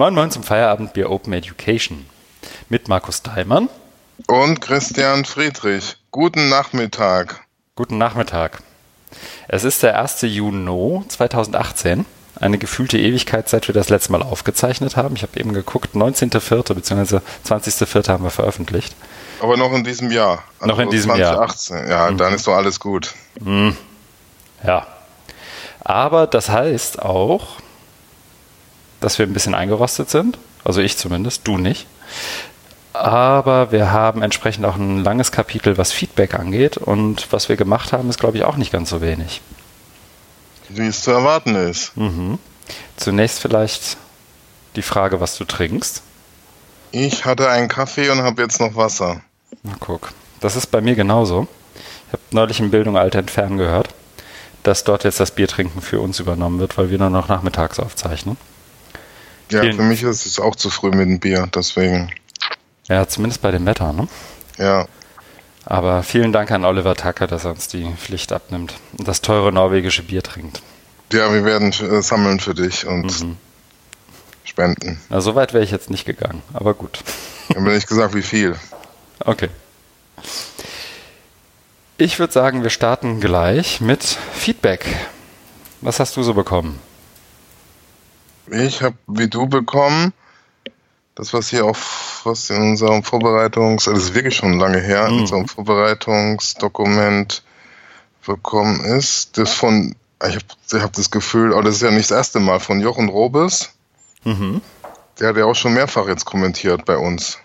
Moin Moin zum Feierabendbier Open Education mit Markus Daimann und Christian Friedrich. Guten Nachmittag. Guten Nachmittag. Es ist der 1. Juni 2018, eine gefühlte Ewigkeit, seit wir das letzte Mal aufgezeichnet haben. Ich habe eben geguckt, 19.04. bzw. 20.04. haben wir veröffentlicht. Aber noch in diesem Jahr. Also noch in diesem 2018. Jahr. Ja, mhm. dann ist doch alles gut. Mhm. Ja. Aber das heißt auch, dass wir ein bisschen eingerostet sind. Also ich zumindest, du nicht. Aber wir haben entsprechend auch ein langes Kapitel, was Feedback angeht. Und was wir gemacht haben, ist, glaube ich, auch nicht ganz so wenig. Wie es zu erwarten ist. Mhm. Zunächst vielleicht die Frage, was du trinkst. Ich hatte einen Kaffee und habe jetzt noch Wasser. Na guck, das ist bei mir genauso. Ich habe neulich in Bildung Alter Entfernen gehört, dass dort jetzt das Biertrinken für uns übernommen wird, weil wir nur noch nachmittags aufzeichnen. Ja, Vielen für mich ist es auch zu früh mit dem Bier, deswegen. Ja, zumindest bei dem Wetter, ne? Ja. Aber vielen Dank an Oliver Tucker, dass er uns die Pflicht abnimmt und das teure norwegische Bier trinkt. Ja, wir werden äh, sammeln für dich und mhm. spenden. Na, so weit wäre ich jetzt nicht gegangen, aber gut. Ich habe nicht gesagt, wie viel. Okay. Ich würde sagen, wir starten gleich mit Feedback. Was hast du so bekommen? Ich habe wie du bekommen, das was hier auf was in unserem Vorbereitungs, also das ist wirklich schon lange her, mhm. in unserem Vorbereitungsdokument bekommen ist, das von, ich habe hab das Gefühl, aber das ist ja nicht das erste Mal, von Jochen Robes. Mhm. Der hat ja auch schon mehrfach jetzt kommentiert bei uns.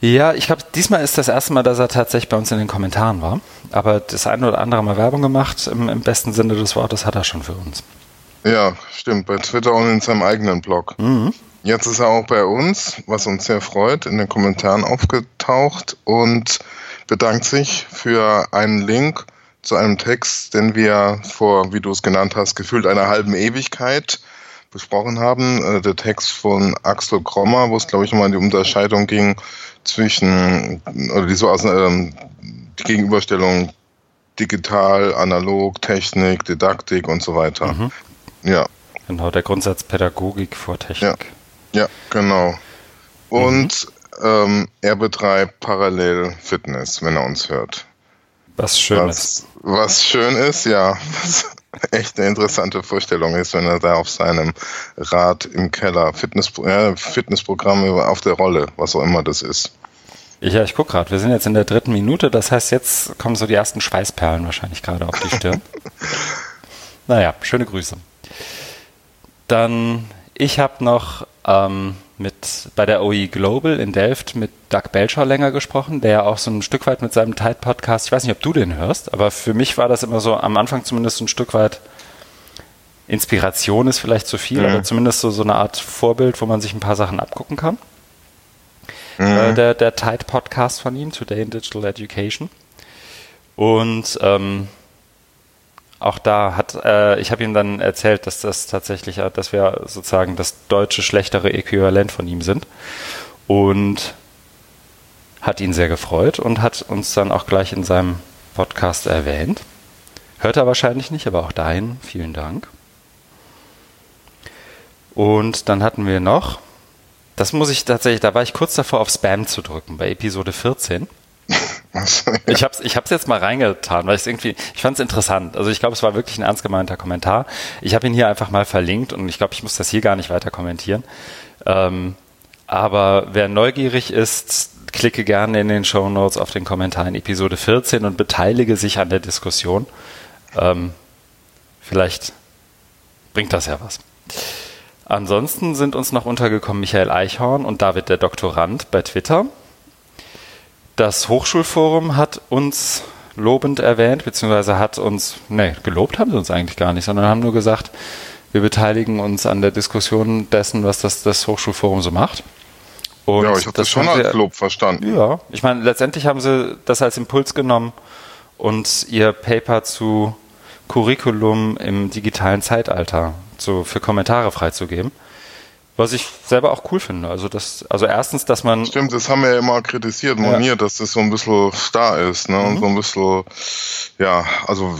Ja, ich glaube, diesmal ist das erste Mal, dass er tatsächlich bei uns in den Kommentaren war. Aber das eine oder andere Mal Werbung gemacht, im, im besten Sinne des Wortes, hat er schon für uns. Ja, stimmt. Bei Twitter und in seinem eigenen Blog. Mhm. Jetzt ist er auch bei uns, was uns sehr freut, in den Kommentaren aufgetaucht und bedankt sich für einen Link zu einem Text, den wir vor, wie du es genannt hast, gefühlt einer halben Ewigkeit besprochen haben. Äh, der Text von Axel Krommer, wo es, glaube ich, um die Unterscheidung ging zwischen, oder die so aus, ähm, die Gegenüberstellung digital, analog, Technik, Didaktik und so weiter. Mhm. Ja. Genau, der Grundsatz Pädagogik vor Technik. Ja, ja genau. Und mhm. ähm, er betreibt parallel Fitness, wenn er uns hört. Was schön was, ist. Was schön ist, ja. Was echt eine interessante Vorstellung ist, wenn er da auf seinem Rad im Keller Fitness, äh, Fitnessprogramme auf der Rolle, was auch immer das ist. Ja, ich gucke gerade, wir sind jetzt in der dritten Minute, das heißt, jetzt kommen so die ersten Schweißperlen wahrscheinlich gerade auf die Stirn. naja, schöne Grüße. Dann, ich habe noch ähm, mit bei der OE Global in Delft mit Doug Belcher länger gesprochen, der ja auch so ein Stück weit mit seinem Tide Podcast, ich weiß nicht, ob du den hörst, aber für mich war das immer so am Anfang zumindest ein Stück weit Inspiration ist vielleicht zu viel, mhm. aber zumindest so, so eine Art Vorbild, wo man sich ein paar Sachen abgucken kann. Mhm. Äh, der, der Tide Podcast von ihm, Today in Digital Education. Und ähm, auch da hat, äh, ich habe ihm dann erzählt, dass das tatsächlich, äh, dass wir sozusagen das deutsche schlechtere Äquivalent von ihm sind. Und hat ihn sehr gefreut und hat uns dann auch gleich in seinem Podcast erwähnt. Hört er wahrscheinlich nicht, aber auch dahin vielen Dank. Und dann hatten wir noch, das muss ich tatsächlich, da war ich kurz davor auf Spam zu drücken, bei Episode 14. Ich habe es ich hab's jetzt mal reingetan, weil ich irgendwie, ich fand es interessant. Also ich glaube, es war wirklich ein ernst gemeinter Kommentar. Ich habe ihn hier einfach mal verlinkt und ich glaube, ich muss das hier gar nicht weiter kommentieren. Ähm, aber wer neugierig ist, klicke gerne in den Show Notes auf den Kommentar in Episode 14 und beteilige sich an der Diskussion. Ähm, vielleicht bringt das ja was. Ansonsten sind uns noch untergekommen Michael Eichhorn und David der Doktorand bei Twitter. Das Hochschulforum hat uns lobend erwähnt, beziehungsweise hat uns, nee, gelobt haben sie uns eigentlich gar nicht, sondern haben nur gesagt, wir beteiligen uns an der Diskussion dessen, was das, das Hochschulforum so macht. Und ja, ich habe das, das schon als Lob verstanden. Ja, ich meine, letztendlich haben sie das als Impuls genommen und ihr Paper zu Curriculum im digitalen Zeitalter zu, für Kommentare freizugeben. Was ich selber auch cool finde. Also das, also erstens, dass man. Stimmt, das haben wir ja immer kritisiert, moniert, ja. dass das so ein bisschen starr ist, ne? Mhm. Und so ein bisschen, ja, also,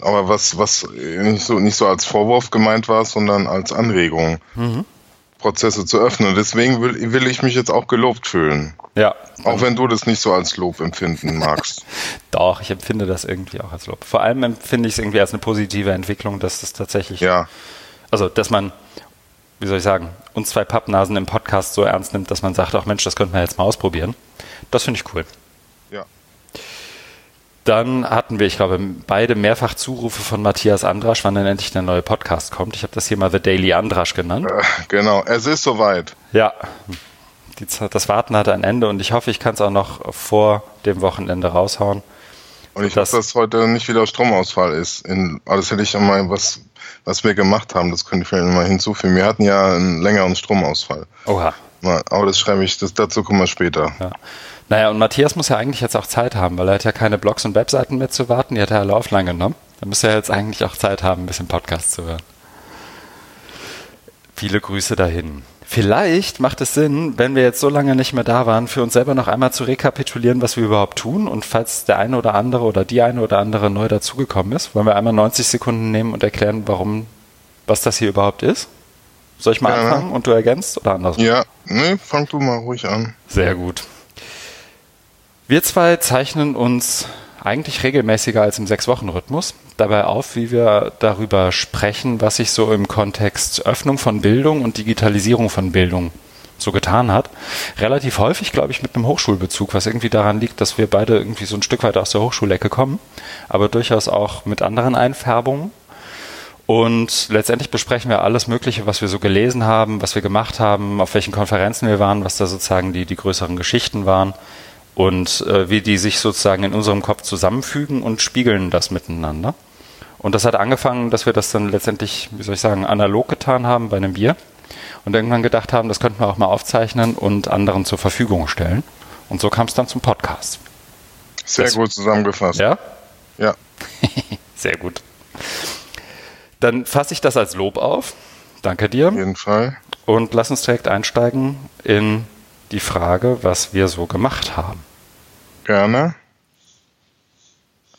aber was, was nicht so, nicht so als Vorwurf gemeint war, sondern als Anregung. Mhm. Prozesse zu öffnen. Deswegen will, will ich mich jetzt auch gelobt fühlen. Ja. Auch wenn du das nicht so als Lob empfinden magst. Doch, ich empfinde das irgendwie auch als Lob. Vor allem empfinde ich es irgendwie als eine positive Entwicklung, dass das tatsächlich. Ja. Also, dass man, wie soll ich sagen, uns zwei Pappnasen im Podcast so ernst nimmt, dass man sagt, ach Mensch, das könnten wir jetzt mal ausprobieren. Das finde ich cool. Ja. Dann hatten wir, ich glaube, beide mehrfach Zurufe von Matthias Andrasch, wann denn endlich der neue Podcast kommt. Ich habe das hier mal The Daily Andrasch genannt. Äh, genau, es ist soweit. Ja, die, das Warten hat ein Ende und ich hoffe, ich kann es auch noch vor dem Wochenende raushauen. Und ich hoffe, dass heute nicht wieder Stromausfall ist. In, also das hätte ich mal, was, was wir gemacht haben, das könnte ich vielleicht mal hinzufügen. Wir hatten ja einen längeren Stromausfall. Oha. Aber das schreibe ich, das, dazu kommen wir später. Ja. Naja, und Matthias muss ja eigentlich jetzt auch Zeit haben, weil er hat ja keine Blogs und Webseiten mehr zu warten, die hat er alle offline genommen. Da müsste er jetzt eigentlich auch Zeit haben, ein bisschen Podcast zu hören. Viele Grüße dahin. Vielleicht macht es Sinn, wenn wir jetzt so lange nicht mehr da waren, für uns selber noch einmal zu rekapitulieren, was wir überhaupt tun. Und falls der eine oder andere oder die eine oder andere neu dazugekommen ist, wollen wir einmal 90 Sekunden nehmen und erklären, warum, was das hier überhaupt ist. Soll ich mal ja, anfangen und du ergänzt oder anders? Ja, nee, fang du mal ruhig an. Sehr gut. Wir zwei zeichnen uns eigentlich regelmäßiger als im Sechs-Wochen-Rhythmus dabei auf, wie wir darüber sprechen, was sich so im Kontext Öffnung von Bildung und Digitalisierung von Bildung so getan hat. Relativ häufig, glaube ich, mit einem Hochschulbezug, was irgendwie daran liegt, dass wir beide irgendwie so ein Stück weit aus der Hochschulecke kommen, aber durchaus auch mit anderen Einfärbungen. Und letztendlich besprechen wir alles Mögliche, was wir so gelesen haben, was wir gemacht haben, auf welchen Konferenzen wir waren, was da sozusagen die, die größeren Geschichten waren und äh, wie die sich sozusagen in unserem Kopf zusammenfügen und spiegeln das miteinander. Und das hat angefangen, dass wir das dann letztendlich, wie soll ich sagen, analog getan haben bei einem Bier und irgendwann gedacht haben, das könnten wir auch mal aufzeichnen und anderen zur Verfügung stellen. Und so kam es dann zum Podcast. Sehr das, gut zusammengefasst. Ja? Ja. Sehr gut. Dann fasse ich das als Lob auf. Danke dir. Auf jeden Fall. Und lass uns direkt einsteigen in die Frage, was wir so gemacht haben. Gerne.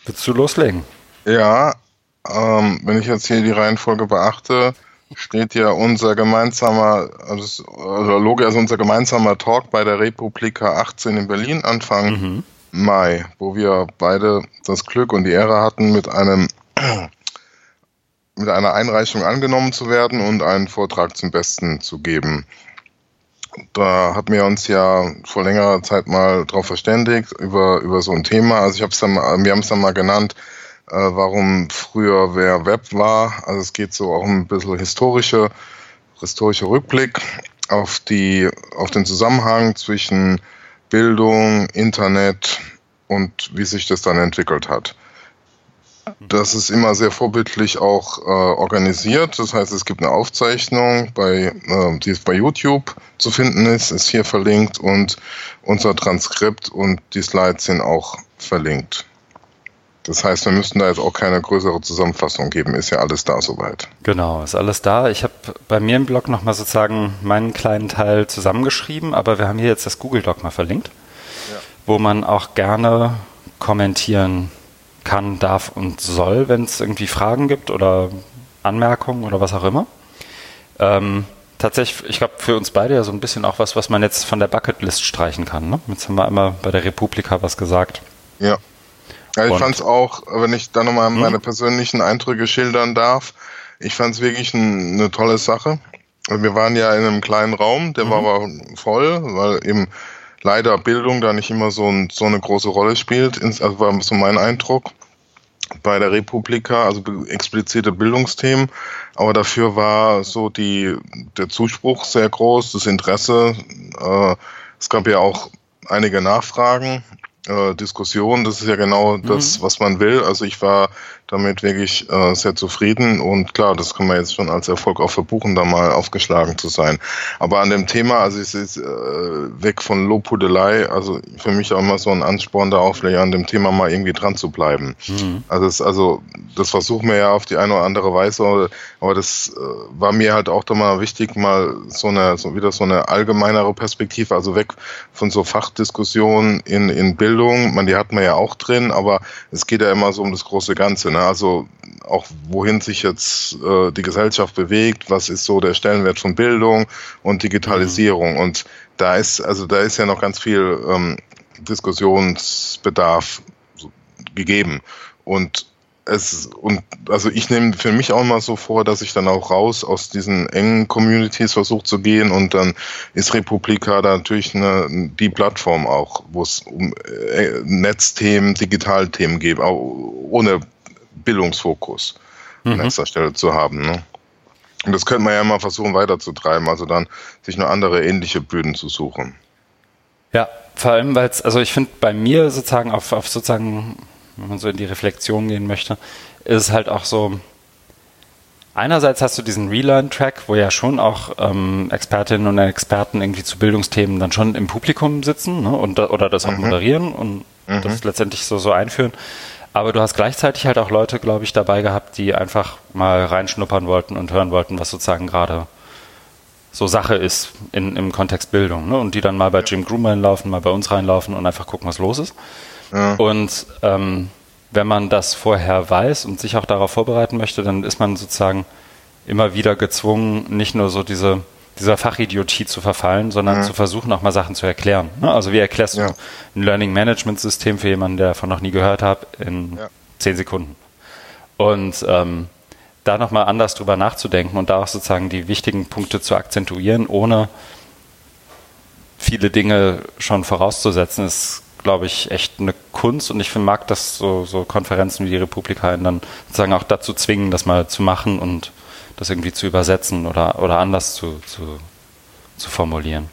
Willst du loslegen? Ja, ähm, wenn ich jetzt hier die Reihenfolge beachte, steht ja unser gemeinsamer, also, also Logi, also unser gemeinsamer Talk bei der Republika 18 in Berlin Anfang mhm. Mai, wo wir beide das Glück und die Ehre hatten, mit einem mit einer Einreichung angenommen zu werden und einen Vortrag zum Besten zu geben. Da hatten wir uns ja vor längerer Zeit mal darauf verständigt über, über so ein Thema. Also ich habe es dann, wir haben es dann mal genannt, äh, warum früher wer Web war. Also es geht so auch ein bisschen historische, historischer Rückblick auf die, auf den Zusammenhang zwischen Bildung, Internet und wie sich das dann entwickelt hat. Das ist immer sehr vorbildlich auch äh, organisiert. Das heißt, es gibt eine Aufzeichnung, bei, äh, die bei YouTube zu finden ist, ist hier verlinkt und unser Transkript und die Slides sind auch verlinkt. Das heißt, wir müssten da jetzt auch keine größere Zusammenfassung geben. Ist ja alles da soweit. Genau, ist alles da. Ich habe bei mir im Blog nochmal sozusagen meinen kleinen Teil zusammengeschrieben, aber wir haben hier jetzt das Google Doc mal verlinkt, ja. wo man auch gerne kommentieren kann, darf und soll, wenn es irgendwie Fragen gibt oder Anmerkungen oder was auch immer. Ähm, tatsächlich, ich glaube, für uns beide ja so ein bisschen auch was, was man jetzt von der Bucketlist streichen kann. Ne? Jetzt haben wir einmal bei der Republika was gesagt. Ja. ja ich fand es auch, wenn ich da nochmal hm? meine persönlichen Eindrücke schildern darf, ich fand es wirklich ein, eine tolle Sache. Wir waren ja in einem kleinen Raum, der mhm. war aber voll, weil eben leider Bildung da nicht immer so, ein, so eine große Rolle spielt. Also war so mein Eindruck bei der Republika, also explizite Bildungsthemen, aber dafür war so die, der Zuspruch sehr groß, das Interesse. Äh, es gab ja auch einige Nachfragen äh, Diskussion. Das ist ja genau das, mhm. was man will. Also ich war damit wirklich äh, sehr zufrieden und klar, das kann man jetzt schon als Erfolg auch verbuchen, da mal aufgeschlagen zu sein. Aber an dem Thema, also ich ist äh, weg von Lobhudelei, also für mich auch immer so ein Ansporn, da auch vielleicht an dem Thema mal irgendwie dran zu bleiben. Mhm. Also, das, also das versuchen wir ja auf die eine oder andere Weise, aber das äh, war mir halt auch da mal wichtig, mal so eine, so wieder so eine allgemeinere Perspektive, also weg von so Fachdiskussionen in, in Bildung, man, die hat man ja auch drin, aber es geht ja immer so um das große Ganze. Ne? Ne? Also auch wohin sich jetzt äh, die Gesellschaft bewegt, was ist so der Stellenwert von Bildung und Digitalisierung. Mhm. Und da ist, also da ist ja noch ganz viel ähm, Diskussionsbedarf gegeben. Und es und also ich nehme für mich auch mal so vor, dass ich dann auch raus aus diesen engen Communities versuche zu gehen und dann ist Republika da natürlich eine, die Plattform auch, wo es um äh, Netzthemen, Digitalthemen geht, auch ohne Bildungsfokus mhm. an erster Stelle zu haben. Ne? Und das könnte man ja mal versuchen weiterzutreiben, also dann sich noch andere ähnliche Bühnen zu suchen. Ja, vor allem, weil es, also ich finde bei mir sozusagen auf, auf sozusagen wenn man so in die Reflexion gehen möchte, ist es halt auch so, einerseits hast du diesen Relearn-Track, wo ja schon auch ähm, Expertinnen und Experten irgendwie zu Bildungsthemen dann schon im Publikum sitzen ne, und, oder das auch mhm. moderieren und mhm. das letztendlich so, so einführen. Aber du hast gleichzeitig halt auch Leute, glaube ich, dabei gehabt, die einfach mal reinschnuppern wollten und hören wollten, was sozusagen gerade so Sache ist in, im Kontext Bildung. Ne? Und die dann mal bei Jim Groom reinlaufen, mal bei uns reinlaufen und einfach gucken, was los ist. Und ähm, wenn man das vorher weiß und sich auch darauf vorbereiten möchte, dann ist man sozusagen immer wieder gezwungen, nicht nur so diese, dieser Fachidiotie zu verfallen, sondern ja. zu versuchen, auch mal Sachen zu erklären. Ne? Also wie erklärst ja. du ein Learning Management System für jemanden, der davon noch nie gehört hat, in ja. zehn Sekunden? Und ähm, da nochmal anders drüber nachzudenken und da auch sozusagen die wichtigen Punkte zu akzentuieren, ohne viele Dinge schon vorauszusetzen, ist glaube ich, echt eine Kunst und ich mag das so, so Konferenzen wie die Republika dann sozusagen auch dazu zwingen, das mal zu machen und das irgendwie zu übersetzen oder, oder anders zu, zu, zu formulieren.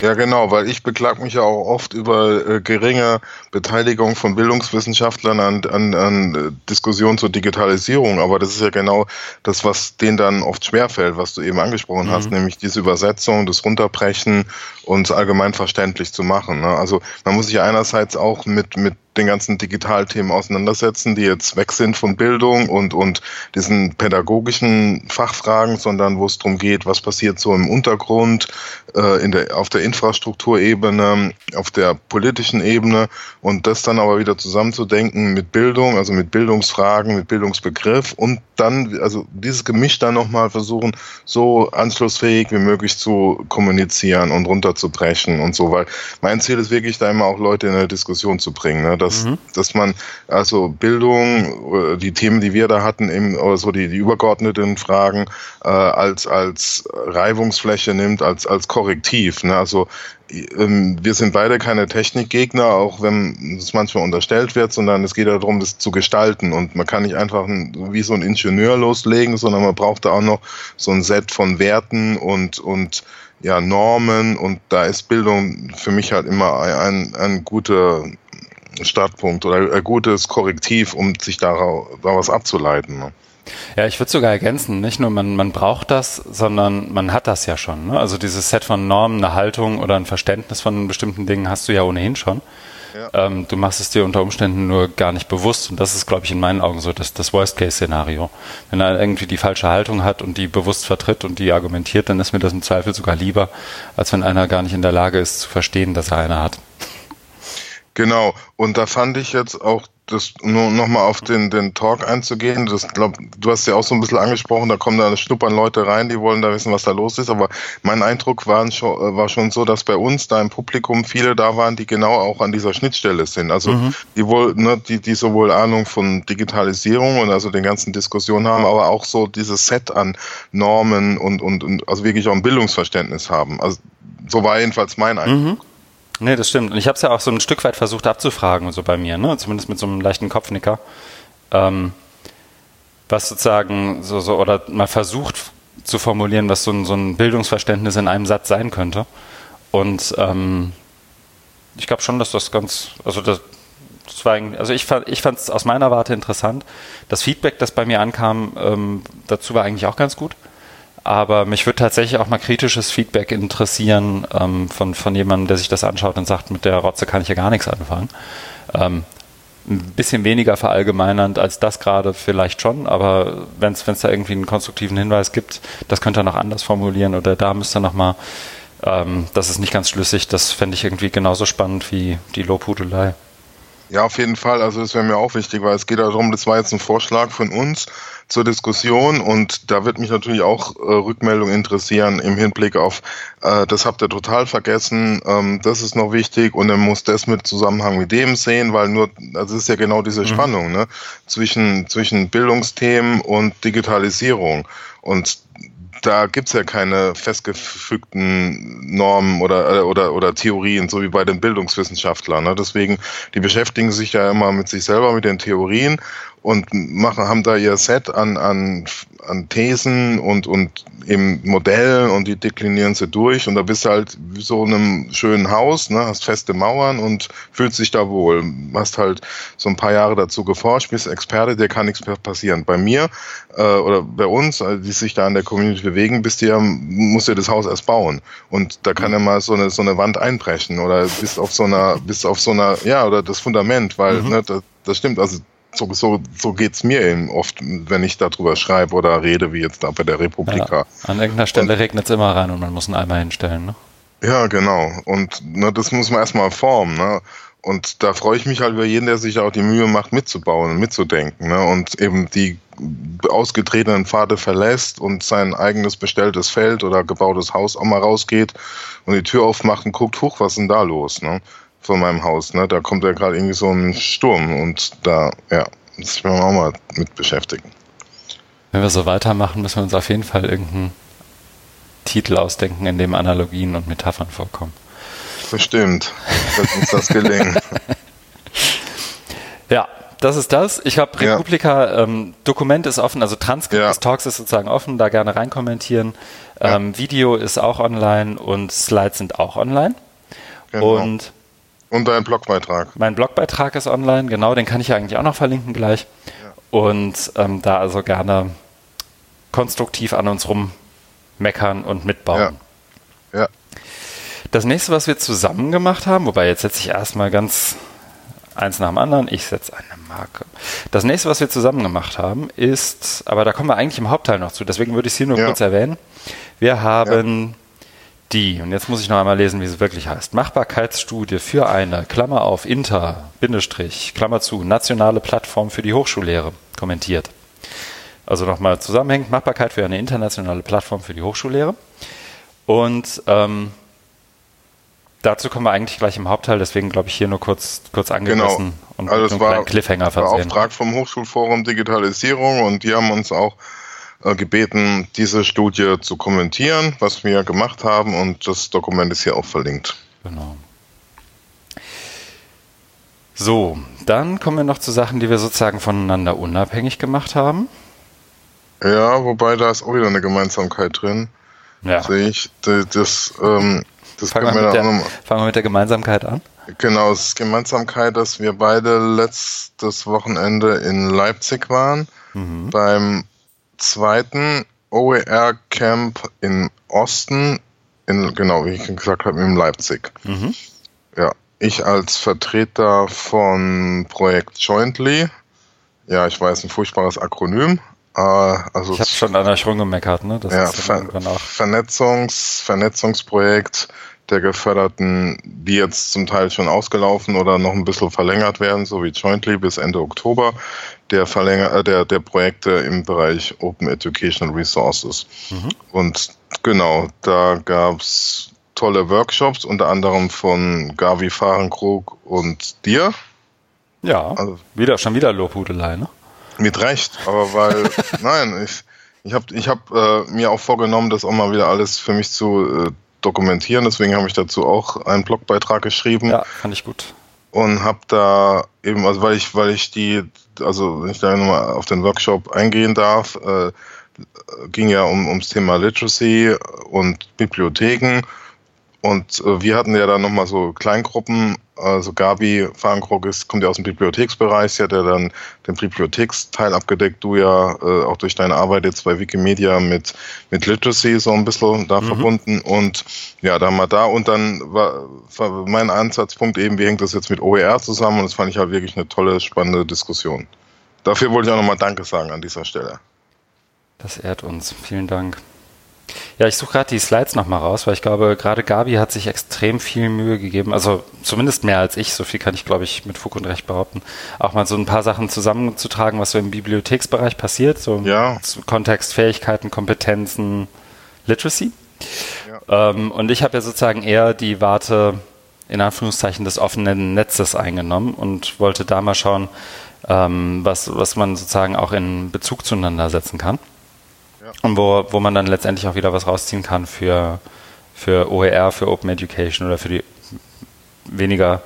Ja, genau, weil ich beklag mich ja auch oft über äh, geringe Beteiligung von Bildungswissenschaftlern an, an, an äh, Diskussionen zur Digitalisierung. Aber das ist ja genau das, was denen dann oft schwerfällt, was du eben angesprochen mhm. hast, nämlich diese Übersetzung, das Runterbrechen und allgemein verständlich zu machen. Ne? Also man muss sich einerseits auch mit, mit den ganzen Digitalthemen auseinandersetzen, die jetzt weg sind von Bildung und, und diesen pädagogischen Fachfragen, sondern wo es darum geht, was passiert so im Untergrund, äh, in der, auf der Infrastrukturebene, auf der politischen Ebene und das dann aber wieder zusammenzudenken mit Bildung, also mit Bildungsfragen, mit Bildungsbegriff und dann, also dieses Gemisch dann nochmal versuchen, so anschlussfähig wie möglich zu kommunizieren und runterzubrechen und so, weil mein Ziel ist wirklich da immer auch Leute in eine Diskussion zu bringen, ne? Dass, mhm. dass man also Bildung, die Themen, die wir da hatten, eben, oder so die, die übergeordneten Fragen äh, als, als Reibungsfläche nimmt, als, als Korrektiv. Ne? Also ähm, wir sind beide keine Technikgegner, auch wenn es manchmal unterstellt wird, sondern es geht darum, das zu gestalten. Und man kann nicht einfach wie so ein Ingenieur loslegen, sondern man braucht da auch noch so ein Set von Werten und, und ja, Normen. Und da ist Bildung für mich halt immer ein, ein guter Startpunkt oder ein gutes Korrektiv, um sich daraus abzuleiten. Ne? Ja, ich würde sogar ergänzen, nicht nur man, man braucht das, sondern man hat das ja schon. Ne? Also dieses Set von Normen, eine Haltung oder ein Verständnis von bestimmten Dingen hast du ja ohnehin schon. Ja. Ähm, du machst es dir unter Umständen nur gar nicht bewusst und das ist, glaube ich, in meinen Augen so das, das Worst-Case-Szenario. Wenn er irgendwie die falsche Haltung hat und die bewusst vertritt und die argumentiert, dann ist mir das im Zweifel sogar lieber, als wenn einer gar nicht in der Lage ist zu verstehen, dass er eine hat. Genau, und da fand ich jetzt auch das nur nochmal auf den, den Talk einzugehen, das glaub, du hast ja auch so ein bisschen angesprochen, da kommen da schnuppern Leute rein, die wollen da wissen, was da los ist, aber mein Eindruck war schon, war schon so, dass bei uns da im Publikum viele da waren, die genau auch an dieser Schnittstelle sind. Also mhm. die wohl, ne, die, die sowohl Ahnung von Digitalisierung und also den ganzen Diskussionen haben, aber auch so dieses Set an Normen und, und, und also wirklich auch ein Bildungsverständnis haben. Also so war jedenfalls mein Eindruck. Mhm. Nee, das stimmt. Und ich habe es ja auch so ein Stück weit versucht abzufragen, so bei mir, ne? zumindest mit so einem leichten Kopfnicker. Ähm, was sozusagen so, so, oder mal versucht zu formulieren, was so ein, so ein Bildungsverständnis in einem Satz sein könnte. Und ähm, ich glaube schon, dass das ganz, also das, das war also ich fand ich es aus meiner Warte interessant. Das Feedback, das bei mir ankam, ähm, dazu war eigentlich auch ganz gut. Aber mich würde tatsächlich auch mal kritisches Feedback interessieren ähm, von, von jemandem, der sich das anschaut und sagt, mit der Rotze kann ich ja gar nichts anfangen. Ähm, ein bisschen weniger verallgemeinernd als das gerade vielleicht schon, aber wenn es da irgendwie einen konstruktiven Hinweis gibt, das könnte er noch anders formulieren oder da müsste er nochmal, ähm, das ist nicht ganz schlüssig, das fände ich irgendwie genauso spannend wie die Lobhudelei. Ja, auf jeden Fall. Also das wäre mir auch wichtig, weil es geht darum, das war jetzt ein Vorschlag von uns zur Diskussion und da wird mich natürlich auch äh, Rückmeldung interessieren im Hinblick auf, äh, das habt ihr total vergessen, ähm, das ist noch wichtig und dann muss das mit Zusammenhang mit dem sehen, weil nur, es ist ja genau diese mhm. Spannung ne? zwischen, zwischen Bildungsthemen und Digitalisierung. Und da gibt's ja keine festgefügten Normen oder, äh, oder, oder Theorien, so wie bei den Bildungswissenschaftlern. Ne? Deswegen, die beschäftigen sich ja immer mit sich selber, mit den Theorien und machen, haben da ihr Set an, an, an Thesen und, und eben Modellen und die deklinieren sie durch und da bist du halt wie so einem schönen Haus, ne, hast feste Mauern und fühlst dich da wohl. Hast halt so ein paar Jahre dazu geforscht, bist Experte, dir kann nichts mehr passieren. Bei mir äh, oder bei uns, äh, die sich da in der Community bewegen, bist du ja, musst du das Haus erst bauen und da kann ja mal so eine, so eine Wand einbrechen oder bist auf so einer, bist auf so einer, ja, oder das Fundament, weil, mhm. ne, das, das stimmt, also so, so, so geht es mir eben oft, wenn ich darüber schreibe oder rede, wie jetzt da bei der Republika. Ja, an irgendeiner Stelle regnet es immer rein und man muss einen Eimer hinstellen, ne? Ja, genau. Und ne, das muss man erstmal formen. Ne? Und da freue ich mich halt über jeden, der sich auch die Mühe macht, mitzubauen und mitzudenken. Ne? Und eben die ausgetretenen Pfade verlässt und sein eigenes bestelltes Feld oder gebautes Haus auch mal rausgeht und die Tür aufmacht und guckt, huch, was ist denn da los? Ne? Von meinem Haus. Ne? Da kommt ja gerade irgendwie so ein Sturm und da, ja, muss ich mir auch mal mit beschäftigen. Wenn wir so weitermachen, müssen wir uns auf jeden Fall irgendeinen Titel ausdenken, in dem Analogien und Metaphern vorkommen. Bestimmt, wird uns das gelingen. ja, das ist das. Ich habe Republika, ja. ähm, Dokument ist offen, also Transkript ja. des Talks ist sozusagen offen, da gerne reinkommentieren. Ähm, ja. Video ist auch online und Slides sind auch online. Genau. Und und dein Blogbeitrag. Mein Blogbeitrag ist online, genau, den kann ich ja eigentlich auch noch verlinken gleich. Ja. Und ähm, da also gerne konstruktiv an uns rummeckern und mitbauen. Ja. ja. Das nächste, was wir zusammen gemacht haben, wobei jetzt setze ich erstmal ganz eins nach dem anderen, ich setze eine Marke. Das nächste, was wir zusammen gemacht haben, ist, aber da kommen wir eigentlich im Hauptteil noch zu, deswegen würde ich es hier nur ja. kurz erwähnen. Wir haben die, und jetzt muss ich noch einmal lesen, wie es wirklich heißt, Machbarkeitsstudie für eine, Klammer auf, Inter, Bindestrich, Klammer zu, nationale Plattform für die Hochschullehre, kommentiert. Also nochmal zusammenhängend, Machbarkeit für eine internationale Plattform für die Hochschullehre. Und ähm, dazu kommen wir eigentlich gleich im Hauptteil, deswegen glaube ich hier nur kurz, kurz angerissen genau. und also einen kleinen Cliffhanger versehen. Auftrag vom Hochschulforum Digitalisierung und die haben uns auch äh, gebeten, diese Studie zu kommentieren, was wir gemacht haben und das Dokument ist hier auch verlinkt. Genau. So, dann kommen wir noch zu Sachen, die wir sozusagen voneinander unabhängig gemacht haben. Ja, wobei da ist auch wieder eine Gemeinsamkeit drin. Ja. Sehe ich. Das, ähm, das fangen, wir der, fangen wir mit der Gemeinsamkeit an. Genau, es ist Gemeinsamkeit, dass wir beide letztes Wochenende in Leipzig waren, mhm. beim zweiten OER-Camp in Osten, in, genau, wie ich gesagt habe, in Leipzig. Mhm. Ja, ich als Vertreter von Projekt Jointly, ja, ich weiß, ein furchtbares Akronym. Äh, also ich habe schon an euch rumgemeckert, ne? Das ja, ist Ver Vernetzungs, Vernetzungsprojekt der Geförderten, die jetzt zum Teil schon ausgelaufen oder noch ein bisschen verlängert werden, so wie Jointly bis Ende Oktober, der, Verlänger, äh, der, der Projekte im Bereich Open Educational Resources. Mhm. Und genau, da gab es tolle Workshops, unter anderem von Gavi Fahrenkrug und dir. Ja, also, wieder, schon wieder Lobhudelei, ne? Mit Recht, aber weil, nein, ich, ich habe ich hab, äh, mir auch vorgenommen, das auch mal wieder alles für mich zu äh, dokumentieren. Deswegen habe ich dazu auch einen Blogbeitrag geschrieben. Ja, fand ich gut. Und habe da eben, also weil ich, weil ich die, also wenn ich da nochmal auf den Workshop eingehen darf, äh, ging ja um, ums Thema Literacy und Bibliotheken. Und äh, wir hatten ja dann nochmal so Kleingruppen, also Gabi Fahrenkrog ist, kommt ja aus dem Bibliotheksbereich, sie hat ja dann den Bibliotheksteil abgedeckt, du ja äh, auch durch deine Arbeit jetzt bei Wikimedia mit, mit Literacy so ein bisschen da mhm. verbunden und ja, da haben wir da und dann war, war mein Ansatzpunkt eben, wie hängt das jetzt mit OER zusammen und das fand ich halt wirklich eine tolle, spannende Diskussion. Dafür wollte ich auch nochmal Danke sagen an dieser Stelle. Das ehrt uns. Vielen Dank. Ja, ich suche gerade die Slides nochmal raus, weil ich glaube, gerade Gabi hat sich extrem viel Mühe gegeben, also zumindest mehr als ich, so viel kann ich, glaube ich, mit Fug und Recht behaupten, auch mal so ein paar Sachen zusammenzutragen, was so im Bibliotheksbereich passiert, so ja. Kontext, Fähigkeiten, Kompetenzen, Literacy. Ja. Ähm, und ich habe ja sozusagen eher die Warte, in Anführungszeichen, des offenen Netzes eingenommen und wollte da mal schauen, ähm, was, was man sozusagen auch in Bezug zueinander setzen kann. Und wo, wo man dann letztendlich auch wieder was rausziehen kann für, für OER, für Open Education oder für die weniger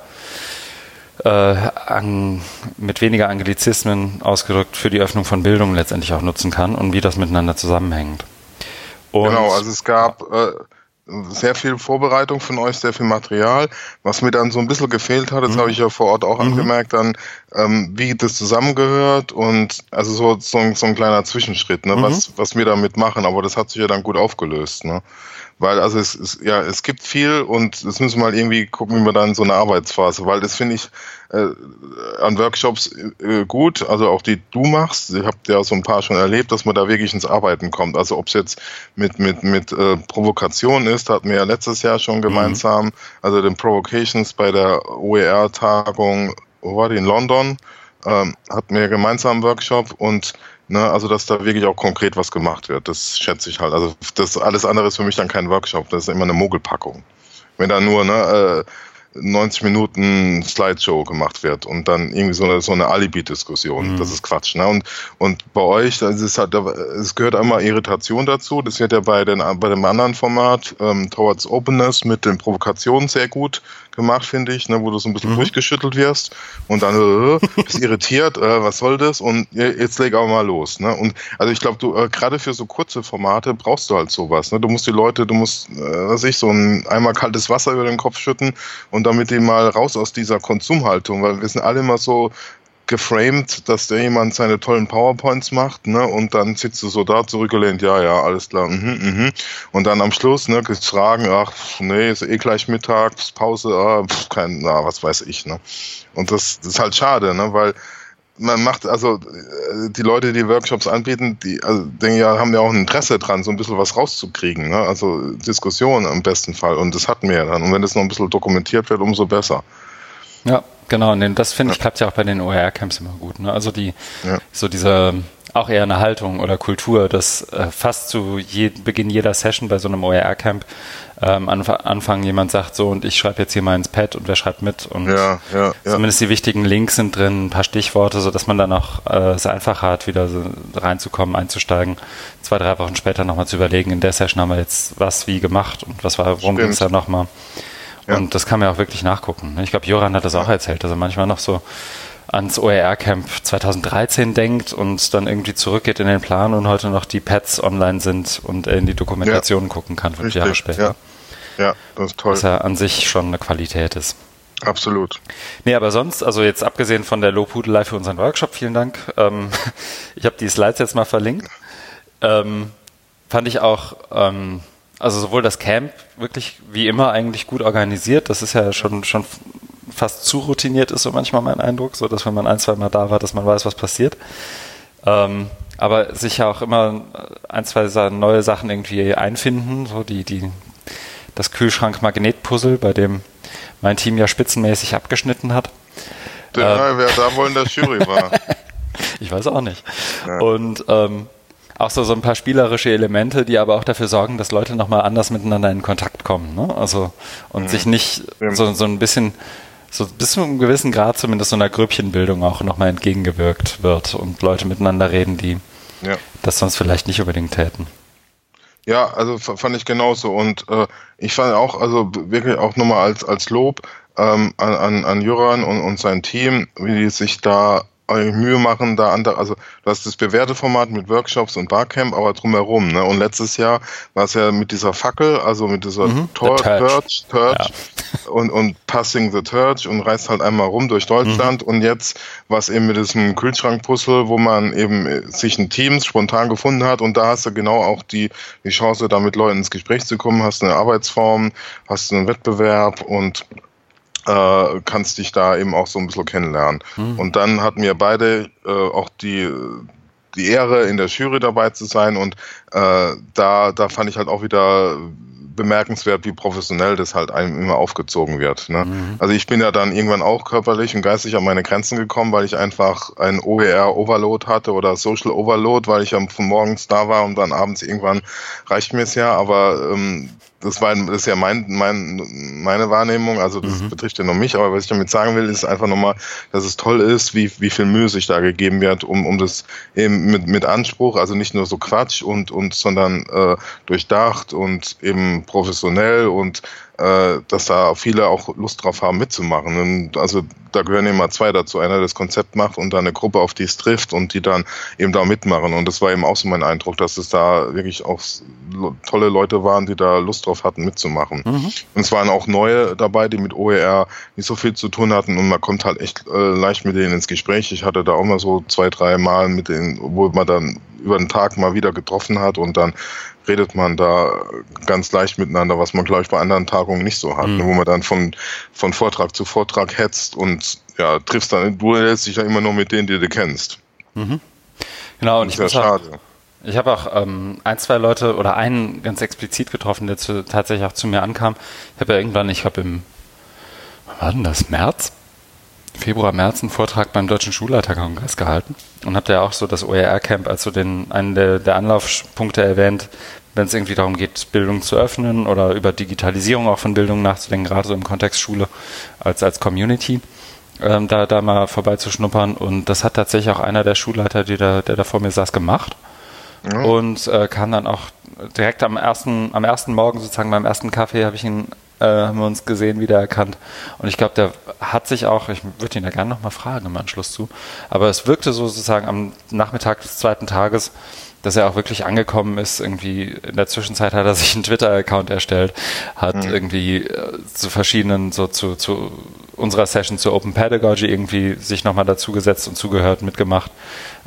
äh, an, mit weniger Anglizismen ausgedrückt für die Öffnung von Bildung letztendlich auch nutzen kann und wie das miteinander zusammenhängt. Und genau, also es gab äh, sehr viel Vorbereitung von euch, sehr viel Material. Was mir dann so ein bisschen gefehlt hat, das mhm. habe ich ja vor Ort auch mhm. angemerkt, dann, ähm, wie das zusammengehört und also so, so, so ein kleiner Zwischenschritt, ne, mhm. was, was wir damit machen, aber das hat sich ja dann gut aufgelöst. Ne? Weil also es, es, ja, es gibt viel und das müssen wir mal irgendwie gucken, wie wir dann so eine Arbeitsphase, weil das finde ich äh, an Workshops äh, gut, also auch die du machst, ich habe ja so ein paar schon erlebt, dass man da wirklich ins Arbeiten kommt. Also ob es jetzt mit, mit, mit äh, Provokation ist, hatten wir ja letztes Jahr schon mhm. gemeinsam, mhm. also den Provocations bei der OER-Tagung, wo war die, in London, ähm, hatten wir gemeinsam einen Workshop und Ne, also dass da wirklich auch konkret was gemacht wird, das schätze ich halt. Also das alles andere ist für mich dann kein Workshop, das ist immer eine Mogelpackung. Wenn da nur ne, äh, 90 Minuten Slideshow gemacht wird und dann irgendwie so eine, so eine Alibi-Diskussion. Mhm. Das ist Quatsch. Ne? Und, und bei euch, das ist halt, es gehört einmal Irritation dazu. Das wird ja bei, den, bei dem anderen Format, ähm, Towards Openness, mit den Provokationen sehr gut gemacht, finde ich, ne? wo du so ein bisschen mhm. durchgeschüttelt wirst und dann äh, bist irritiert, äh, was soll das? Und jetzt leg auch mal los. Ne? Und also ich glaube, du äh, gerade für so kurze Formate brauchst du halt sowas. Ne? Du musst die Leute, du musst, äh, was ich, so ein einmal kaltes Wasser über den Kopf schütten und und damit die mal raus aus dieser Konsumhaltung, weil wir sind alle immer so geframed, dass der jemand seine tollen PowerPoints macht, ne, und dann sitzt du so da zurückgelehnt, ja, ja, alles klar, mhm, mhm. Und dann am Schluss, ne, Fragen, ach, nee, ist eh gleich mittags, Pause, ah, pf, kein, na, was weiß ich, ne. Und das, das ist halt schade, ne, weil man macht, also die Leute, die Workshops anbieten, die also, denke ja, haben ja auch ein Interesse dran, so ein bisschen was rauszukriegen. Ne? Also Diskussion im besten Fall. Und das hatten wir ja dann. Und wenn das noch ein bisschen dokumentiert wird, umso besser. Ja, genau. Und das finde ich klappt ja auch bei den OER-Camps immer gut. Ne? Also die, ja. so diese auch eher eine Haltung oder Kultur, dass äh, fast zu je, Beginn jeder Session bei so einem OER-Camp ähm, Anf Anfang jemand sagt so und ich schreibe jetzt hier mal ins Pad und wer schreibt mit und ja, ja, zumindest die wichtigen Links sind drin, ein paar Stichworte, so dass man dann auch äh, es einfacher hat, wieder so reinzukommen, einzusteigen, zwei, drei Wochen später nochmal zu überlegen, in der Session haben wir jetzt was wie gemacht und was war, worum ging es da nochmal. Und das kann man auch wirklich nachgucken. Ne? Ich glaube, Joran hat das auch erzählt, dass er manchmal noch so ans OER-Camp 2013 denkt und dann irgendwie zurückgeht in den Plan und heute noch die Pads online sind und in die Dokumentation ja, gucken kann fünf Jahre später. Ja. Ja, das ist toll. Was ja an sich schon eine Qualität ist. Absolut. Nee, aber sonst, also jetzt abgesehen von der Lobhudelei für unseren Workshop, vielen Dank. Ähm, ich habe die Slides jetzt mal verlinkt. Ähm, fand ich auch, ähm, also sowohl das Camp wirklich wie immer eigentlich gut organisiert. Das ist ja schon, schon fast zu routiniert, ist so manchmal mein Eindruck, so dass wenn man ein, zwei Mal da war, dass man weiß, was passiert. Ähm, aber sich ja auch immer ein, zwei neue Sachen irgendwie einfinden, so die, die das Kühlschrank-Magnet-Puzzle, bei dem mein Team ja spitzenmäßig abgeschnitten hat. Ja, ähm, wer da wohl in der Jury war. ich weiß auch nicht. Ja. Und ähm, auch so, so ein paar spielerische Elemente, die aber auch dafür sorgen, dass Leute nochmal anders miteinander in Kontakt kommen. Ne? Also und mhm. sich nicht so, so ein bisschen, so bis zu einem gewissen Grad zumindest so einer Grüppchenbildung auch nochmal entgegengewirkt wird und Leute miteinander reden, die ja. das sonst vielleicht nicht unbedingt täten. Ja, also fand ich genauso. Und äh, ich fand auch, also wirklich auch nochmal als, als Lob ähm, an, an, an Juran und, und sein Team, wie die sich da Mühe machen, da andere, also du hast das bewährte Format mit Workshops und Barcamp, aber drumherum, ne? Und letztes Jahr war es ja mit dieser Fackel, also mit dieser mhm, Tor Turch, Turch ja. und, und Passing the Turch und reist halt einmal rum durch Deutschland mhm. und jetzt war es eben mit diesem Kühlschrankpuzzle, wo man eben sich ein Team spontan gefunden hat und da hast du genau auch die, die Chance, da mit Leuten ins Gespräch zu kommen, hast eine Arbeitsform, hast einen Wettbewerb und äh, kannst dich da eben auch so ein bisschen kennenlernen. Mhm. Und dann hatten wir beide äh, auch die die Ehre, in der Jury dabei zu sein und äh, da, da fand ich halt auch wieder bemerkenswert, wie professionell das halt einem immer aufgezogen wird. Ne? Mhm. Also ich bin ja dann irgendwann auch körperlich und geistig an meine Grenzen gekommen, weil ich einfach ein OER-Overload hatte oder Social Overload, weil ich ja von morgens da war und dann abends irgendwann reicht mir es ja, aber ähm, das war das ist ja mein, mein, meine Wahrnehmung, also das mhm. betrifft ja nur mich, aber was ich damit sagen will, ist einfach nochmal, dass es toll ist, wie, wie viel Mühe sich da gegeben wird, um, um das eben mit, mit Anspruch, also nicht nur so Quatsch und, und sondern äh, durchdacht und eben professionell und äh, dass da viele auch Lust drauf haben mitzumachen. Und also da gehören immer zwei dazu. Einer, der das Konzept macht und dann eine Gruppe, auf die es trifft und die dann eben da mitmachen. Und das war eben auch so mein Eindruck, dass es da wirklich auch tolle Leute waren, die da Lust drauf hatten, mitzumachen. Mhm. Und es waren auch neue dabei, die mit OER nicht so viel zu tun hatten und man kommt halt echt äh, leicht mit denen ins Gespräch. Ich hatte da auch mal so zwei, drei Mal mit denen, wo man dann über den Tag mal wieder getroffen hat und dann redet man da ganz leicht miteinander, was man, glaube ich, bei anderen Tagungen nicht so hat, mhm. wo man dann von, von Vortrag zu Vortrag hetzt und ja, triffst dann, du hältst dich ja immer nur mit denen, die du kennst. Mhm. Genau, und ich muss schade. Ich habe auch ähm, ein, zwei Leute oder einen ganz explizit getroffen, der zu, tatsächlich auch zu mir ankam. Ich habe ja irgendwann, ich habe im, wann war denn das, März? Februar, März einen Vortrag beim Deutschen Schulleiterkongress gehalten und habt ja auch so das OER-Camp als so den, einen der, der Anlaufpunkte erwähnt, wenn es irgendwie darum geht, Bildung zu öffnen oder über Digitalisierung auch von Bildung nachzudenken, gerade so im Kontext Schule als, als Community, ähm, da, da mal vorbeizuschnuppern. Und das hat tatsächlich auch einer der Schulleiter, die da, der da vor mir saß, gemacht. Und äh, kam dann auch direkt am ersten, am ersten Morgen sozusagen beim ersten Kaffee habe ich ihn äh, haben wir uns gesehen, wiedererkannt. Und ich glaube, der hat sich auch, ich würde ihn da gerne nochmal fragen im Anschluss zu, aber es wirkte so sozusagen am Nachmittag des zweiten Tages, dass er auch wirklich angekommen ist. Irgendwie in der Zwischenzeit hat er sich einen Twitter-Account erstellt, hat mhm. irgendwie äh, zu verschiedenen, so zu, zu unserer Session zur Open Pedagogy irgendwie sich nochmal dazugesetzt und zugehört, mitgemacht.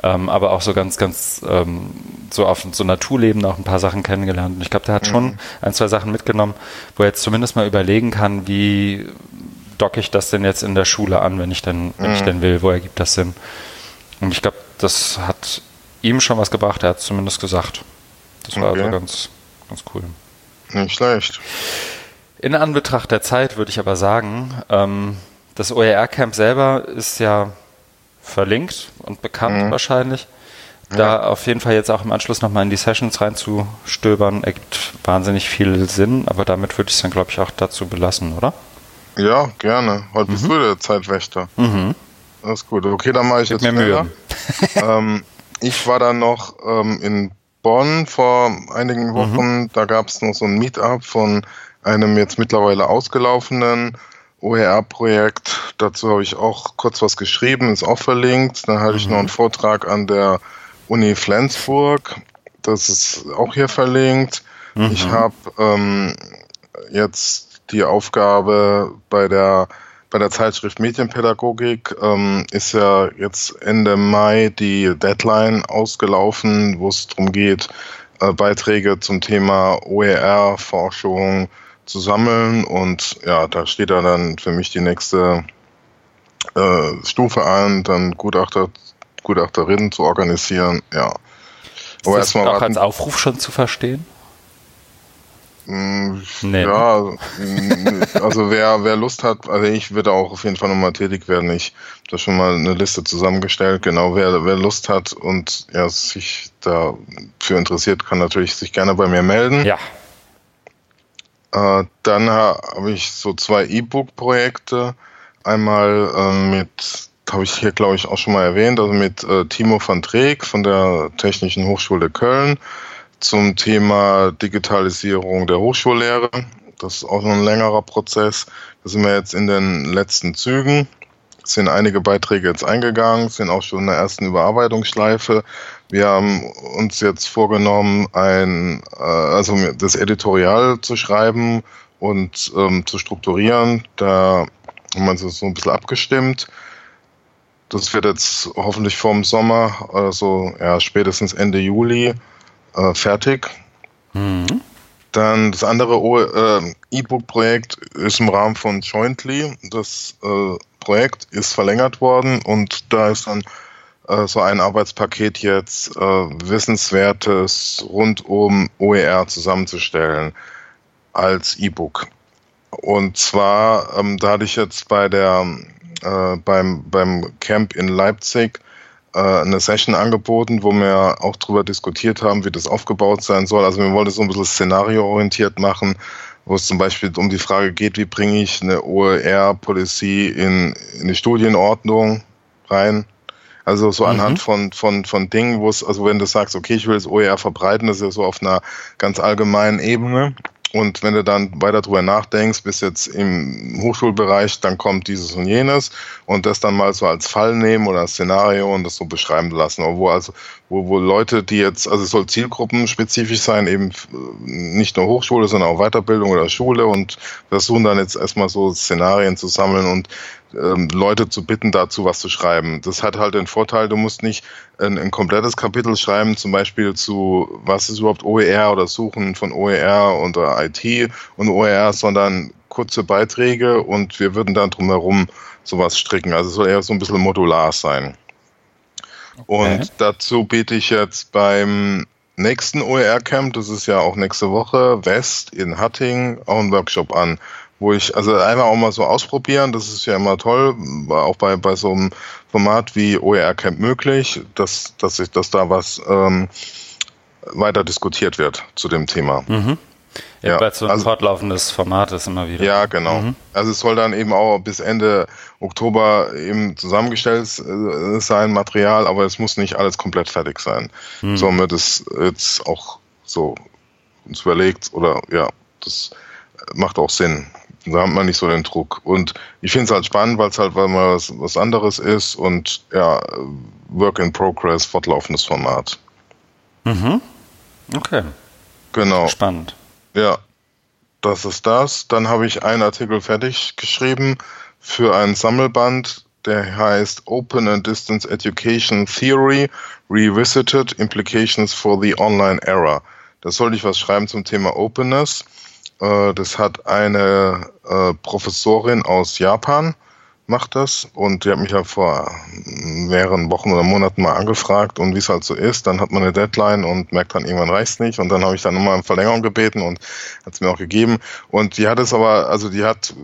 Ähm, aber auch so ganz, ganz ähm, so auf so Naturleben auch ein paar Sachen kennengelernt. Und ich glaube, der hat mhm. schon ein, zwei Sachen mitgenommen, wo er jetzt zumindest mal überlegen kann, wie docke ich das denn jetzt in der Schule an, wenn ich denn, wenn ich mhm. denn will, wo ergibt das Sinn? Und ich glaube, das hat ihm schon was gebracht, er hat es zumindest gesagt. Das war okay. also ganz, ganz cool. Nicht schlecht. In Anbetracht der Zeit würde ich aber sagen, ähm, das OER-Camp selber ist ja verlinkt und bekannt mhm. wahrscheinlich. Da ja. auf jeden Fall jetzt auch im Anschluss nochmal in die Sessions reinzustöbern, ergibt wahnsinnig viel Sinn, aber damit würde ich es dann, glaube ich, auch dazu belassen, oder? Ja, gerne. Heute mhm. bist du der Zeitwächter. Mhm. Das ist gut. Okay, dann mache ich Gib jetzt mir Mühe. ähm, ich war dann noch ähm, in Bonn vor einigen Wochen. Mhm. Da gab es noch so ein Meetup von einem jetzt mittlerweile ausgelaufenen OER-Projekt. Dazu habe ich auch kurz was geschrieben, ist auch verlinkt. Dann hatte mhm. ich noch einen Vortrag an der Uni Flensburg. Das ist auch hier verlinkt. Mhm. Ich habe ähm, jetzt die Aufgabe bei der bei der Zeitschrift Medienpädagogik ähm, ist ja jetzt Ende Mai die Deadline ausgelaufen, wo es darum geht, äh, Beiträge zum Thema OER-Forschung zu sammeln. Und ja, da steht dann für mich die nächste äh, Stufe an, dann Gutachter, Gutachterinnen zu organisieren. Ja. Ist Aber das auch als Aufruf schon zu verstehen? Mm, nee. Ja, mm, also wer, wer Lust hat, also ich würde auch auf jeden Fall nochmal tätig werden. Ich habe da schon mal eine Liste zusammengestellt. Genau, wer, wer Lust hat und ja, sich dafür interessiert, kann natürlich sich gerne bei mir melden. Ja. Äh, dann habe ich so zwei E-Book-Projekte. Einmal äh, mit, habe ich hier glaube ich auch schon mal erwähnt, also mit äh, Timo van Dreek von der Technischen Hochschule Köln zum Thema Digitalisierung der Hochschullehre. Das ist auch ein längerer Prozess. Da sind wir jetzt in den letzten Zügen. Es sind einige Beiträge jetzt eingegangen, sind auch schon in der ersten Überarbeitungsschleife. Wir haben uns jetzt vorgenommen, ein, äh, also das Editorial zu schreiben und ähm, zu strukturieren. Da haben wir uns so ein bisschen abgestimmt. Das wird jetzt hoffentlich vorm Sommer, also ja, spätestens Ende Juli äh, fertig. Mhm. Dann das andere äh, E-Book-Projekt ist im Rahmen von Jointly. Das äh, Projekt ist verlängert worden und da ist dann äh, so ein Arbeitspaket jetzt äh, Wissenswertes rund um OER zusammenzustellen als E-Book. Und zwar, ähm, da hatte ich jetzt bei der äh, beim, beim Camp in Leipzig äh, eine Session angeboten, wo wir auch darüber diskutiert haben, wie das aufgebaut sein soll. Also wir wollten so ein bisschen szenarioorientiert machen, wo es zum Beispiel um die Frage geht, wie bringe ich eine OER-Policy in, in die Studienordnung rein. Also so anhand mhm. von, von, von Dingen, wo es, also wenn du sagst, okay, ich will das OER verbreiten, das ist ja so auf einer ganz allgemeinen Ebene. Und wenn du dann weiter drüber nachdenkst, bis jetzt im Hochschulbereich, dann kommt dieses und jenes und das dann mal so als Fall nehmen oder als Szenario und das so beschreiben lassen. Wo also, wo, wo Leute, die jetzt, also es soll zielgruppenspezifisch sein, eben nicht nur Hochschule, sondern auch Weiterbildung oder Schule und versuchen dann jetzt erstmal so Szenarien zu sammeln und ähm, Leute zu bitten, dazu was zu schreiben. Das hat halt den Vorteil, du musst nicht ein, ein, komplettes Kapitel schreiben, zum Beispiel zu, was ist überhaupt OER oder Suchen von OER unter IT und OER, sondern kurze Beiträge und wir würden dann drumherum sowas stricken. Also es soll eher so ein bisschen modular sein. Okay. Und dazu biete ich jetzt beim nächsten OER-Camp, das ist ja auch nächste Woche, West in Hatting, auch einen Workshop an wo ich, also einfach auch mal so ausprobieren, das ist ja immer toll, war auch bei, bei so einem Format wie OER Camp möglich, dass, dass, ich, dass da was ähm, weiter diskutiert wird zu dem Thema. Mhm. Ja, weil so ein also, fortlaufendes Format ist immer wieder. Ja, genau. Mhm. Also es soll dann eben auch bis Ende Oktober eben zusammengestellt äh, sein, Material, aber es muss nicht alles komplett fertig sein. Mhm. So haben wir das jetzt auch so uns überlegt oder ja, das macht auch Sinn. Da hat man nicht so den Druck. Und ich finde es halt spannend, weil es halt weil mal was, was anderes ist und ja, Work in Progress, fortlaufendes Format. Mhm. Okay. Genau. Spannend. Ja, das ist das. Dann habe ich einen Artikel fertig geschrieben für ein Sammelband, der heißt Open and Distance Education Theory Revisited Implications for the Online Era. Da sollte ich was schreiben zum Thema Openness. Äh, das hat eine äh, Professorin aus Japan, macht das. Und die hat mich ja vor mehreren Wochen oder Monaten mal angefragt und wie es halt so ist, dann hat man eine Deadline und merkt dann irgendwann reicht nicht. Und dann habe ich dann nochmal um Verlängerung gebeten und hat es mir auch gegeben. Und die hat es aber, also die hat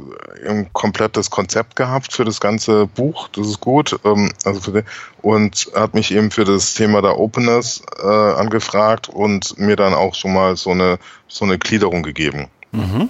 ein komplettes Konzept gehabt für das ganze Buch, das ist gut, ähm, also für die, und hat mich eben für das Thema der Openness äh, angefragt und mir dann auch schon mal so eine so eine Gliederung gegeben. Mhm.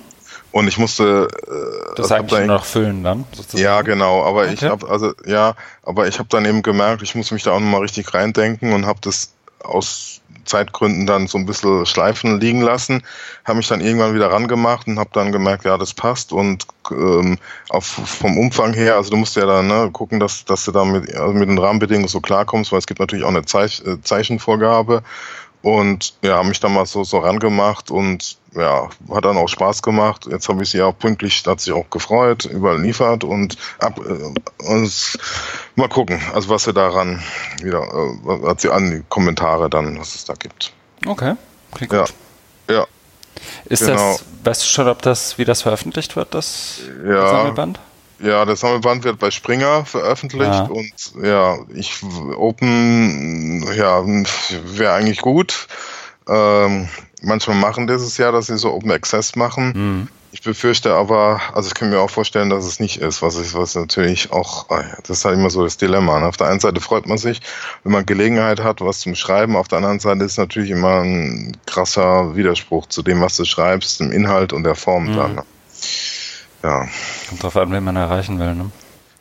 Und ich musste äh, das eigentlich dann, noch füllen dann. Sozusagen. Ja, genau. Aber okay. ich habe also ja, aber ich habe dann eben gemerkt, ich muss mich da auch nochmal richtig reindenken und habe das aus Zeitgründen dann so ein bisschen schleifen liegen lassen, habe mich dann irgendwann wieder rangemacht und habe dann gemerkt, ja, das passt und ähm, auf, vom Umfang her, also du musst ja dann ne, gucken, dass, dass du da mit, also mit den Rahmenbedingungen so klarkommst, weil es gibt natürlich auch eine Zeich, äh, Zeichenvorgabe und ja, mich dann mal so, so rangemacht und ja, hat dann auch Spaß gemacht. Jetzt habe ich sie auch pünktlich, hat sich auch gefreut, überliefert und ab äh, und mal gucken, also was sie daran wieder, äh, hat sie an die Kommentare dann, was es da gibt. Okay, klingt gut. Ja. ja. Ist genau. das, weißt du schon, ob das, wie das veröffentlicht wird, das ja. Sammelband? Ja, das Sammelband wird bei Springer veröffentlicht ja. und ja, ich Open, ja, wäre eigentlich gut. Ähm, manchmal machen dieses Jahr, dass sie so Open Access machen. Mhm. Ich befürchte aber, also ich kann mir auch vorstellen, dass es nicht ist, was ich, was natürlich auch, ah das ist halt immer so das Dilemma. Ne? Auf der einen Seite freut man sich, wenn man Gelegenheit hat, was zum Schreiben. Auf der anderen Seite ist es natürlich immer ein krasser Widerspruch zu dem, was du schreibst, dem Inhalt und der Form mhm. dann. Ja. Kommt drauf an, wen man erreichen will, ne?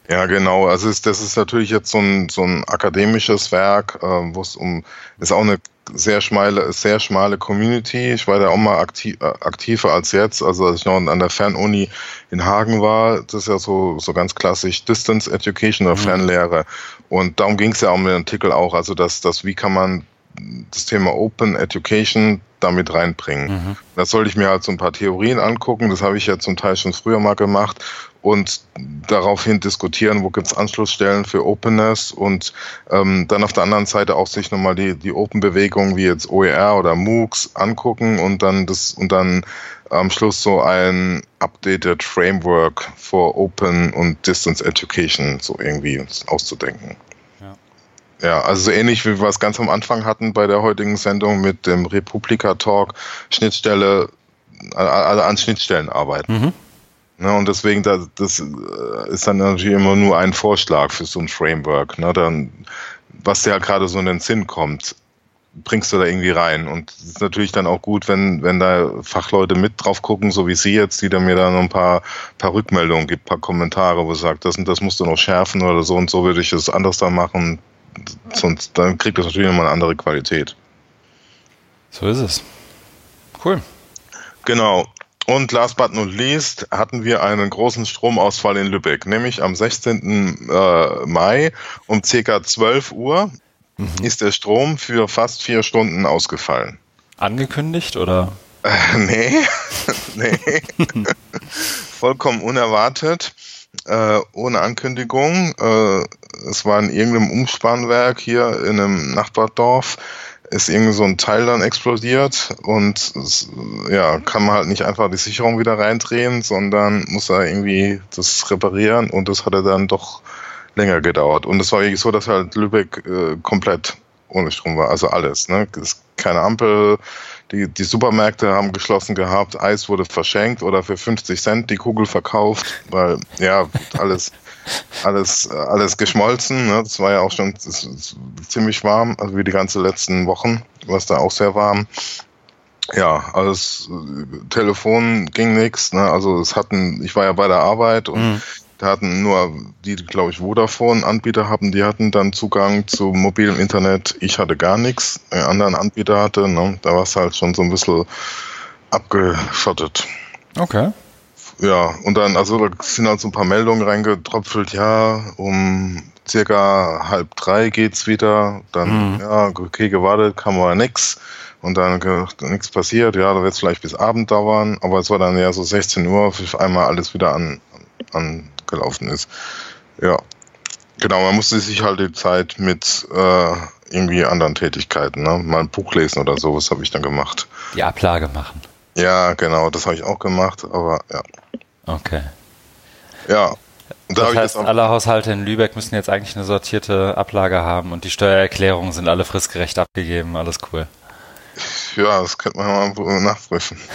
Ja, genau. Also ist, das ist natürlich jetzt so ein, so ein akademisches Werk, äh, wo es um, ist auch eine sehr schmale, sehr schmale Community. Ich war da auch mal aktiv, äh, aktiver als jetzt. Also als ich noch an der Fernuni in Hagen war, das ist ja so, so ganz klassisch Distance Education oder mhm. Fernlehre. Und darum ging es ja um den Artikel auch. Also dass, dass wie kann man das Thema Open Education damit reinbringen. Mhm. Da sollte ich mir halt so ein paar Theorien angucken, das habe ich ja zum Teil schon früher mal gemacht und daraufhin diskutieren, wo gibt es Anschlussstellen für Openness und ähm, dann auf der anderen Seite auch sich nochmal die, die Open-Bewegung wie jetzt OER oder MOOCs angucken und dann das und dann am Schluss so ein updated Framework for Open und Distance Education so irgendwie auszudenken. Ja, also so ähnlich wie wir es ganz am Anfang hatten bei der heutigen Sendung mit dem Republika Talk, Schnittstelle, alle an Schnittstellen arbeiten. Mhm. Ne, und deswegen, das, das äh, ist dann natürlich immer nur ein Vorschlag für so ein Framework. Ne, dann, was dir halt gerade so in den Sinn kommt, bringst du da irgendwie rein. Und es ist natürlich dann auch gut, wenn, wenn da Fachleute mit drauf gucken, so wie Sie jetzt, die dann mir dann ein paar, paar Rückmeldungen gibt, paar Kommentare, wo sagt, das und das musst du noch schärfen oder so und so würde ich es anders da machen. Sonst dann kriegt das natürlich nochmal eine andere Qualität. So ist es. Cool. Genau. Und last but not least hatten wir einen großen Stromausfall in Lübeck, nämlich am 16. Äh, Mai um ca. 12 Uhr mhm. ist der Strom für fast vier Stunden ausgefallen. Angekündigt oder? Äh, nee, nee. Vollkommen unerwartet, äh, ohne Ankündigung. Äh, es war in irgendeinem Umspannwerk hier in einem Nachbardorf ist irgendwie so ein Teil dann explodiert und es, ja, kann man halt nicht einfach die Sicherung wieder reindrehen, sondern muss er irgendwie das reparieren und das hat er dann doch länger gedauert. Und es war wirklich so, dass halt Lübeck äh, komplett ohne Strom war, also alles. Ne? Keine Ampel, die, die Supermärkte haben geschlossen gehabt, Eis wurde verschenkt oder für 50 Cent die Kugel verkauft, weil ja, alles alles, alles geschmolzen. Ne? Das war ja auch schon ziemlich warm, also wie die ganzen letzten Wochen, war es da auch sehr warm. Ja, alles Telefon ging nichts. Ne? Also es hatten, ich war ja bei der Arbeit und mhm. da hatten nur die, glaube ich, Vodafone-Anbieter haben, die hatten dann Zugang zu mobilem Internet. Ich hatte gar nichts. Ein anderen Anbieter hatte. Ne? Da war es halt schon so ein bisschen abgeschottet. Okay. Ja, und dann, also da sind halt so ein paar Meldungen reingetropfelt, ja, um circa halb drei geht's wieder, dann, mhm. ja, okay, gewartet, kam aber nix. Und dann nichts passiert, ja, da wird es vielleicht bis Abend dauern, aber es war dann ja so 16 Uhr, auf einmal alles wieder an, angelaufen ist. Ja. Genau, man musste sich halt die Zeit mit äh, irgendwie anderen Tätigkeiten, ne? mal ein Buch lesen oder sowas habe ich dann gemacht. Die Ablage machen. Ja, genau, das habe ich auch gemacht, aber ja. Okay. Ja. Und da das heißt, alle Haushalte in Lübeck müssen jetzt eigentlich eine sortierte Ablage haben und die Steuererklärungen sind alle fristgerecht abgegeben, alles cool. Ja, das könnte man mal nachprüfen.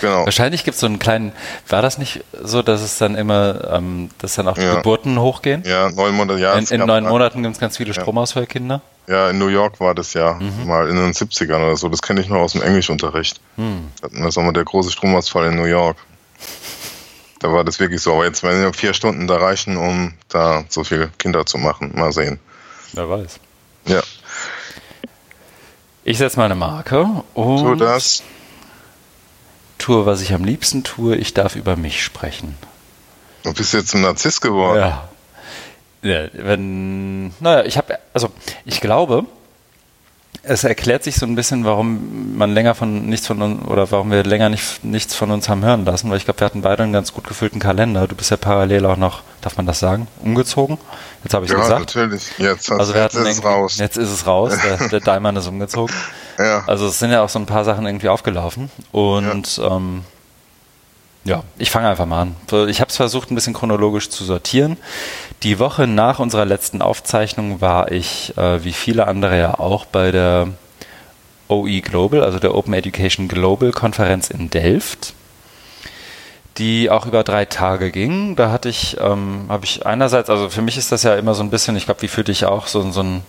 Genau. Wahrscheinlich gibt es so einen kleinen, war das nicht so, dass es dann immer, ähm, dass dann auch die ja. Geburten hochgehen? Ja, neun Monate, ja. In, in neun Monaten gibt es ganz viele Stromausfallkinder? Ja, in New York war das ja mhm. mal in den 70ern oder so. Das kenne ich noch aus dem Englischunterricht. Mhm. Das war mal der große Stromausfall in New York. Da war das wirklich so. Aber jetzt werden ja vier Stunden da reichen, um da so viele Kinder zu machen. Mal sehen. Wer weiß. Ja. Ich setze mal eine Marke und tu das. tue, was ich am liebsten tue. Ich darf über mich sprechen. Du bist jetzt ein Narzisst geworden. Ja. Ja, wenn, naja, ich habe, also ich glaube, es erklärt sich so ein bisschen, warum man länger von nichts von uns oder warum wir länger nicht, nichts von uns haben hören lassen, weil ich glaube, wir hatten beide einen ganz gut gefüllten Kalender. Du bist ja parallel auch noch, darf man das sagen, umgezogen? Jetzt habe ich es ja, gesagt. natürlich. Jetzt, also jetzt ist es raus. Jetzt ist es raus. Der, der Daimann ist umgezogen. Ja. Also es sind ja auch so ein paar Sachen irgendwie aufgelaufen und ja. ähm, ja, ich fange einfach mal an. Ich habe es versucht, ein bisschen chronologisch zu sortieren. Die Woche nach unserer letzten Aufzeichnung war ich, äh, wie viele andere ja auch, bei der OE Global, also der Open Education Global Konferenz in Delft, die auch über drei Tage ging. Da hatte ich, ähm, habe ich einerseits, also für mich ist das ja immer so ein bisschen, ich glaube, wie für dich auch, so, so ein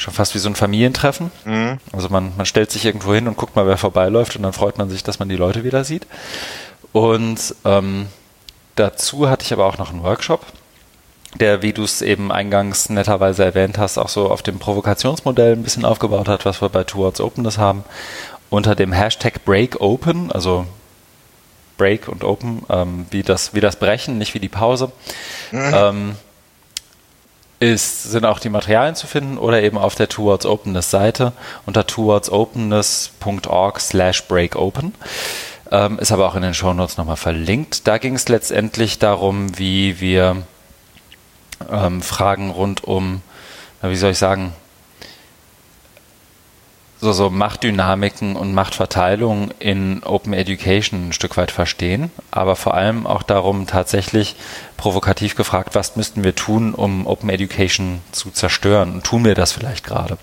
schon fast wie so ein Familientreffen. Mhm. Also man, man stellt sich irgendwo hin und guckt mal, wer vorbeiläuft und dann freut man sich, dass man die Leute wieder sieht. Und ähm, dazu hatte ich aber auch noch einen Workshop, der, wie du es eben eingangs netterweise erwähnt hast, auch so auf dem Provokationsmodell ein bisschen aufgebaut hat, was wir bei Towards Openness haben, unter dem Hashtag Break Open, also Break und Open, ähm, wie, das, wie das Brechen, nicht wie die Pause. Mhm. Ähm, ist, sind auch die Materialien zu finden oder eben auf der Towards Openness Seite unter towardsopenness.org slash breakopen. Ähm, ist aber auch in den Shownotes nochmal verlinkt. Da ging es letztendlich darum, wie wir ähm, Fragen rund um, wie soll ich sagen, so, so Machtdynamiken und Machtverteilung in Open Education ein Stück weit verstehen, aber vor allem auch darum tatsächlich provokativ gefragt, was müssten wir tun, um Open Education zu zerstören und tun wir das vielleicht gerade?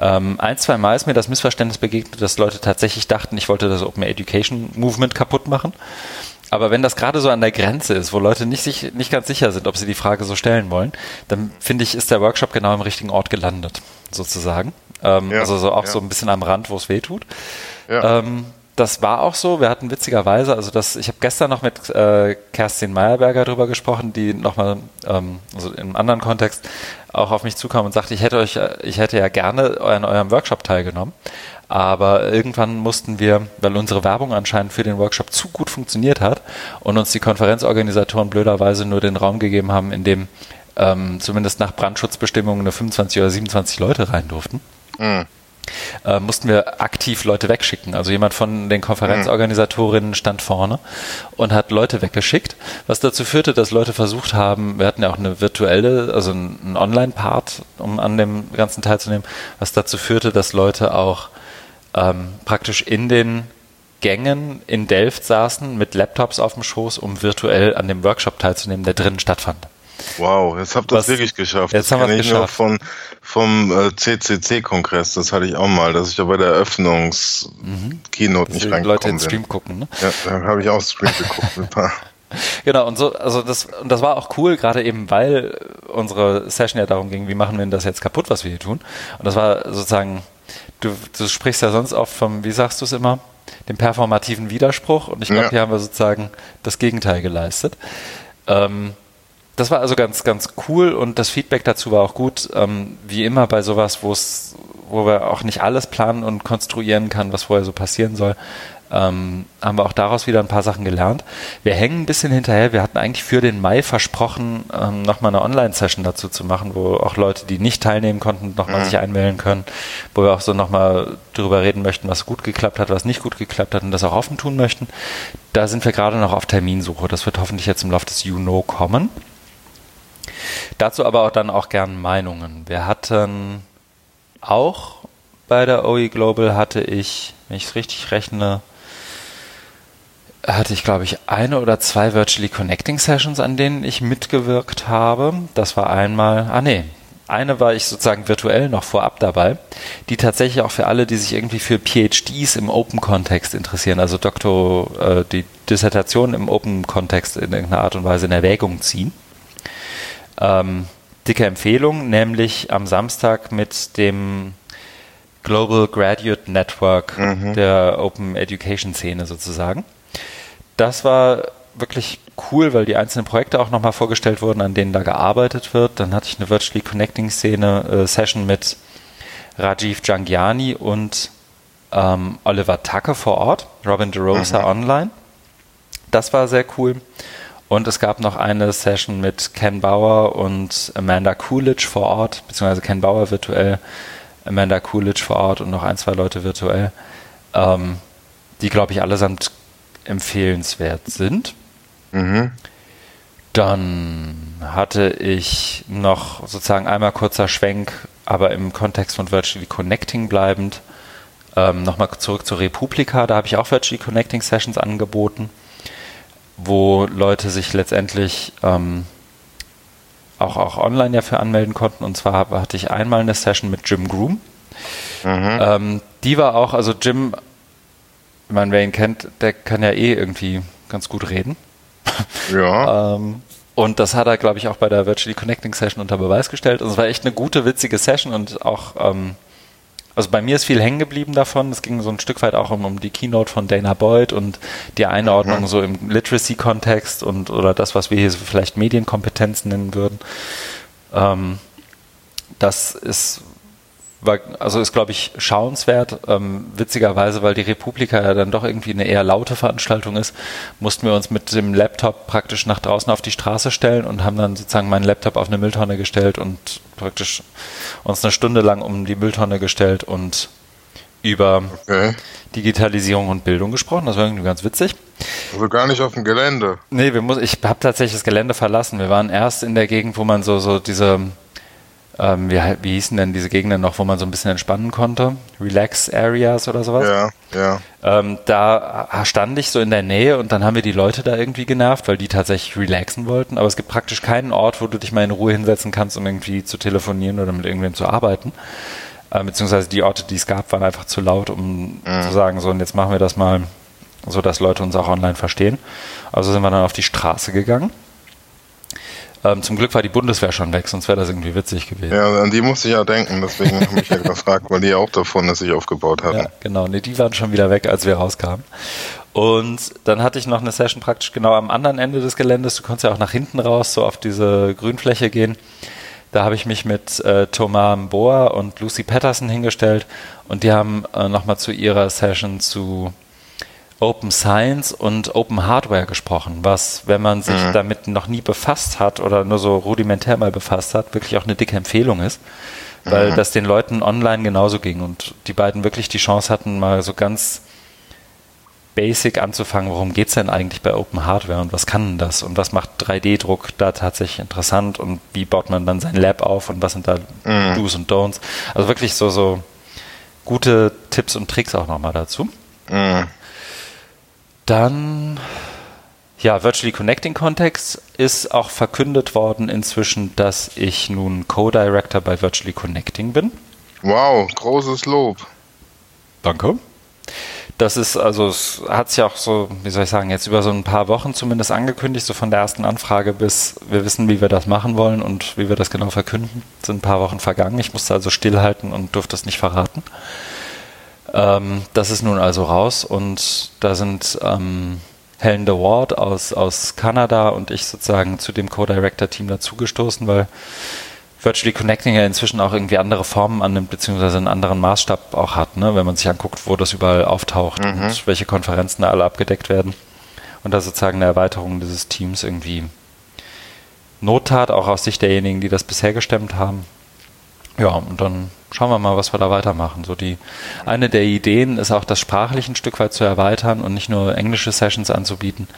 Ähm, ein, zwei Mal ist mir das Missverständnis begegnet, dass Leute tatsächlich dachten, ich wollte das Open Education Movement kaputt machen. Aber wenn das gerade so an der Grenze ist, wo Leute nicht, sich, nicht ganz sicher sind, ob sie die Frage so stellen wollen, dann finde ich, ist der Workshop genau im richtigen Ort gelandet, sozusagen. Ähm, ja, also so auch ja. so ein bisschen am Rand, wo es weh tut. Ja. Ähm, das war auch so. Wir hatten witzigerweise, also das, ich habe gestern noch mit äh, Kerstin Meyerberger drüber gesprochen, die nochmal, ähm, also in einem anderen Kontext auch auf mich zukam und sagte, ich hätte euch, ich hätte ja gerne an eurem Workshop teilgenommen. Aber irgendwann mussten wir, weil unsere Werbung anscheinend für den Workshop zu gut funktioniert hat und uns die Konferenzorganisatoren blöderweise nur den Raum gegeben haben, in dem ähm, zumindest nach Brandschutzbestimmungen nur 25 oder 27 Leute rein durften. Mhm. Äh, mussten wir aktiv Leute wegschicken. Also jemand von den Konferenzorganisatorinnen stand vorne und hat Leute weggeschickt, was dazu führte, dass Leute versucht haben, wir hatten ja auch eine virtuelle, also einen Online-Part, um an dem ganzen teilzunehmen, was dazu führte, dass Leute auch ähm, praktisch in den Gängen in Delft saßen mit Laptops auf dem Schoß, um virtuell an dem Workshop teilzunehmen, der drinnen stattfand. Wow, jetzt habt ihr es wirklich geschafft. Jetzt das haben wir es geschafft. Von, vom äh, CCC-Kongress, das hatte ich auch mal, dass ich da bei der Eröffnungs-Keynote mhm. nicht reingekommen Leute in Stream gucken, ne? Ja, da habe ich auch Stream geguckt mit ein paar. Genau, und so, also das, und das war auch cool, gerade eben, weil unsere Session ja darum ging, wie machen wir denn das jetzt kaputt, was wir hier tun. Und das war sozusagen, du, du sprichst ja sonst oft vom, wie sagst du es immer, dem performativen Widerspruch. Und ich glaube, ja. hier haben wir sozusagen das Gegenteil geleistet. Ähm, das war also ganz, ganz cool und das Feedback dazu war auch gut. Ähm, wie immer bei sowas, wo es, wo wir auch nicht alles planen und konstruieren kann, was vorher so passieren soll, ähm, haben wir auch daraus wieder ein paar Sachen gelernt. Wir hängen ein bisschen hinterher. Wir hatten eigentlich für den Mai versprochen, ähm, nochmal eine Online-Session dazu zu machen, wo auch Leute, die nicht teilnehmen konnten, nochmal mhm. sich einwählen können, wo wir auch so nochmal drüber reden möchten, was gut geklappt hat, was nicht gut geklappt hat und das auch offen tun möchten. Da sind wir gerade noch auf Terminsuche. Das wird hoffentlich jetzt im Laufe des You kommen. Dazu aber auch dann auch gern Meinungen. Wir hatten auch bei der OE Global hatte ich, wenn ich es richtig rechne, hatte ich, glaube ich, eine oder zwei Virtually Connecting Sessions, an denen ich mitgewirkt habe. Das war einmal, ah nee, eine war ich sozusagen virtuell noch vorab dabei, die tatsächlich auch für alle, die sich irgendwie für PhDs im Open-Kontext interessieren, also Doktor, äh, die Dissertation im Open-Kontext in irgendeiner Art und Weise in Erwägung ziehen ähm, dicke Empfehlung, nämlich am Samstag mit dem Global Graduate Network mhm. der Open Education Szene sozusagen. Das war wirklich cool, weil die einzelnen Projekte auch nochmal vorgestellt wurden, an denen da gearbeitet wird. Dann hatte ich eine Virtually Connecting Szene äh, Session mit Rajiv Jangiani und ähm, Oliver Tucker vor Ort, Robin DeRosa mhm. online. Das war sehr cool. Und es gab noch eine Session mit Ken Bauer und Amanda Coolidge vor Ort, beziehungsweise Ken Bauer virtuell, Amanda Coolidge vor Ort und noch ein, zwei Leute virtuell, ähm, die, glaube ich, allesamt empfehlenswert sind. Mhm. Dann hatte ich noch sozusagen einmal kurzer Schwenk, aber im Kontext von Virtually Connecting bleibend, ähm, nochmal zurück zur Republika. Da habe ich auch Virtually Connecting Sessions angeboten wo Leute sich letztendlich ähm, auch, auch online ja für anmelden konnten. Und zwar hatte ich einmal eine Session mit Jim Groom. Mhm. Ähm, die war auch, also Jim, ich meine, wer ihn kennt, der kann ja eh irgendwie ganz gut reden. Ja. ähm, und das hat er, glaube ich, auch bei der Virtually Connecting Session unter Beweis gestellt. Und es war echt eine gute, witzige Session und auch ähm, also bei mir ist viel hängen geblieben davon. Es ging so ein Stück weit auch um, um die Keynote von Dana Boyd und die Einordnung mhm. so im Literacy-Kontext und oder das, was wir hier so vielleicht Medienkompetenz nennen würden. Ähm, das ist war, also ist, glaube ich, schauenswert. Ähm, witzigerweise, weil die Republika ja dann doch irgendwie eine eher laute Veranstaltung ist, mussten wir uns mit dem Laptop praktisch nach draußen auf die Straße stellen und haben dann sozusagen meinen Laptop auf eine Mülltonne gestellt und praktisch uns eine Stunde lang um die Mülltonne gestellt und über okay. Digitalisierung und Bildung gesprochen. Das war irgendwie ganz witzig. Also gar nicht auf dem Gelände. Nee, wir muss, ich habe tatsächlich das Gelände verlassen. Wir waren erst in der Gegend, wo man so, so diese ähm, wie, wie hießen denn diese Gegenden noch, wo man so ein bisschen entspannen konnte? Relax Areas oder sowas? Ja, ja. Ähm, da stand ich so in der Nähe und dann haben wir die Leute da irgendwie genervt, weil die tatsächlich relaxen wollten. Aber es gibt praktisch keinen Ort, wo du dich mal in Ruhe hinsetzen kannst, um irgendwie zu telefonieren oder mit irgendwem zu arbeiten. Äh, beziehungsweise die Orte, die es gab, waren einfach zu laut, um mhm. zu sagen, so und jetzt machen wir das mal, so dass Leute uns auch online verstehen. Also sind wir dann auf die Straße gegangen ähm, zum Glück war die Bundeswehr schon weg, sonst wäre das irgendwie witzig gewesen. Ja, an die musste ich ja denken, deswegen habe ich ja gefragt, weil die ja auch davon dass sich aufgebaut hatten. Ja, genau, nee, die waren schon wieder weg, als wir rauskamen. Und dann hatte ich noch eine Session praktisch genau am anderen Ende des Geländes. Du konntest ja auch nach hinten raus, so auf diese Grünfläche gehen. Da habe ich mich mit äh, Thomas Mboa und Lucy Patterson hingestellt und die haben äh, nochmal zu ihrer Session zu Open Science und Open Hardware gesprochen, was, wenn man sich mhm. damit noch nie befasst hat oder nur so rudimentär mal befasst hat, wirklich auch eine dicke Empfehlung ist, weil mhm. das den Leuten online genauso ging und die beiden wirklich die Chance hatten, mal so ganz basic anzufangen, worum geht es denn eigentlich bei Open Hardware und was kann denn das und was macht 3D-Druck da tatsächlich interessant und wie baut man dann sein Lab auf und was sind da mhm. Do's und Don'ts. Also wirklich so, so gute Tipps und Tricks auch nochmal dazu. Mhm. Dann, ja, Virtually Connecting Context ist auch verkündet worden inzwischen, dass ich nun Co-Director bei Virtually Connecting bin. Wow, großes Lob. Danke. Das ist, also es hat sich auch so, wie soll ich sagen, jetzt über so ein paar Wochen zumindest angekündigt, so von der ersten Anfrage bis wir wissen, wie wir das machen wollen und wie wir das genau verkünden. Sind ein paar Wochen vergangen. Ich musste also stillhalten und durfte es nicht verraten. Ähm, das ist nun also raus und da sind ähm, Helen de Ward aus, aus Kanada und ich sozusagen zu dem Co-Director-Team dazugestoßen, weil Virtually Connecting ja inzwischen auch irgendwie andere Formen annimmt, beziehungsweise einen anderen Maßstab auch hat, ne? wenn man sich anguckt, wo das überall auftaucht mhm. und welche Konferenzen da alle abgedeckt werden. Und da sozusagen eine Erweiterung dieses Teams irgendwie Not tat, auch aus Sicht derjenigen, die das bisher gestemmt haben. Ja, und dann schauen wir mal, was wir da weitermachen. So die eine der Ideen ist auch, das sprachlich ein Stück weit zu erweitern und nicht nur englische Sessions anzubieten.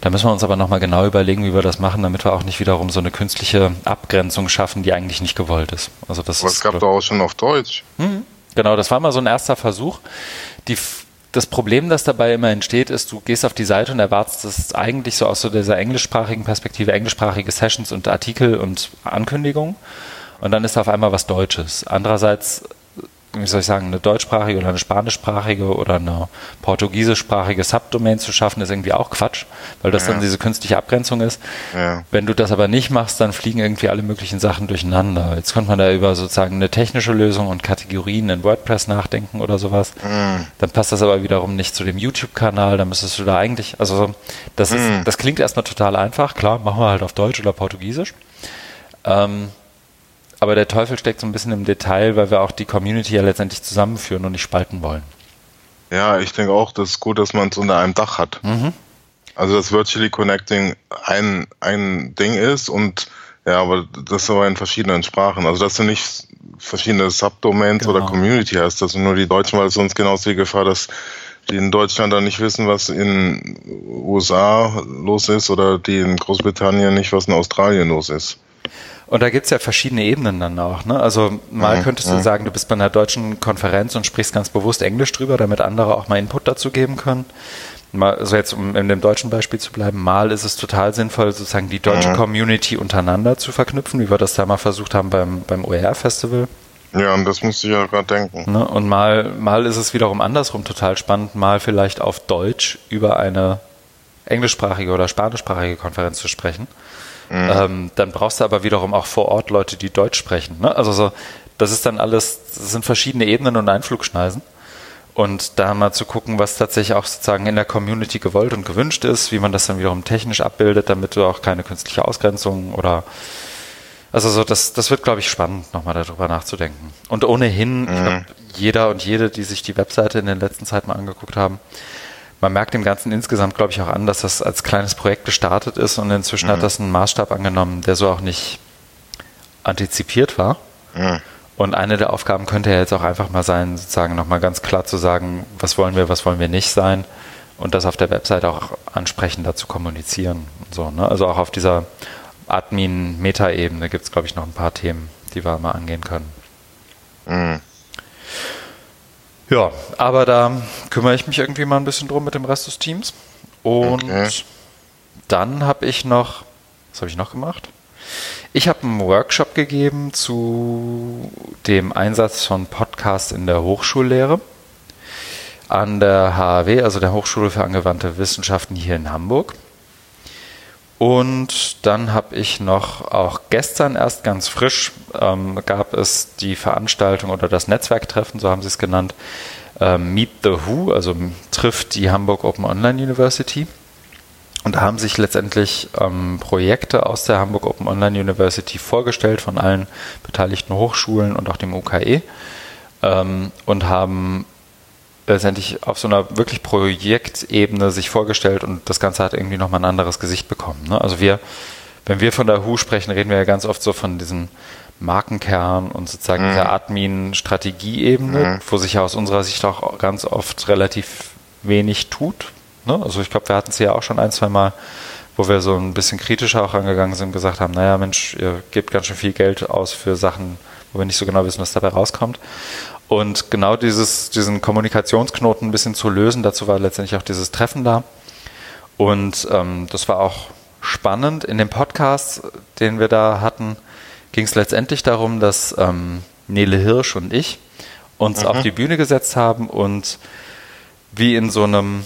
Da müssen wir uns aber nochmal genau überlegen, wie wir das machen, damit wir auch nicht wiederum so eine künstliche Abgrenzung schaffen, die eigentlich nicht gewollt ist. Also das was gab da auch schon auf Deutsch? Mhm. Genau, das war mal so ein erster Versuch. Die das Problem, das dabei immer entsteht, ist, du gehst auf die Seite und erwartest, dass es eigentlich so aus so dieser englischsprachigen Perspektive englischsprachige Sessions und Artikel und Ankündigungen und dann ist da auf einmal was Deutsches. Andererseits, wie soll ich sagen, eine deutschsprachige oder eine spanischsprachige oder eine portugiesischsprachige Subdomain zu schaffen, ist irgendwie auch Quatsch, weil das ja. dann diese künstliche Abgrenzung ist. Ja. Wenn du das aber nicht machst, dann fliegen irgendwie alle möglichen Sachen durcheinander. Jetzt könnte man da über sozusagen eine technische Lösung und Kategorien in WordPress nachdenken oder sowas. Mhm. Dann passt das aber wiederum nicht zu dem YouTube-Kanal, dann müsstest du da eigentlich, also das ist, mhm. das klingt erstmal total einfach, klar, machen wir halt auf Deutsch oder Portugiesisch. Ähm, aber der Teufel steckt so ein bisschen im Detail, weil wir auch die Community ja letztendlich zusammenführen und nicht spalten wollen. Ja, ich denke auch, das ist gut, dass man es unter einem Dach hat. Mhm. Also dass Virtually Connecting ein, ein Ding ist und ja, aber das aber in verschiedenen Sprachen. Also dass du nicht verschiedene Subdomains genau. oder Community hast, das sind nur die Deutschen, weil sonst genauso die Gefahr, dass die in Deutschland dann nicht wissen, was in USA los ist oder die in Großbritannien nicht, was in Australien los ist. Und da gibt's ja verschiedene Ebenen dann auch. Ne? Also mal mhm, könntest du sagen, du bist bei einer deutschen Konferenz und sprichst ganz bewusst Englisch drüber, damit andere auch mal Input dazu geben können. Mal, also jetzt um in dem deutschen Beispiel zu bleiben, mal ist es total sinnvoll, sozusagen die deutsche mhm. Community untereinander zu verknüpfen, wie wir das da mal versucht haben beim, beim OER-Festival. Ja, und das musste ich ja gerade denken. Ne? Und mal, mal ist es wiederum andersrum total spannend, mal vielleicht auf Deutsch über eine englischsprachige oder spanischsprachige Konferenz zu sprechen. Mhm. Ähm, dann brauchst du aber wiederum auch vor Ort Leute, die Deutsch sprechen. Ne? Also so, das ist dann alles, das sind verschiedene Ebenen und Einflugschneisen. Und da mal zu gucken, was tatsächlich auch sozusagen in der Community gewollt und gewünscht ist, wie man das dann wiederum technisch abbildet, damit du auch keine künstliche Ausgrenzung oder also so, das, das wird, glaube ich, spannend, nochmal darüber nachzudenken. Und ohnehin, mhm. glaub, jeder und jede, die sich die Webseite in den letzten Zeiten mal angeguckt haben, man merkt dem Ganzen insgesamt, glaube ich, auch an, dass das als kleines Projekt gestartet ist und inzwischen mhm. hat das einen Maßstab angenommen, der so auch nicht antizipiert war. Mhm. Und eine der Aufgaben könnte ja jetzt auch einfach mal sein, sozusagen nochmal ganz klar zu sagen, was wollen wir, was wollen wir nicht sein und das auf der Webseite auch ansprechender zu kommunizieren. so, ne? Also auch auf dieser Admin-Meta-Ebene gibt es, glaube ich, noch ein paar Themen, die wir mal angehen können. Mhm. Ja, aber da kümmere ich mich irgendwie mal ein bisschen drum mit dem Rest des Teams. Und okay. dann habe ich noch, was habe ich noch gemacht? Ich habe einen Workshop gegeben zu dem Einsatz von Podcasts in der Hochschullehre an der HAW, also der Hochschule für angewandte Wissenschaften hier in Hamburg. Und dann habe ich noch auch gestern erst ganz frisch ähm, gab es die Veranstaltung oder das Netzwerktreffen, so haben sie es genannt, ähm, Meet the Who, also trifft die Hamburg Open Online University. Und da haben sich letztendlich ähm, Projekte aus der Hamburg Open Online University vorgestellt von allen beteiligten Hochschulen und auch dem UKE ähm, und haben letztendlich auf so einer wirklich Projektebene sich vorgestellt und das Ganze hat irgendwie nochmal ein anderes Gesicht bekommen. Ne? Also wir, wenn wir von der HU sprechen, reden wir ja ganz oft so von diesem Markenkern und sozusagen mhm. dieser Admin-Strategieebene, mhm. wo sich ja aus unserer Sicht auch ganz oft relativ wenig tut. Ne? Also ich glaube, wir hatten es ja auch schon ein, zwei Mal, wo wir so ein bisschen kritischer auch angegangen sind und gesagt haben, naja Mensch, ihr gebt ganz schön viel Geld aus für Sachen, wo wir nicht so genau wissen, was dabei rauskommt. Und genau dieses, diesen Kommunikationsknoten ein bisschen zu lösen, dazu war letztendlich auch dieses Treffen da. Und ähm, das war auch spannend. In dem Podcast, den wir da hatten, ging es letztendlich darum, dass ähm, Nele Hirsch und ich uns mhm. auf die Bühne gesetzt haben und wie in so einem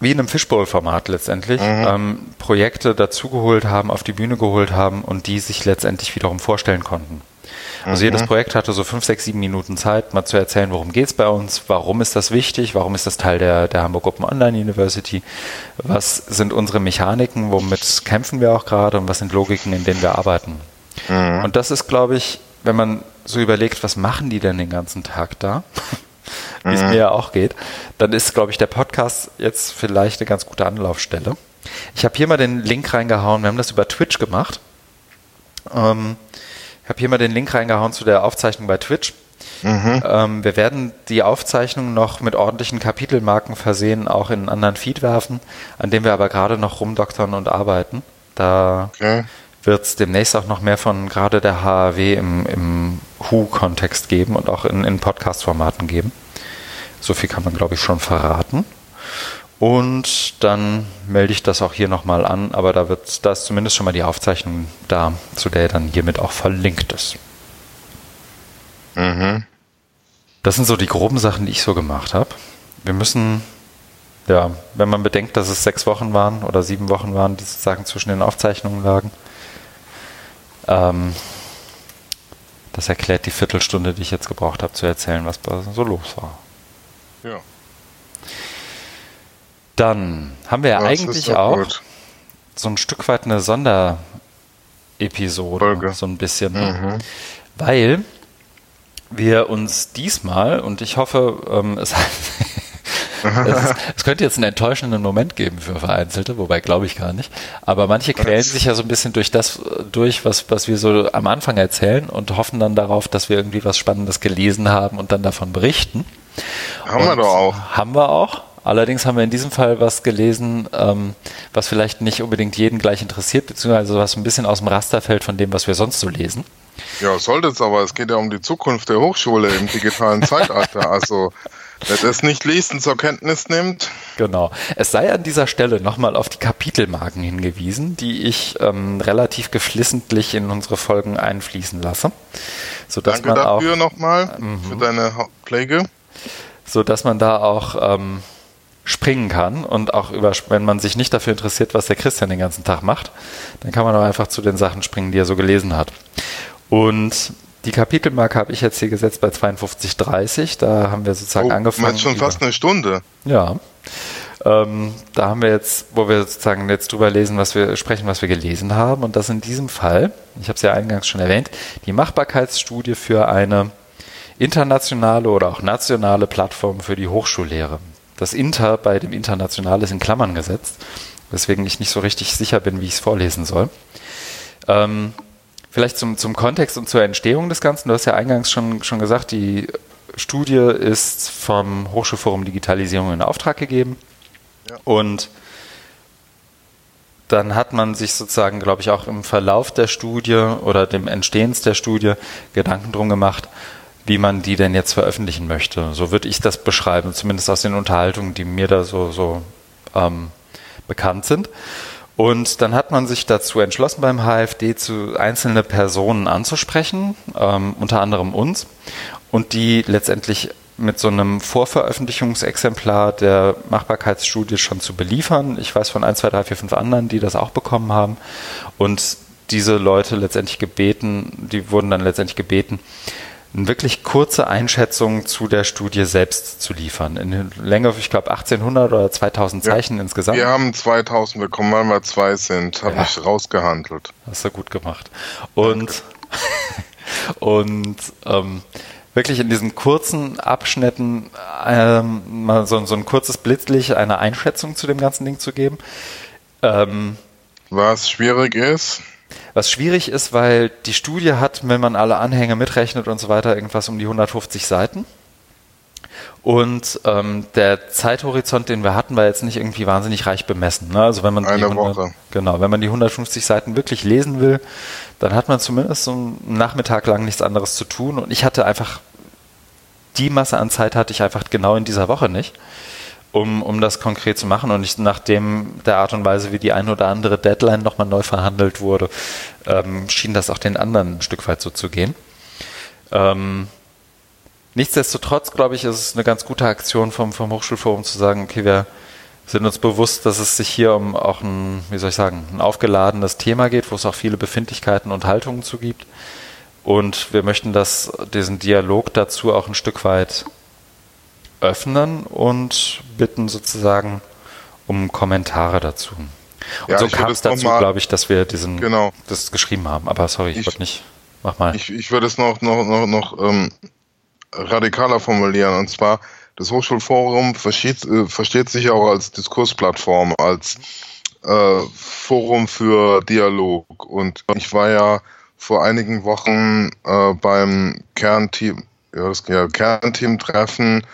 wie in einem Fishbowl-Format letztendlich mhm. ähm, Projekte dazugeholt haben, auf die Bühne geholt haben und die sich letztendlich wiederum vorstellen konnten. Also mhm. jedes Projekt hatte so fünf, sechs, sieben Minuten Zeit, mal zu erzählen, worum geht es bei uns, warum ist das wichtig, warum ist das Teil der, der Hamburg Open Online University, was sind unsere Mechaniken, womit kämpfen wir auch gerade und was sind Logiken, in denen wir arbeiten. Mhm. Und das ist, glaube ich, wenn man so überlegt, was machen die denn den ganzen Tag da, wie es mhm. mir ja auch geht, dann ist, glaube ich, der Podcast jetzt vielleicht eine ganz gute Anlaufstelle. Ich habe hier mal den Link reingehauen, wir haben das über Twitch gemacht. Ähm, ich habe hier mal den Link reingehauen zu der Aufzeichnung bei Twitch. Mhm. Ähm, wir werden die Aufzeichnung noch mit ordentlichen Kapitelmarken versehen, auch in einen anderen Feed werfen, an dem wir aber gerade noch rumdoktern und arbeiten. Da okay. wird es demnächst auch noch mehr von gerade der HAW im, im Who-Kontext geben und auch in, in Podcast-Formaten geben. So viel kann man, glaube ich, schon verraten. Und dann melde ich das auch hier nochmal an, aber da wird, da ist zumindest schon mal die Aufzeichnung da, zu der dann hiermit auch verlinkt ist. Mhm. Das sind so die groben Sachen, die ich so gemacht habe. Wir müssen, ja, wenn man bedenkt, dass es sechs Wochen waren oder sieben Wochen waren, die sozusagen zwischen den Aufzeichnungen lagen, ähm, das erklärt die Viertelstunde, die ich jetzt gebraucht habe, zu erzählen, was so los war. Ja. Dann haben wir ja eigentlich auch gut. so ein Stück weit eine Sonderepisode, Folge. so ein bisschen. Ne? Mhm. Weil wir uns diesmal, und ich hoffe, ähm, es, es, es, könnte jetzt einen enttäuschenden Moment geben für Vereinzelte, wobei glaube ich gar nicht. Aber manche quälen sich ja so ein bisschen durch das durch, was, was wir so am Anfang erzählen und hoffen dann darauf, dass wir irgendwie was Spannendes gelesen haben und dann davon berichten. Haben und wir doch auch. Haben wir auch. Allerdings haben wir in diesem Fall was gelesen, ähm, was vielleicht nicht unbedingt jeden gleich interessiert, beziehungsweise was ein bisschen aus dem Raster fällt von dem, was wir sonst so lesen. Ja, sollte es aber. Es geht ja um die Zukunft der Hochschule im digitalen Zeitalter. Also, wer das nicht liest und zur Kenntnis nimmt. Genau. Es sei an dieser Stelle nochmal auf die Kapitelmarken hingewiesen, die ich ähm, relativ geflissentlich in unsere Folgen einfließen lasse. Sodass Danke man dafür nochmal, mhm. für deine Pflege. Sodass man da auch ähm, springen kann und auch über, wenn man sich nicht dafür interessiert, was der Christian den ganzen Tag macht, dann kann man auch einfach zu den Sachen springen, die er so gelesen hat. Und die Kapitelmarke habe ich jetzt hier gesetzt bei 52,30. Da haben wir sozusagen oh, angefangen. schon fast eine Stunde. Ja. Ähm, da haben wir jetzt, wo wir sozusagen jetzt drüber lesen, was wir sprechen, was wir gelesen haben. Und das in diesem Fall, ich habe es ja eingangs schon erwähnt, die Machbarkeitsstudie für eine internationale oder auch nationale Plattform für die Hochschullehre das Inter bei dem International ist in Klammern gesetzt, weswegen ich nicht so richtig sicher bin, wie ich es vorlesen soll. Ähm, vielleicht zum, zum Kontext und zur Entstehung des Ganzen. Du hast ja eingangs schon, schon gesagt, die Studie ist vom Hochschulforum Digitalisierung in Auftrag gegeben. Ja. Und dann hat man sich sozusagen, glaube ich, auch im Verlauf der Studie oder dem Entstehens der Studie Gedanken drum gemacht, wie man die denn jetzt veröffentlichen möchte. So würde ich das beschreiben, zumindest aus den Unterhaltungen, die mir da so, so ähm, bekannt sind. Und dann hat man sich dazu entschlossen, beim HFD zu einzelne Personen anzusprechen, ähm, unter anderem uns, und die letztendlich mit so einem Vorveröffentlichungsexemplar der Machbarkeitsstudie schon zu beliefern. Ich weiß von 1, 2, 3, 4, 5 anderen, die das auch bekommen haben. Und diese Leute letztendlich gebeten, die wurden dann letztendlich gebeten, eine wirklich kurze Einschätzung zu der Studie selbst zu liefern. In Länge, ich glaube, 1800 oder 2000 Zeichen ja, insgesamt. Wir haben 2000 bekommen, weil wir zwei sind. Habe ja. ich rausgehandelt. Hast du gut gemacht. Und, und ähm, wirklich in diesen kurzen Abschnitten ähm, mal so, so ein kurzes Blitzlicht, eine Einschätzung zu dem ganzen Ding zu geben. Ähm, Was schwierig ist? Was schwierig ist, weil die Studie hat, wenn man alle Anhänge mitrechnet und so weiter, irgendwas um die 150 Seiten. Und ähm, der Zeithorizont, den wir hatten, war jetzt nicht irgendwie wahnsinnig reich bemessen. Ne? Also wenn man Eine die 100, Woche. Genau, wenn man die 150 Seiten wirklich lesen will, dann hat man zumindest so einen Nachmittag lang nichts anderes zu tun. Und ich hatte einfach die Masse an Zeit hatte ich einfach genau in dieser Woche nicht um, um das konkret zu machen. Und ich, nachdem der Art und Weise, wie die ein oder andere Deadline nochmal neu verhandelt wurde, ähm, schien das auch den anderen ein Stück weit so zu gehen. Ähm, nichtsdestotrotz, glaube ich, ist es eine ganz gute Aktion vom, vom Hochschulforum zu sagen, okay, wir sind uns bewusst, dass es sich hier um auch ein, wie soll ich sagen, ein aufgeladenes Thema geht, wo es auch viele Befindlichkeiten und Haltungen zu gibt. Und wir möchten das, diesen Dialog dazu auch ein Stück weit öffnen und bitten sozusagen um Kommentare dazu. Und ja, so kam es dazu, glaube ich, dass wir diesen genau. das geschrieben haben. Aber sorry, ich, ich wollte nicht. Mach mal. Ich, ich würde es noch, noch, noch, noch ähm, radikaler formulieren. Und zwar, das Hochschulforum versteht, äh, versteht sich auch als Diskursplattform, als äh, Forum für Dialog. Und ich war ja vor einigen Wochen äh, beim Kernteam, ja, das ja, Kernteam-Treffen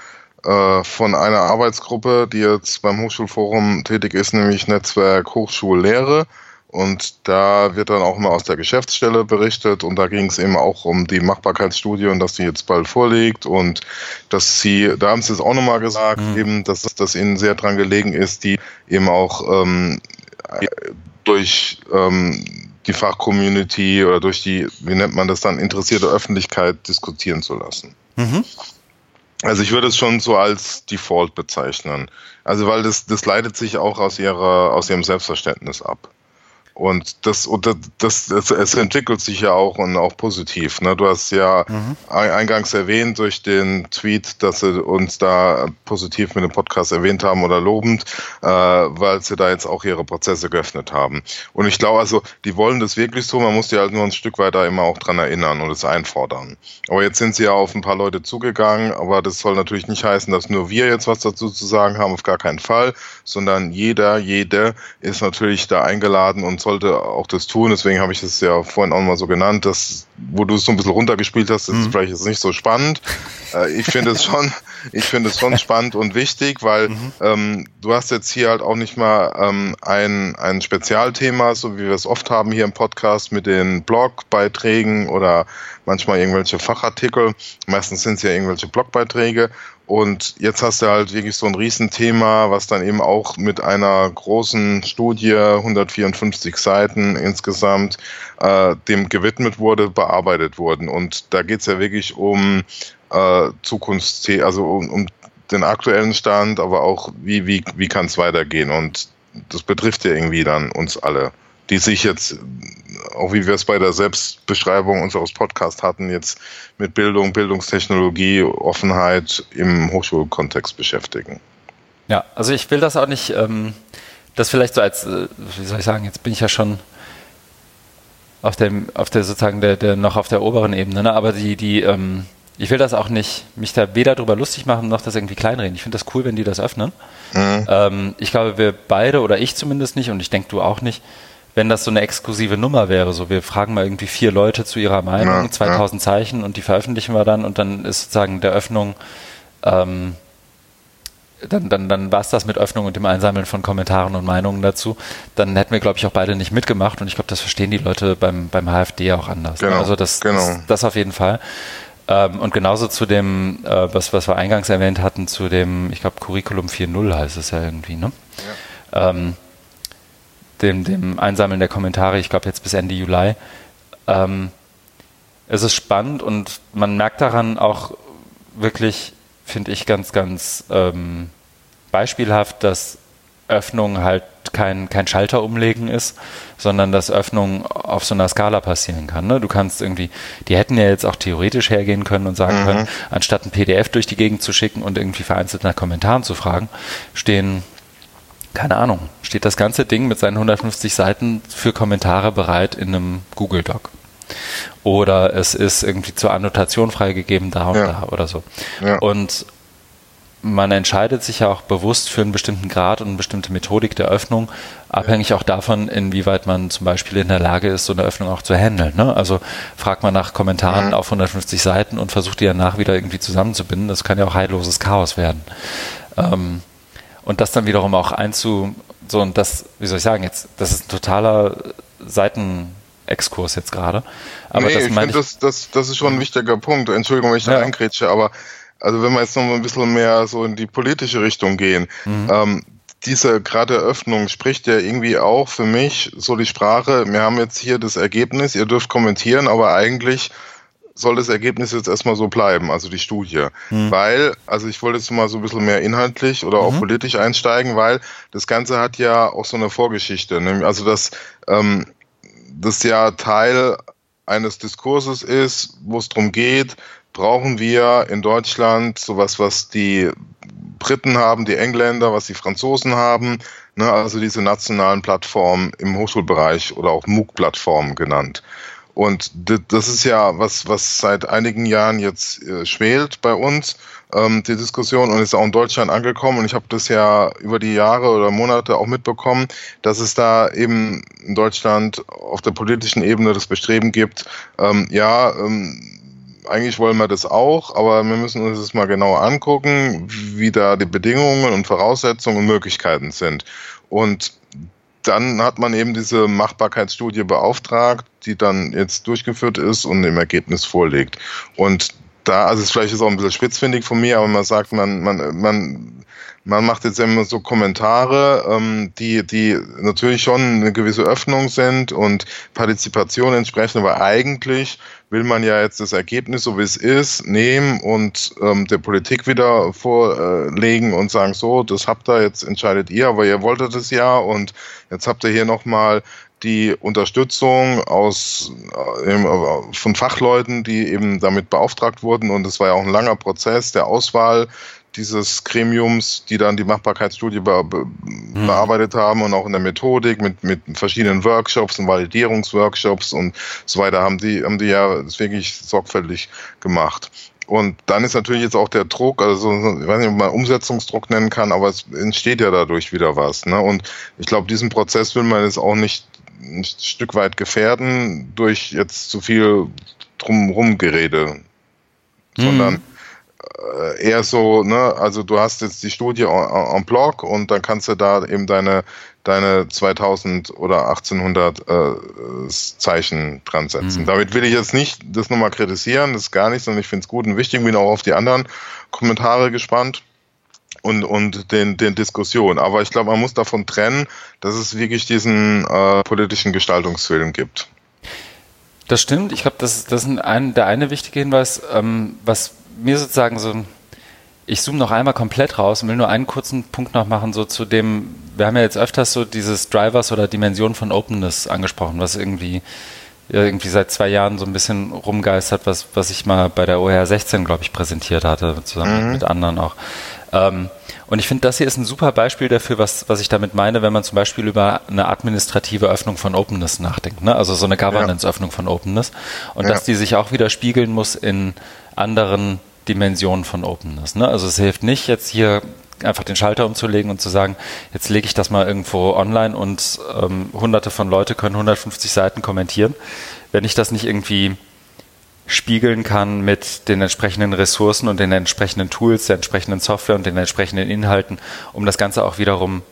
äh, von einer Arbeitsgruppe, die jetzt beim Hochschulforum tätig ist, nämlich Netzwerk Hochschullehre. Und da wird dann auch mal aus der Geschäftsstelle berichtet und da ging es eben auch um die Machbarkeitsstudie und dass die jetzt bald vorliegt und dass sie, da haben sie es auch nochmal gesagt, mhm. eben, dass, dass ihnen sehr dran gelegen ist, die eben auch ähm, durch ähm, die Fachcommunity oder durch die, wie nennt man das dann, interessierte Öffentlichkeit diskutieren zu lassen. Mhm. Also ich würde es schon so als Default bezeichnen. Also weil das, das leitet sich auch aus ihrer, aus ihrem Selbstverständnis ab. Und das, und das, das, es entwickelt sich ja auch und auch positiv. Ne? Du hast ja mhm. eingangs erwähnt durch den Tweet, dass sie uns da positiv mit dem Podcast erwähnt haben oder lobend, äh, weil sie da jetzt auch ihre Prozesse geöffnet haben. Und ich glaube also, die wollen das wirklich so, man muss die halt nur ein Stück weiter immer auch dran erinnern und es einfordern. Aber jetzt sind sie ja auf ein paar Leute zugegangen, aber das soll natürlich nicht heißen, dass nur wir jetzt was dazu zu sagen haben, auf gar keinen Fall, sondern jeder, jede ist natürlich da eingeladen und sollte auch das tun. Deswegen habe ich das ja vorhin auch mal so genannt, dass, wo du es so ein bisschen runtergespielt hast, ist mhm. vielleicht jetzt nicht so spannend. Äh, ich finde es schon, ich finde es schon spannend und wichtig, weil mhm. ähm, du hast jetzt hier halt auch nicht mal ähm, ein, ein Spezialthema, so wie wir es oft haben hier im Podcast mit den Blogbeiträgen oder manchmal irgendwelche Fachartikel. Meistens sind es ja irgendwelche Blogbeiträge. Und jetzt hast du halt wirklich so ein Riesenthema, was dann eben auch mit einer großen Studie, 154 Seiten insgesamt, äh, dem gewidmet wurde, bearbeitet wurden. Und da geht es ja wirklich um äh, Zukunftsthemen, also um, um den aktuellen Stand, aber auch wie, wie, wie kann es weitergehen. Und das betrifft ja irgendwie dann uns alle die sich jetzt, auch wie wir es bei der Selbstbeschreibung unseres Podcasts hatten, jetzt mit Bildung, Bildungstechnologie, Offenheit im Hochschulkontext beschäftigen. Ja, also ich will das auch nicht, ähm, das vielleicht so als, äh, wie soll ich sagen, jetzt bin ich ja schon auf dem, auf der sozusagen der, der noch auf der oberen Ebene, ne? aber die, die, ähm, ich will das auch nicht, mich da weder drüber lustig machen, noch das irgendwie kleinreden. Ich finde das cool, wenn die das öffnen. Mhm. Ähm, ich glaube, wir beide oder ich zumindest nicht und ich denke du auch nicht, wenn das so eine exklusive Nummer wäre, so wir fragen mal irgendwie vier Leute zu ihrer Meinung, ja, 2000 ja. Zeichen und die veröffentlichen wir dann und dann ist sozusagen der Öffnung ähm, dann, dann, dann war es das mit Öffnung und dem Einsammeln von Kommentaren und Meinungen dazu. Dann hätten wir, glaube ich, auch beide nicht mitgemacht und ich glaube, das verstehen die Leute beim, beim HFD auch anders. Genau, also das, genau. das, das auf jeden Fall. Ähm, und genauso zu dem, äh, was, was wir eingangs erwähnt hatten, zu dem, ich glaube, Curriculum 4.0 heißt es ja irgendwie, ne? Ja. Ähm, dem, dem Einsammeln der Kommentare, ich glaube jetzt bis Ende Juli. Ähm, es ist spannend und man merkt daran auch wirklich, finde ich, ganz, ganz ähm, beispielhaft, dass Öffnung halt kein, kein Schalter umlegen ist, sondern dass Öffnung auf so einer Skala passieren kann. Ne? Du kannst irgendwie, die hätten ja jetzt auch theoretisch hergehen können und sagen mhm. können, anstatt ein PDF durch die Gegend zu schicken und irgendwie vereinzelt nach Kommentaren zu fragen, stehen, keine Ahnung, steht das ganze Ding mit seinen 150 Seiten für Kommentare bereit in einem Google Doc. Oder es ist irgendwie zur Annotation freigegeben da und ja. da oder so. Ja. Und man entscheidet sich ja auch bewusst für einen bestimmten Grad und eine bestimmte Methodik der Öffnung, abhängig auch davon, inwieweit man zum Beispiel in der Lage ist, so eine Öffnung auch zu handeln. Ne? Also fragt man nach Kommentaren mhm. auf 150 Seiten und versucht die danach wieder irgendwie zusammenzubinden. Das kann ja auch heilloses Chaos werden. Ähm, und das dann wiederum auch einzu, so und das, wie soll ich sagen, jetzt, das ist ein totaler Seitenexkurs jetzt gerade. Aber nee, das ich finde, das, das, das ist schon ein wichtiger Punkt. Entschuldigung, wenn ich da ja. eingrätsche, aber also wenn wir jetzt noch ein bisschen mehr so in die politische Richtung gehen, mhm. ähm, diese gerade Öffnung spricht ja irgendwie auch für mich so die Sprache, wir haben jetzt hier das Ergebnis, ihr dürft kommentieren, aber eigentlich soll das Ergebnis jetzt erstmal so bleiben, also die Studie. Mhm. Weil, also ich wollte jetzt mal so ein bisschen mehr inhaltlich oder auch mhm. politisch einsteigen, weil das Ganze hat ja auch so eine Vorgeschichte. Also das, ähm, das ja Teil eines Diskurses ist, wo es darum geht, brauchen wir in Deutschland sowas, was die Briten haben, die Engländer, was die Franzosen haben, ne, also diese nationalen Plattformen im Hochschulbereich oder auch MOOC-Plattformen genannt. Und das ist ja was, was seit einigen Jahren jetzt äh, schwelt bei uns, ähm, die Diskussion, und ist auch in Deutschland angekommen. Und ich habe das ja über die Jahre oder Monate auch mitbekommen, dass es da eben in Deutschland auf der politischen Ebene das Bestreben gibt, ähm, ja, ähm, eigentlich wollen wir das auch, aber wir müssen uns das mal genauer angucken, wie da die Bedingungen und Voraussetzungen und Möglichkeiten sind. Und dann hat man eben diese Machbarkeitsstudie beauftragt, die dann jetzt durchgeführt ist und im Ergebnis vorliegt. Und da, also es vielleicht ist auch ein bisschen spitzfindig von mir, aber man sagt, man, man, man man macht jetzt immer so Kommentare, ähm, die, die natürlich schon eine gewisse Öffnung sind und Partizipation entsprechen, aber eigentlich will man ja jetzt das Ergebnis, so wie es ist, nehmen und ähm, der Politik wieder vorlegen und sagen, so, das habt ihr, jetzt entscheidet ihr, aber ihr wolltet es ja und jetzt habt ihr hier nochmal die Unterstützung aus, äh, von Fachleuten, die eben damit beauftragt wurden und es war ja auch ein langer Prozess der Auswahl dieses Gremiums, die dann die Machbarkeitsstudie be be mhm. bearbeitet haben und auch in der Methodik mit, mit verschiedenen Workshops und Validierungsworkshops und so weiter haben die, haben die ja das wirklich sorgfältig gemacht. Und dann ist natürlich jetzt auch der Druck, also ich weiß nicht, ob man Umsetzungsdruck nennen kann, aber es entsteht ja dadurch wieder was. Ne? Und ich glaube, diesen Prozess will man jetzt auch nicht ein Stück weit gefährden durch jetzt zu viel drumherum Gerede, sondern äh, eher so, ne, also du hast jetzt die Studie en, en bloc und dann kannst du da eben deine, deine 2000 oder 1800 äh, Zeichen dran setzen. Mhm. Damit will ich jetzt nicht das nochmal kritisieren, das ist gar nicht, sondern ich finde es gut und wichtig, bin auch auf die anderen Kommentare gespannt und, und den, den Diskussionen. Aber ich glaube, man muss davon trennen, dass es wirklich diesen äh, politischen Gestaltungsfilm gibt. Das stimmt. Ich glaube, das, das ist ein, der eine wichtige Hinweis, ähm, was mir sozusagen so, ich zoome noch einmal komplett raus und will nur einen kurzen Punkt noch machen, so zu dem, wir haben ja jetzt öfters so dieses Drivers oder Dimension von Openness angesprochen, was irgendwie irgendwie seit zwei Jahren so ein bisschen rumgeistert, was, was ich mal bei der OR 16, glaube ich, präsentiert hatte, zusammen mhm. mit anderen auch. Ähm, und ich finde, das hier ist ein super Beispiel dafür, was, was ich damit meine, wenn man zum Beispiel über eine administrative Öffnung von Openness nachdenkt. Ne? Also so eine Governance-Öffnung von Openness. Und ja. dass die sich auch wieder spiegeln muss in anderen Dimension von Openness. Ne? Also es hilft nicht, jetzt hier einfach den Schalter umzulegen und zu sagen, jetzt lege ich das mal irgendwo online und ähm, hunderte von Leute können 150 Seiten kommentieren. Wenn ich das nicht irgendwie spiegeln kann mit den entsprechenden Ressourcen und den entsprechenden Tools, der entsprechenden Software und den entsprechenden Inhalten, um das Ganze auch wiederum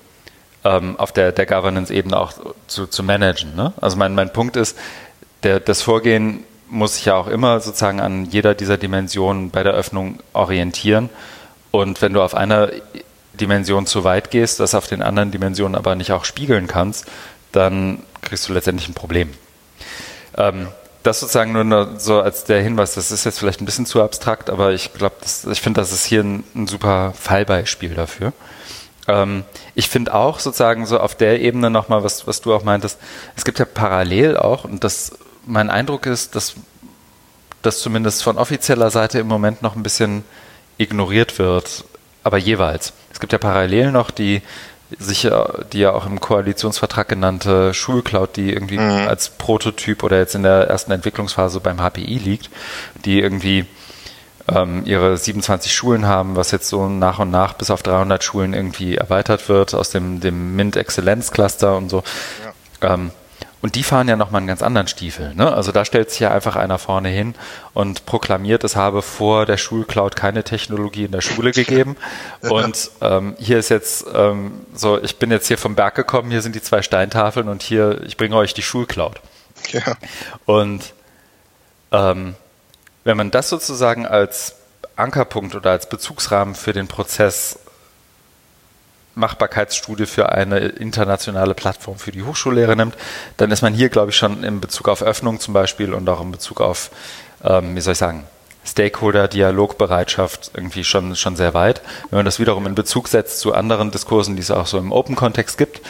ähm, auf der, der Governance-Ebene auch zu, zu managen. Ne? Also mein, mein Punkt ist, der, das Vorgehen muss sich ja auch immer sozusagen an jeder dieser Dimensionen bei der Öffnung orientieren. Und wenn du auf einer Dimension zu weit gehst, das auf den anderen Dimensionen aber nicht auch spiegeln kannst, dann kriegst du letztendlich ein Problem. Ähm, das sozusagen nur so als der Hinweis, das ist jetzt vielleicht ein bisschen zu abstrakt, aber ich glaube, ich finde, das ist hier ein, ein super Fallbeispiel dafür. Ähm, ich finde auch sozusagen so auf der Ebene nochmal, was, was du auch meintest, es gibt ja parallel auch, und das mein Eindruck ist, dass das zumindest von offizieller Seite im Moment noch ein bisschen ignoriert wird, aber jeweils. Es gibt ja parallel noch die sicher, die ja auch im Koalitionsvertrag genannte Schulcloud, die irgendwie mhm. als Prototyp oder jetzt in der ersten Entwicklungsphase beim HPI liegt, die irgendwie ähm, ihre 27 Schulen haben, was jetzt so nach und nach bis auf 300 Schulen irgendwie erweitert wird aus dem, dem MINT Exzellenz Cluster und so. Ja. Ähm, und die fahren ja nochmal einen ganz anderen Stiefel. Ne? Also da stellt sich ja einfach einer vorne hin und proklamiert, es habe vor der Schulcloud keine Technologie in der Schule gegeben. Und ähm, hier ist jetzt ähm, so, ich bin jetzt hier vom Berg gekommen, hier sind die zwei Steintafeln und hier, ich bringe euch die Schulcloud. Ja. Und ähm, wenn man das sozusagen als Ankerpunkt oder als Bezugsrahmen für den Prozess Machbarkeitsstudie für eine internationale Plattform für die Hochschullehre nimmt, dann ist man hier, glaube ich, schon in Bezug auf Öffnung zum Beispiel und auch in Bezug auf, ähm, wie soll ich sagen, Stakeholder-Dialogbereitschaft irgendwie schon, schon sehr weit. Wenn man das wiederum in Bezug setzt zu anderen Diskursen, die es auch so im Open-Kontext gibt,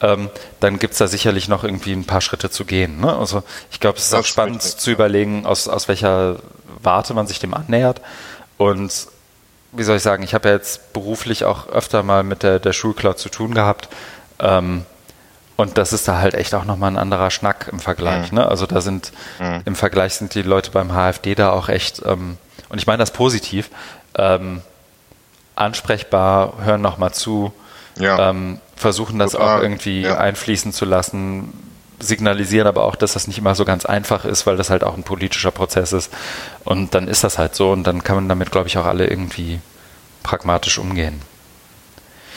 ähm, dann gibt es da sicherlich noch irgendwie ein paar Schritte zu gehen. Ne? Also ich glaube, es ist das auch spannend zu überlegen, aus, aus welcher Warte man sich dem annähert. Und wie soll ich sagen, ich habe ja jetzt beruflich auch öfter mal mit der, der Schulcloud zu tun gehabt. Ähm, und das ist da halt echt auch nochmal ein anderer Schnack im Vergleich. Mhm. Ne? Also da sind mhm. im Vergleich sind die Leute beim HFD da auch echt, ähm, und ich meine das positiv, ähm, ansprechbar, hören nochmal zu, ja. ähm, versuchen das Total. auch irgendwie ja. einfließen zu lassen, signalisieren aber auch, dass das nicht immer so ganz einfach ist, weil das halt auch ein politischer Prozess ist. Und dann ist das halt so und dann kann man damit, glaube ich, auch alle irgendwie pragmatisch umgehen.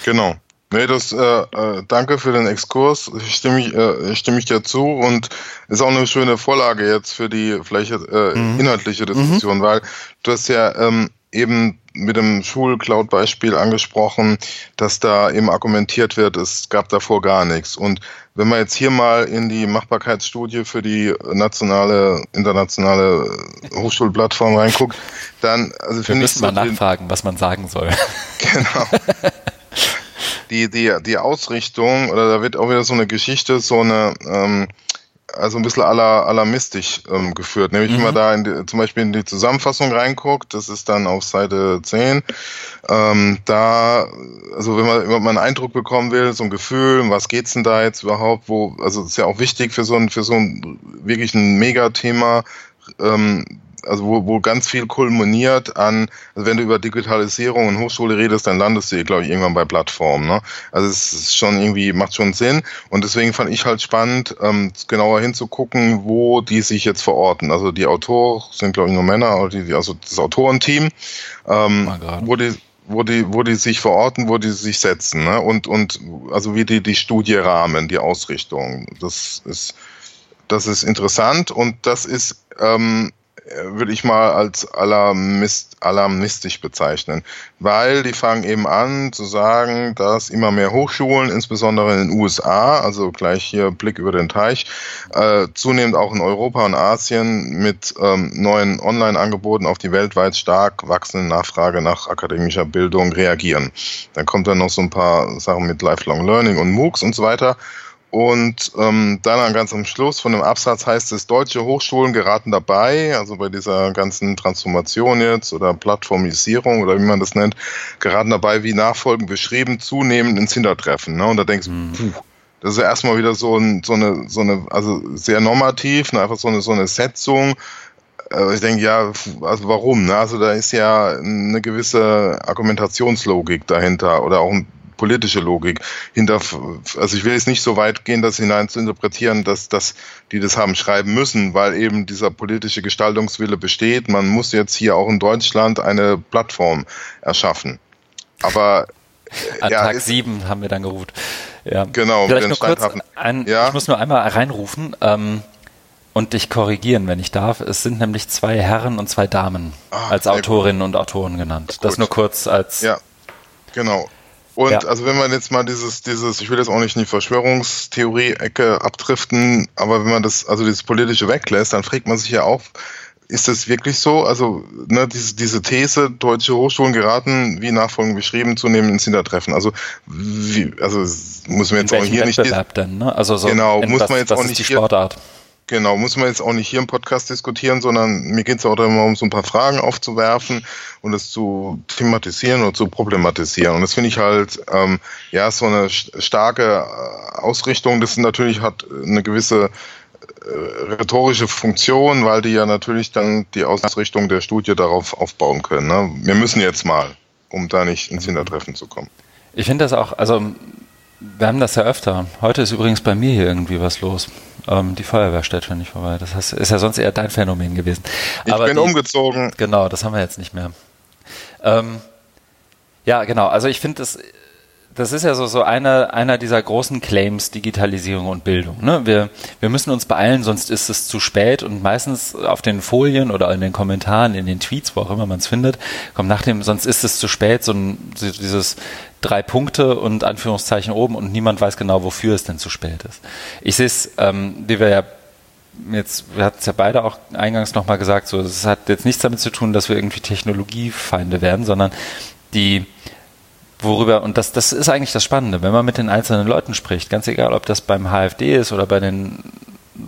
Genau. Nee, das, äh, äh, danke für den Exkurs. Ich stimme, ich, äh, stimme ich dir zu und ist auch eine schöne Vorlage jetzt für die vielleicht äh, mhm. inhaltliche Diskussion, mhm. weil du hast ja ähm, eben mit dem Schulcloud-Beispiel angesprochen, dass da eben argumentiert wird, es gab davor gar nichts. Und wenn man jetzt hier mal in die Machbarkeitsstudie für die nationale, internationale Hochschulplattform reinguckt, dann, also finde ich. Wir müssen mal nachfragen, was man sagen soll. Genau. Die, die, die Ausrichtung, oder da wird auch wieder so eine Geschichte, so eine, ähm, also ein bisschen alarmistisch ähm, geführt. Nämlich, mhm. wenn man mhm. da in die, zum Beispiel in die Zusammenfassung reinguckt, das ist dann auf Seite 10, ähm, da, also wenn man, wenn man einen Eindruck bekommen will, so ein Gefühl, was geht's denn da jetzt überhaupt, wo, also ist ja auch wichtig für so ein, für so ein wirklich ein Megathema, ähm, also wo, wo ganz viel kulminiert an, also wenn du über Digitalisierung und Hochschule redest, dann landest du, glaube ich, irgendwann bei Plattformen. Ne? Also es ist schon irgendwie, macht schon Sinn. Und deswegen fand ich halt spannend, ähm, genauer hinzugucken, wo die sich jetzt verorten. Also die Autoren sind, glaube ich, nur Männer, also das Autorenteam, ähm, wo die wo die, wo die sich verorten, wo die sich setzen, ne? Und, und also wie die die Studie rahmen, die Ausrichtung. Das ist, das ist interessant und das ist ähm, würde ich mal als alarmist, alarmistisch bezeichnen, weil die fangen eben an zu sagen, dass immer mehr Hochschulen, insbesondere in den USA, also gleich hier Blick über den Teich, äh, zunehmend auch in Europa und Asien mit ähm, neuen Online-Angeboten auf die weltweit stark wachsende Nachfrage nach akademischer Bildung reagieren. Dann kommt dann noch so ein paar Sachen mit Lifelong Learning und MOOCs und so weiter. Und ähm, dann ganz am Schluss von dem Absatz heißt es, deutsche Hochschulen geraten dabei, also bei dieser ganzen Transformation jetzt oder Plattformisierung oder wie man das nennt, geraten dabei, wie nachfolgend beschrieben, zunehmend ins Hintertreffen. Ne? Und da denkst du, mhm. puh, das ist ja erstmal wieder so, ein, so, eine, so eine, also sehr normativ, ne? einfach so eine, so eine Setzung. Äh, ich denke, ja, also warum? Ne? Also da ist ja eine gewisse Argumentationslogik dahinter oder auch ein politische Logik hinter, also ich will jetzt nicht so weit gehen, das hinein zu interpretieren, dass, dass die das haben schreiben müssen, weil eben dieser politische Gestaltungswille besteht. Man muss jetzt hier auch in Deutschland eine Plattform erschaffen. Aber an ja, Tag 7 haben wir dann gerufen. Ja. Genau, Vielleicht nur kurz ein, ja. Ich muss nur einmal reinrufen ähm, und dich korrigieren, wenn ich darf. Es sind nämlich zwei Herren und zwei Damen ah, als Autorinnen gut. und Autoren genannt. Gut. Das nur kurz als. Ja, genau. Und ja. also wenn man jetzt mal dieses, dieses, ich will jetzt auch nicht in die Verschwörungstheorie-Ecke abdriften, aber wenn man das, also dieses politische weglässt, dann fragt man sich ja auch, ist das wirklich so? Also ne, diese, diese These, deutsche Hochschulen geraten, wie nachfolgend beschrieben, zunehmend ins Hintertreffen. Also, wie, also muss man jetzt auch hier nicht. Denn, ne? Also so genau, muss was, man jetzt auch nicht die Sportart. Hier, Genau, muss man jetzt auch nicht hier im Podcast diskutieren, sondern mir geht es auch darum, um so ein paar Fragen aufzuwerfen und es zu thematisieren und zu problematisieren. Und das finde ich halt, ähm, ja, so eine starke äh, Ausrichtung. Das natürlich hat eine gewisse äh, rhetorische Funktion, weil die ja natürlich dann die Ausrichtung der Studie darauf aufbauen können. Ne? Wir müssen jetzt mal, um da nicht ins Hintertreffen zu kommen. Ich finde das auch, also wir haben das ja öfter. Heute ist übrigens bei mir hier irgendwie was los. Ähm, die Feuerwehr stellt ständig vorbei. Das heißt, ist ja sonst eher dein Phänomen gewesen. Ich Aber bin die, umgezogen. Genau, das haben wir jetzt nicht mehr. Ähm, ja, genau. Also ich finde das das ist ja so, so einer, einer dieser großen Claims, Digitalisierung und Bildung. Ne? Wir, wir müssen uns beeilen, sonst ist es zu spät und meistens auf den Folien oder in den Kommentaren, in den Tweets, wo auch immer man es findet, kommt nach dem, sonst ist es zu spät, so ein, dieses drei Punkte und Anführungszeichen oben und niemand weiß genau, wofür es denn zu spät ist. Ich sehe es, ähm, wie wir ja jetzt, wir hatten es ja beide auch eingangs nochmal gesagt, so, es hat jetzt nichts damit zu tun, dass wir irgendwie Technologiefeinde werden, sondern die, worüber, und das, das ist eigentlich das Spannende, wenn man mit den einzelnen Leuten spricht, ganz egal, ob das beim HFD ist oder bei den,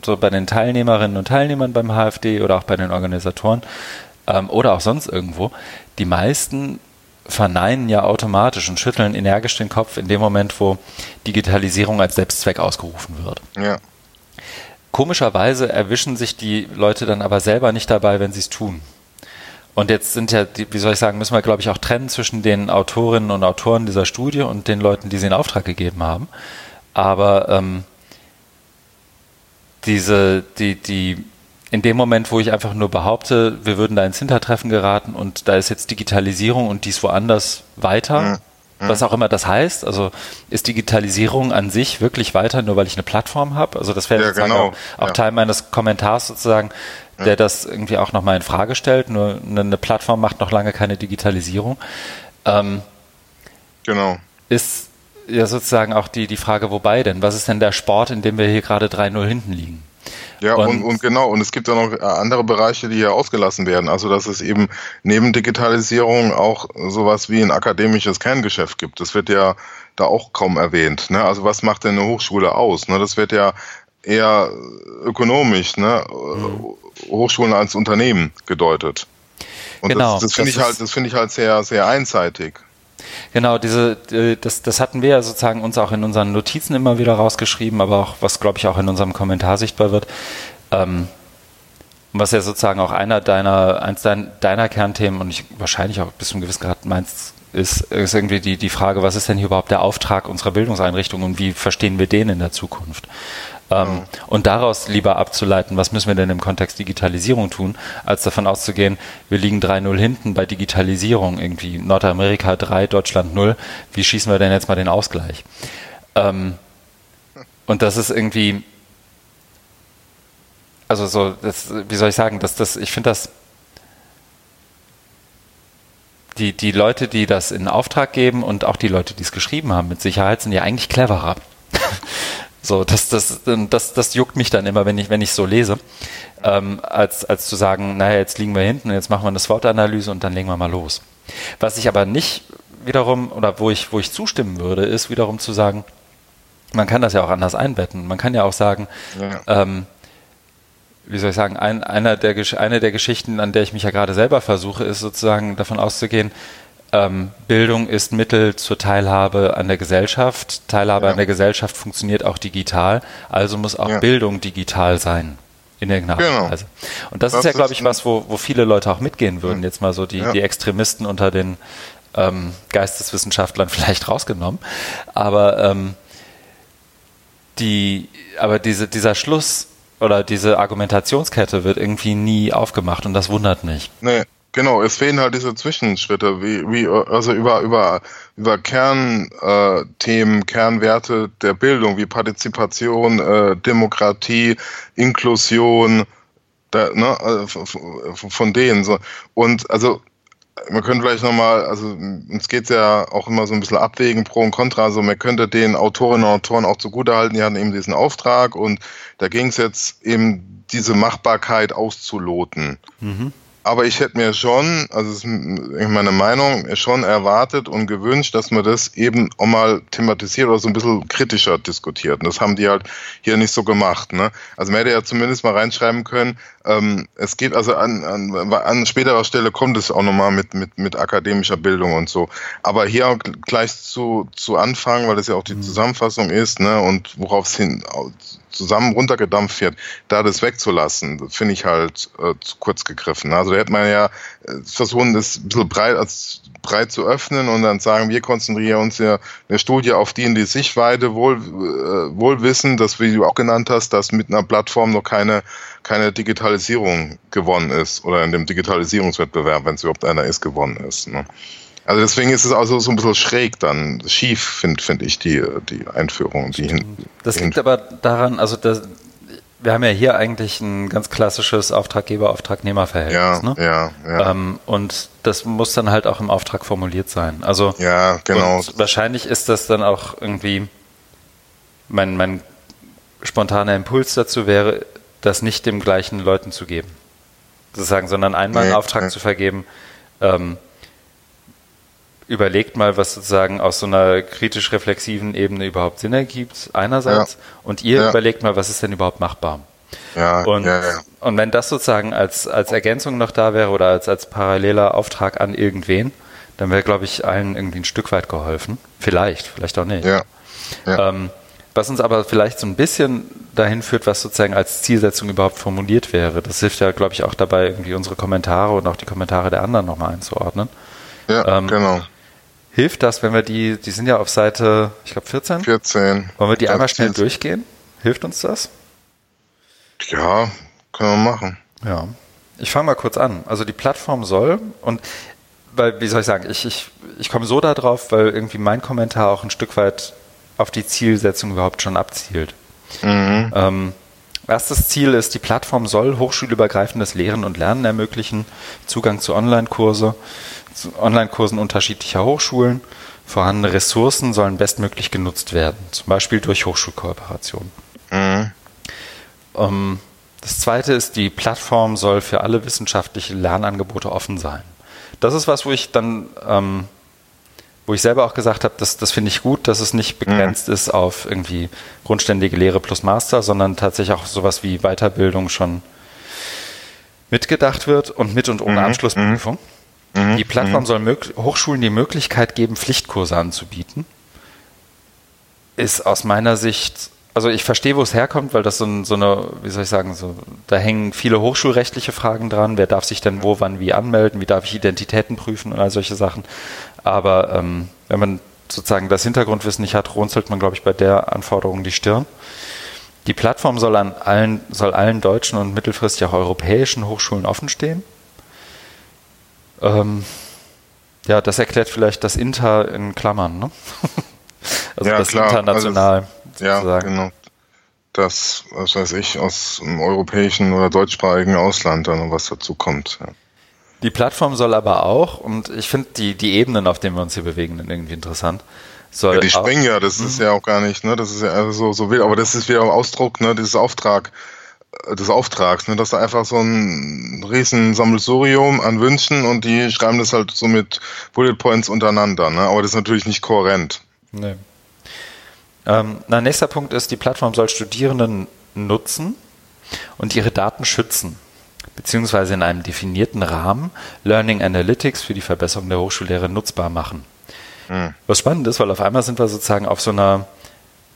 so bei den Teilnehmerinnen und Teilnehmern beim HFD oder auch bei den Organisatoren ähm, oder auch sonst irgendwo, die meisten verneinen ja automatisch und schütteln energisch den Kopf in dem Moment, wo Digitalisierung als Selbstzweck ausgerufen wird. Ja. Komischerweise erwischen sich die Leute dann aber selber nicht dabei, wenn sie es tun. Und jetzt sind ja, die, wie soll ich sagen, müssen wir, glaube ich, auch trennen zwischen den Autorinnen und Autoren dieser Studie und den Leuten, die sie in Auftrag gegeben haben. Aber ähm, diese, die, die, in dem Moment, wo ich einfach nur behaupte, wir würden da ins Hintertreffen geraten und da ist jetzt Digitalisierung und dies woanders weiter, mhm. was auch immer das heißt, also ist Digitalisierung an sich wirklich weiter, nur weil ich eine Plattform habe? Also das wäre ja, genau. auch, auch ja. Teil meines Kommentars sozusagen der das irgendwie auch nochmal in Frage stellt. Nur eine, Plattform macht noch lange keine Digitalisierung. Ähm, genau. Ist ja sozusagen auch die, die Frage, wobei denn? Was ist denn der Sport, in dem wir hier gerade 3-0 hinten liegen? Ja, und, und, und, genau, und es gibt ja noch äh, andere Bereiche, die hier ausgelassen werden. Also, dass es eben neben Digitalisierung auch sowas wie ein akademisches Kerngeschäft gibt. Das wird ja da auch kaum erwähnt. Ne? Also, was macht denn eine Hochschule aus? Ne? Das wird ja eher ökonomisch, ne? Mhm. Hochschulen als Unternehmen gedeutet. Und genau, das, das finde ich halt, das finde ich halt sehr, sehr einseitig. Genau, diese, äh, das, das hatten wir ja sozusagen uns auch in unseren Notizen immer wieder rausgeschrieben, aber auch, was glaube ich auch in unserem Kommentar sichtbar wird. Ähm, was ja sozusagen auch einer deiner, eins deiner Kernthemen und ich wahrscheinlich auch bis zu einem gewissen Grad meinst, ist, ist irgendwie die, die Frage, was ist denn hier überhaupt der Auftrag unserer Bildungseinrichtung und wie verstehen wir den in der Zukunft? Ähm. Und daraus lieber abzuleiten, was müssen wir denn im Kontext Digitalisierung tun, als davon auszugehen, wir liegen 3-0 hinten bei Digitalisierung, irgendwie Nordamerika 3, Deutschland 0, wie schießen wir denn jetzt mal den Ausgleich? Ähm, und das ist irgendwie, also so, das, wie soll ich sagen, dass das, ich finde das, die, die Leute, die das in Auftrag geben und auch die Leute, die es geschrieben haben, mit Sicherheit sind ja eigentlich cleverer. So, das, das, das, das juckt mich dann immer, wenn ich, wenn ich so lese, ähm, als, als zu sagen, naja, jetzt liegen wir hinten, jetzt machen wir eine SWOT-Analyse und dann legen wir mal los. Was ich aber nicht wiederum, oder wo ich, wo ich zustimmen würde, ist wiederum zu sagen, man kann das ja auch anders einbetten. Man kann ja auch sagen, ja. ähm, wie soll ich sagen, ein, einer der, eine der Geschichten, an der ich mich ja gerade selber versuche, ist sozusagen davon auszugehen, ähm, Bildung ist Mittel zur Teilhabe an der Gesellschaft. Teilhabe ja. an der Gesellschaft funktioniert auch digital, also muss auch ja. Bildung digital sein. In irgendeiner Art und genau. Weise. Und das, das ist ja, glaube ich, was, wo, wo viele Leute auch mitgehen würden. Jetzt mal so die, ja. die Extremisten unter den ähm, Geisteswissenschaftlern vielleicht rausgenommen. Aber ähm, die, aber diese, dieser Schluss oder diese Argumentationskette wird irgendwie nie aufgemacht und das wundert mich. Nee, genau, es fehlen halt diese Zwischenschritte, wie, wie also über, über, über Kernthemen, äh, Kernwerte der Bildung, wie Partizipation, äh, Demokratie, Inklusion, da, ne, also von denen so. Und also man könnte vielleicht nochmal, also uns geht es ja auch immer so ein bisschen abwägen, Pro und Contra, also man könnte den Autorinnen und Autoren auch zugutehalten, die hatten eben diesen Auftrag und da ging es jetzt eben diese Machbarkeit auszuloten. Mhm. Aber ich hätte mir schon, also ist meine Meinung, schon erwartet und gewünscht, dass man das eben auch mal thematisiert oder so ein bisschen kritischer diskutiert. Und das haben die halt hier nicht so gemacht. Ne? Also man hätte ja zumindest mal reinschreiben können, ähm, es geht also an, an, an späterer Stelle kommt es auch nochmal mit, mit, mit akademischer Bildung und so. Aber hier gleich zu, zu Anfang, weil das ja auch die mhm. Zusammenfassung ist, ne, und worauf es hin zusammen runtergedampft wird, da das wegzulassen, finde ich halt äh, zu kurz gegriffen. Also da hätte man ja äh, versuchen, das ein bisschen breit, als breit zu öffnen und dann sagen, wir konzentrieren uns ja eine Studie auf die in die Sichtweite, wohl, äh, wohl wissen, dass, wie du auch genannt hast, dass mit einer Plattform noch keine, keine Digitalisierung gewonnen ist oder in dem Digitalisierungswettbewerb, wenn es überhaupt einer ist, gewonnen ist. Ne? Also deswegen ist es also so ein bisschen schräg dann, schief, finde find ich, die, die Einführung. Die hin, das liegt aber daran, also das, wir haben ja hier eigentlich ein ganz klassisches Auftraggeber-Auftragnehmer-Verhältnis. Ja, ne? ja, ja. Ähm, und das muss dann halt auch im Auftrag formuliert sein. Also ja, genau. wahrscheinlich ist das dann auch irgendwie mein, mein spontaner Impuls dazu wäre, das nicht dem gleichen Leuten zu geben. Sozusagen, sondern einmal nee, einen Auftrag nee. zu vergeben, ähm, überlegt mal, was sozusagen aus so einer kritisch-reflexiven Ebene überhaupt Sinn ergibt, einerseits, ja. und ihr ja. überlegt mal, was ist denn überhaupt machbar. Ja, und, ja, ja. und wenn das sozusagen als, als Ergänzung noch da wäre oder als, als paralleler Auftrag an irgendwen, dann wäre, glaube ich, allen irgendwie ein Stück weit geholfen. Vielleicht, vielleicht auch nicht. Ja. ja. Ähm, was uns aber vielleicht so ein bisschen dahin führt, was sozusagen als Zielsetzung überhaupt formuliert wäre. Das hilft ja, glaube ich, auch dabei, irgendwie unsere Kommentare und auch die Kommentare der anderen nochmal einzuordnen. Ja, ähm, genau. Hilft das, wenn wir die, die sind ja auf Seite, ich glaube 14? 14. Wollen wir die einmal schnell durchgehen? Hilft uns das? Ja, können wir machen. Ja. Ich fange mal kurz an. Also die Plattform soll und weil, wie soll ich sagen, ich, ich, ich komme so darauf, weil irgendwie mein Kommentar auch ein Stück weit auf die Zielsetzung überhaupt schon abzielt. Mhm. Ähm, erstes Ziel ist, die Plattform soll hochschulübergreifendes Lehren und Lernen ermöglichen, Zugang zu Online-Kurse, Online-Kursen unterschiedlicher Hochschulen. Vorhandene Ressourcen sollen bestmöglich genutzt werden, zum Beispiel durch Hochschulkooperationen. Mhm. Ähm, das zweite ist, die Plattform soll für alle wissenschaftliche Lernangebote offen sein. Das ist was, wo ich dann, ähm, wo ich selber auch gesagt habe, das, das finde ich gut, dass es nicht begrenzt mhm. ist auf irgendwie grundständige Lehre plus Master, sondern tatsächlich auch sowas wie Weiterbildung schon mitgedacht wird und mit und ohne mhm. Abschlussprüfung. Mhm. Mhm. Die Plattform mhm. soll Hochschulen die Möglichkeit geben, Pflichtkurse anzubieten. Ist aus meiner Sicht, also ich verstehe, wo es herkommt, weil das so, ein, so eine, wie soll ich sagen, so, da hängen viele hochschulrechtliche Fragen dran. Wer darf sich denn wo, wann, wie anmelden? Wie darf ich Identitäten prüfen und all solche Sachen? Aber ähm, wenn man sozusagen das Hintergrundwissen nicht hat, runzelt man, glaube ich, bei der Anforderung die Stirn. Die Plattform soll an allen, soll allen deutschen und mittelfristig auch europäischen Hochschulen offenstehen. Ähm, ja, das erklärt vielleicht das Inter in Klammern, ne? also ja, das klar. international. Also, ja, genau. Das, was weiß ich, aus dem europäischen oder deutschsprachigen Ausland dann was dazu kommt. Ja. Die Plattform soll aber auch, und ich finde die, die Ebenen, auf denen wir uns hier bewegen, irgendwie interessant. Soll ja, die springen ja, das ist mhm. ja auch gar nicht, ne? Das ist ja so, so wild, aber das ist wieder ein Ausdruck, ne, dieses Auftrag des Auftrags, ne? dass da einfach so ein riesen Sammelsurium an Wünschen und die schreiben das halt so mit Bullet Points untereinander, ne? aber das ist natürlich nicht kohärent. Nee. Ähm, na, nächster Punkt ist, die Plattform soll Studierenden nutzen und ihre Daten schützen, beziehungsweise in einem definierten Rahmen Learning Analytics für die Verbesserung der Hochschullehre nutzbar machen. Hm. Was spannend ist, weil auf einmal sind wir sozusagen auf so einer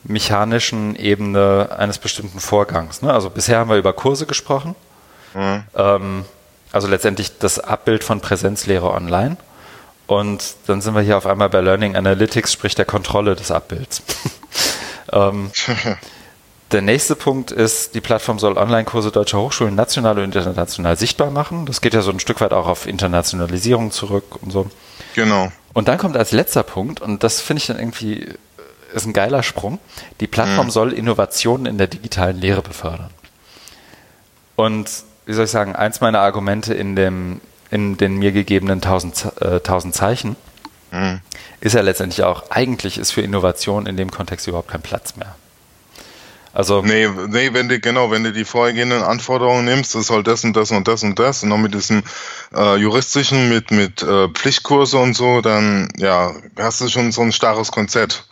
mechanischen Ebene eines bestimmten Vorgangs. Ne? Also bisher haben wir über Kurse gesprochen. Mhm. Ähm, also letztendlich das Abbild von Präsenzlehre online. Und dann sind wir hier auf einmal bei Learning Analytics, sprich der Kontrolle des Abbilds. ähm, der nächste Punkt ist, die Plattform soll Online-Kurse deutscher Hochschulen national und international sichtbar machen. Das geht ja so ein Stück weit auch auf Internationalisierung zurück und so. Genau. Und dann kommt als letzter Punkt, und das finde ich dann irgendwie, ist ein geiler Sprung, die Plattform mhm. soll Innovationen in der digitalen Lehre befördern. Und wie soll ich sagen, eins meiner Argumente in, dem, in den mir gegebenen 1000, äh, 1000 Zeichen mhm. ist ja letztendlich auch, eigentlich ist für Innovation in dem Kontext überhaupt kein Platz mehr. Also nee, nee, wenn du genau, wenn du die vorhergehenden Anforderungen nimmst, das soll das und das und das und das und noch mit diesem äh, juristischen, mit mit äh, Pflichtkurse und so, dann ja, hast du schon so ein starres Konzept.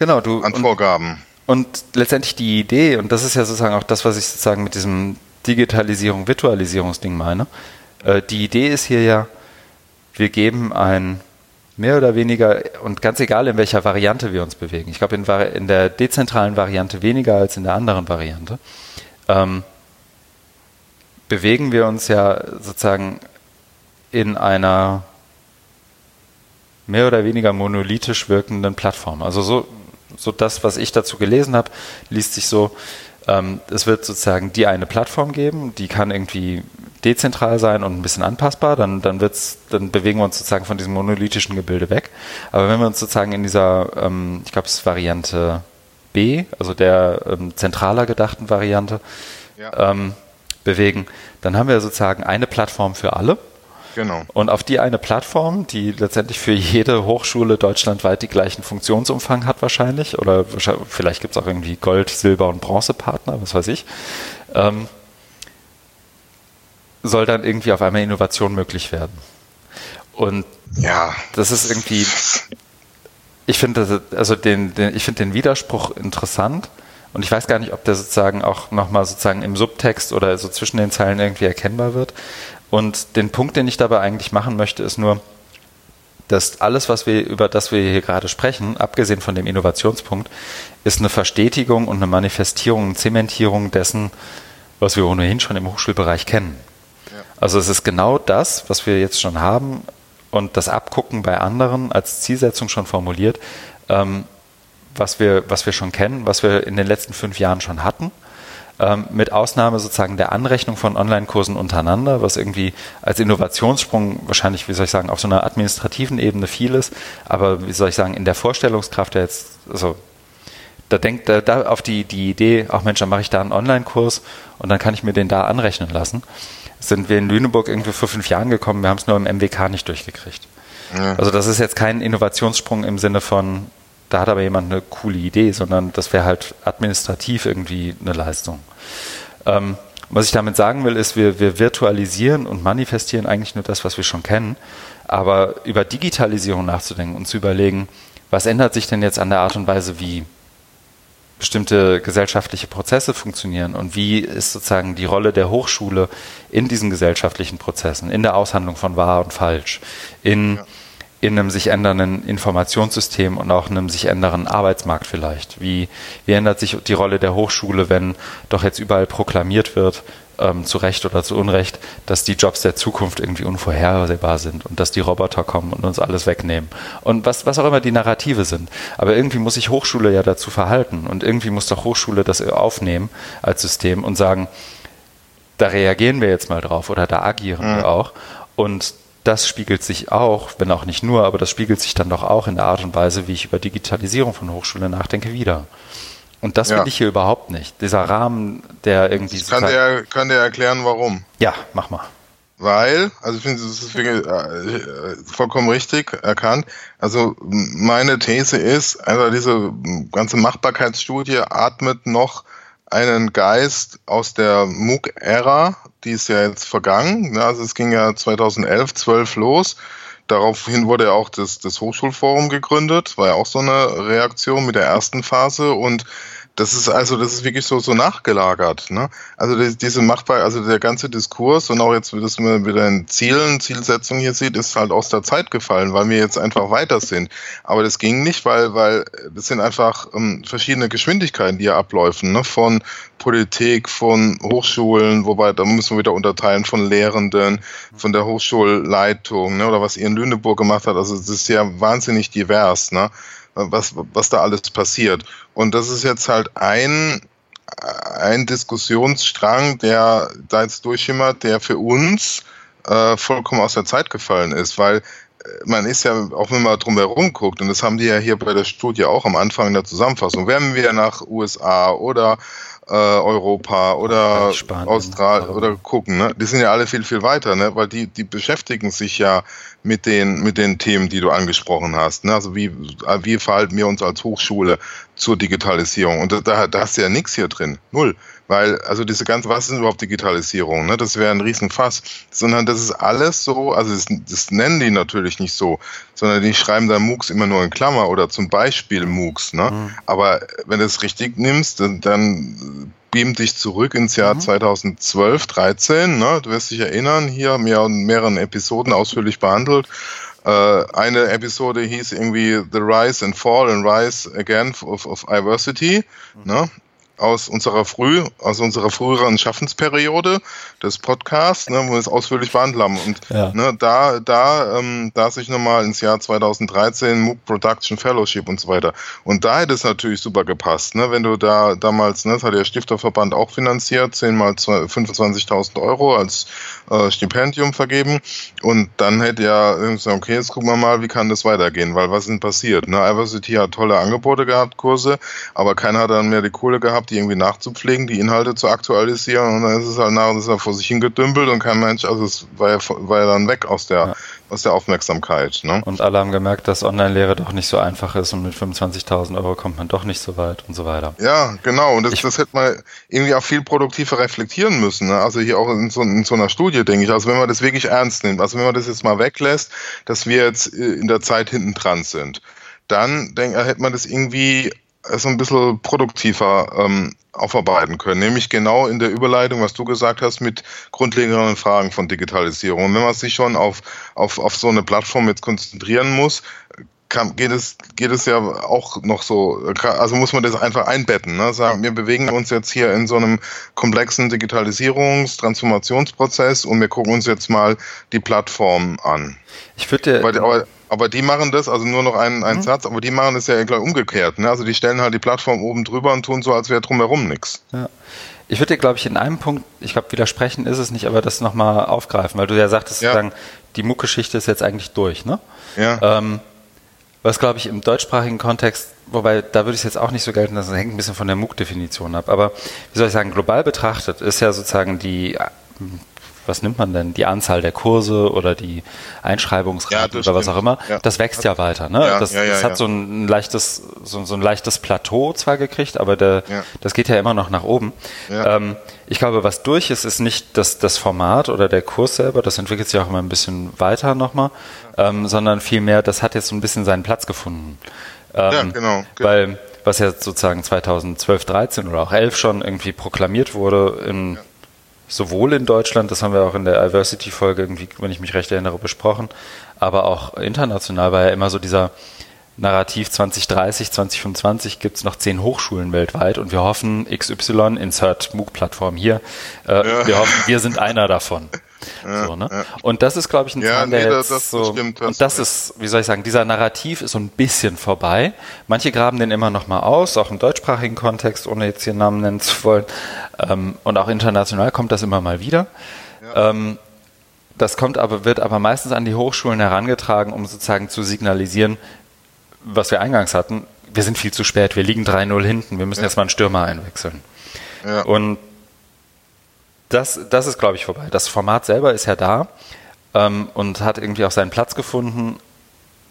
Genau, du an Vorgaben. Und, und letztendlich die Idee und das ist ja sozusagen auch das, was ich sozusagen mit diesem Digitalisierung, Virtualisierungsding meine. Äh, die Idee ist hier ja, wir geben ein mehr oder weniger und ganz egal in welcher Variante wir uns bewegen. Ich glaube in, in, der dezentralen Variante weniger als in der anderen Variante. Ähm, bewegen wir uns ja sozusagen in einer mehr oder weniger monolithisch wirkenden Plattform. Also so, so das, was ich dazu gelesen habe, liest sich so, ähm, es wird sozusagen die eine Plattform geben, die kann irgendwie dezentral sein und ein bisschen anpassbar, dann, dann, wird's, dann bewegen wir uns sozusagen von diesem monolithischen Gebilde weg. Aber wenn wir uns sozusagen in dieser, ähm, ich glaube, es ist Variante B, also der ähm, zentraler gedachten Variante, ja. ähm, bewegen, dann haben wir sozusagen eine Plattform für alle. Genau. Und auf die eine Plattform, die letztendlich für jede Hochschule deutschlandweit die gleichen Funktionsumfang hat wahrscheinlich, oder vielleicht gibt es auch irgendwie Gold, Silber und Bronzepartner, was weiß ich, ähm, soll dann irgendwie auf einmal Innovation möglich werden. Und ja, das ist irgendwie, ich finde also den, den, ich finde den Widerspruch interessant und ich weiß gar nicht, ob der sozusagen auch nochmal sozusagen im Subtext oder so zwischen den Zeilen irgendwie erkennbar wird. Und den Punkt, den ich dabei eigentlich machen möchte, ist nur, dass alles, was wir, über das wir hier gerade sprechen, abgesehen von dem Innovationspunkt, ist eine Verstetigung und eine Manifestierung, eine Zementierung dessen, was wir ohnehin schon im Hochschulbereich kennen. Also es ist genau das, was wir jetzt schon haben und das Abgucken bei anderen als Zielsetzung schon formuliert, ähm, was, wir, was wir schon kennen, was wir in den letzten fünf Jahren schon hatten. Ähm, mit Ausnahme sozusagen der Anrechnung von Online-Kursen untereinander, was irgendwie als Innovationssprung wahrscheinlich, wie soll ich sagen, auf so einer administrativen Ebene viel ist, aber wie soll ich sagen, in der Vorstellungskraft der jetzt, also da denkt da, da auf die, die Idee, ach Mensch, dann mache ich da einen Online-Kurs und dann kann ich mir den da anrechnen lassen sind wir in Lüneburg irgendwie vor fünf Jahren gekommen, wir haben es nur im MWK nicht durchgekriegt. Ja. Also das ist jetzt kein Innovationssprung im Sinne von, da hat aber jemand eine coole Idee, sondern das wäre halt administrativ irgendwie eine Leistung. Ähm, was ich damit sagen will, ist, wir, wir virtualisieren und manifestieren eigentlich nur das, was wir schon kennen. Aber über Digitalisierung nachzudenken und zu überlegen, was ändert sich denn jetzt an der Art und Weise, wie bestimmte gesellschaftliche Prozesse funktionieren und wie ist sozusagen die Rolle der Hochschule in diesen gesellschaftlichen Prozessen, in der Aushandlung von wahr und falsch, in, ja. In einem sich ändernden Informationssystem und auch einem sich ändernden Arbeitsmarkt vielleicht. Wie, wie ändert sich die Rolle der Hochschule, wenn doch jetzt überall proklamiert wird, ähm, zu Recht oder zu Unrecht, dass die Jobs der Zukunft irgendwie unvorhersehbar sind und dass die Roboter kommen und uns alles wegnehmen. Und was, was auch immer die Narrative sind. Aber irgendwie muss sich Hochschule ja dazu verhalten und irgendwie muss doch Hochschule das aufnehmen als System und sagen, da reagieren wir jetzt mal drauf oder da agieren mhm. wir auch. Und das spiegelt sich auch, wenn auch nicht nur, aber das spiegelt sich dann doch auch in der Art und Weise, wie ich über Digitalisierung von Hochschule nachdenke, wieder. Und das ja. will ich hier überhaupt nicht. Dieser Rahmen, der irgendwie. Ich kann, der, kann der erklären, warum? Ja, mach mal. Weil, also ich finde, das ist äh, vollkommen richtig erkannt. Also meine These ist, also diese ganze Machbarkeitsstudie atmet noch einen Geist aus der MOOC-Ära, die ist ja jetzt vergangen. Also es ging ja 2011, 12 los. Daraufhin wurde ja auch das, das Hochschulforum gegründet, war ja auch so eine Reaktion mit der ersten Phase und Das ist also, das ist wirklich so, so nachgelagert. Ne? Also die, diese machbar, also der ganze Diskurs und auch jetzt, wie das man wieder in Zielen, Zielsetzungen hier sieht, ist halt aus der Zeit gefallen, weil wir jetzt einfach weiter sind. Aber das ging nicht, weil, weil das sind einfach ähm, verschiedene Geschwindigkeiten, die hier abläufen, ne? von Politik, von Hochschulen, wobei da müssen wir wieder unterteilen von Lehrenden, von der Hochschulleitung, ne? oder was ihr in Lüneburg gemacht hat. Also es ist ja wahnsinnig divers. Ne? Was, was da alles passiert. Und das ist jetzt halt ein, ein Diskussionsstrang, der da jetzt durchschimmert, der für uns äh, vollkommen aus der Zeit gefallen ist, weil äh, man ist ja, auch wenn man drum herum guckt, und das haben die ja hier bei der Studie auch am Anfang in der Zusammenfassung, wenn wir nach USA oder äh, Europa oder Australien oder gucken, ne? die sind ja alle viel, viel weiter, ne? weil die, die beschäftigen sich ja mit den, mit den Themen, die du angesprochen hast. Ne? Also wie, wie verhalten wir uns als Hochschule zur Digitalisierung? Und da, da hast du ja nichts hier drin. Null. Weil, also diese ganze, was ist überhaupt Digitalisierung? Ne? Das wäre ein Riesenfass. Sondern das ist alles so, also das, das nennen die natürlich nicht so, sondern die schreiben da MOOCs immer nur in Klammer oder zum Beispiel MOOCs. Ne? Mhm. Aber wenn du es richtig nimmst, dann, dann beam dich zurück ins Jahr mhm. 2012, 13. Ne? Du wirst dich erinnern, hier mehr und mehreren Episoden ausführlich behandelt. Äh, eine Episode hieß irgendwie The Rise and Fall and Rise Again of, of Diversity. Mhm. Ne? Aus unserer früh, aus unserer früheren Schaffensperiode des Podcasts, ne, wo wir es ausführlich behandelt haben. Und ja. ne, da, da, ähm, da sich nochmal ins Jahr 2013 MOOC Production Fellowship und so weiter. Und da hätte es natürlich super gepasst, ne, wenn du da damals, ne, das hat der Stifterverband auch finanziert, 10 mal 25.000 Euro als äh, Stipendium vergeben. Und dann hätte ja gesagt, okay, jetzt gucken wir mal, wie kann das weitergehen, weil was ist denn passiert? Ne? Iversity hat tolle Angebote gehabt, Kurse, aber keiner hat dann mehr die Kohle gehabt, die irgendwie nachzupflegen, die Inhalte zu aktualisieren und dann ist es halt nach, ist er vor sich hingedümpelt und kein Mensch, also es war ja, war ja dann weg aus der, ja. Aus der Aufmerksamkeit. Ne? Und alle haben gemerkt, dass Online-Lehre doch nicht so einfach ist und mit 25.000 Euro kommt man doch nicht so weit und so weiter. Ja, genau. Und das, das hätte man irgendwie auch viel produktiver reflektieren müssen. Ne? Also hier auch in so, in so einer Studie, denke ich. Also wenn man das wirklich ernst nimmt, also wenn man das jetzt mal weglässt, dass wir jetzt äh, in der Zeit hinten dran sind, dann denk, hätte man das irgendwie so ein bisschen produktiver ähm, aufarbeiten können, nämlich genau in der Überleitung, was du gesagt hast, mit grundlegenden Fragen von Digitalisierung. Und wenn man sich schon auf, auf, auf so eine Plattform jetzt konzentrieren muss, kann, geht es geht es ja auch noch so, also muss man das einfach einbetten. Ne? Sagen, wir bewegen uns jetzt hier in so einem komplexen Digitalisierungs-, Transformationsprozess und wir gucken uns jetzt mal die Plattform an. Ich würde aber, die machen das, also nur noch einen, einen mhm. Satz, aber die machen das ja gleich umgekehrt. Ne? Also die stellen halt die Plattform oben drüber und tun so, als wäre drumherum nichts. Ja. Ich würde dir, glaube ich, in einem Punkt, ich glaube, widersprechen ist es nicht, aber das nochmal aufgreifen, weil du ja sagtest, ja. Sozusagen, die MOOC-Geschichte ist jetzt eigentlich durch, ne? Ja. Ähm, was, glaube ich, im deutschsprachigen Kontext, wobei da würde ich es jetzt auch nicht so gelten, das hängt ein bisschen von der MOOC-Definition ab, aber wie soll ich sagen, global betrachtet ist ja sozusagen die was nimmt man denn, die Anzahl der Kurse oder die Einschreibungsrate ja, oder was auch immer, ja. das wächst ja weiter. Ne? Ja, das, das hat so ein leichtes, so, so, ein leichtes Plateau zwar gekriegt, aber der, das geht ja immer noch nach oben. Ähm, ich glaube, was durch ist, ist nicht das, das Format oder der Kurs selber, das entwickelt sich auch immer ein bisschen weiter nochmal, ähm, sondern vielmehr, das hat jetzt so ein bisschen seinen Platz gefunden. Ähm, ja, genau. Weil was ja sozusagen 2012, 13 oder auch 11 schon irgendwie proklamiert wurde in sowohl in Deutschland, das haben wir auch in der Diversity-Folge irgendwie, wenn ich mich recht erinnere, besprochen, aber auch international war ja immer so dieser Narrativ 2030, 2025 gibt es noch zehn Hochschulen weltweit und wir hoffen, XY, insert MOOC-Plattform hier, äh, ja. wir hoffen, wir sind einer davon. Ja, so, ne? Ja. Und das ist, glaube ich, ein ja, Zahn, der nee, jetzt das, so, stimmt, und das ist, wie soll ich sagen, dieser Narrativ ist so ein bisschen vorbei. Manche graben den immer noch mal aus, auch im deutschsprachigen Kontext, ohne jetzt hier Namen nennen zu wollen. Ähm, und auch international kommt das immer mal wieder. Ähm, das kommt aber, wird aber meistens an die Hochschulen herangetragen, um sozusagen zu signalisieren, was wir eingangs hatten, wir sind viel zu spät, wir liegen 3-0 hinten, wir müssen ja. jetzt mal einen Stürmer einwechseln. Ja. Und das, das ist, glaube ich, vorbei. Das Format selber ist ja da ähm, und hat irgendwie auch seinen Platz gefunden,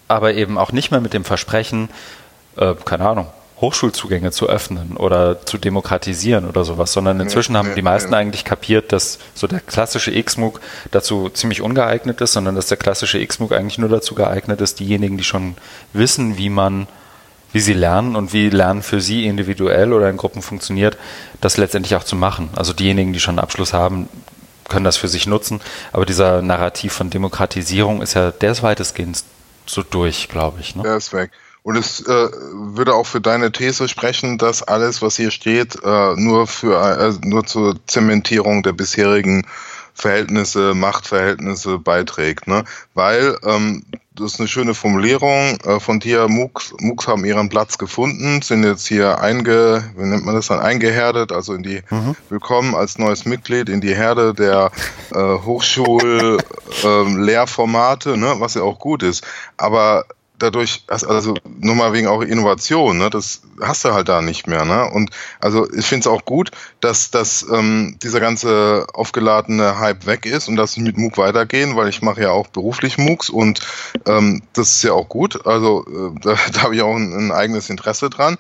aber eben auch nicht mehr mit dem Versprechen, äh, keine Ahnung, Hochschulzugänge zu öffnen oder zu demokratisieren oder sowas, sondern inzwischen haben die meisten eigentlich kapiert, dass so der klassische XMOOC dazu ziemlich ungeeignet ist, sondern dass der klassische XMOOC eigentlich nur dazu geeignet ist, diejenigen, die schon wissen, wie man wie sie lernen und wie Lernen für sie individuell oder in Gruppen funktioniert, das letztendlich auch zu machen. Also diejenigen, die schon einen Abschluss haben, können das für sich nutzen. Aber dieser Narrativ von Demokratisierung ist ja, der ist weitestgehend so durch, glaube ich. Ne? Der ist weg. Und es äh, würde auch für deine These sprechen, dass alles, was hier steht, äh, nur für äh, nur zur Zementierung der bisherigen Verhältnisse, Machtverhältnisse beiträgt. Ne? Weil ähm, das ist eine schöne Formulierung äh, von dir. MOOCs, MOOCs haben ihren Platz gefunden, sind jetzt hier einge, wie nennt man das dann, eingehärtet, also in die, mhm. willkommen als neues Mitglied in die Herde der äh, Hochschul-Lehrformate, ähm, ne, was ja auch gut ist. Aber dadurch, also nur mal wegen auch Innovation, ne, das hast du halt da nicht mehr. Ne? Und also ich finde es auch gut, dass, dass ähm, dieser ganze aufgeladene Hype weg ist und dass ich mit MOOC weitergehen, weil ich mache ja auch beruflich MOOCs und ähm, das ist ja auch gut. Also äh, da, da habe ich auch ein, ein eigenes Interesse dran.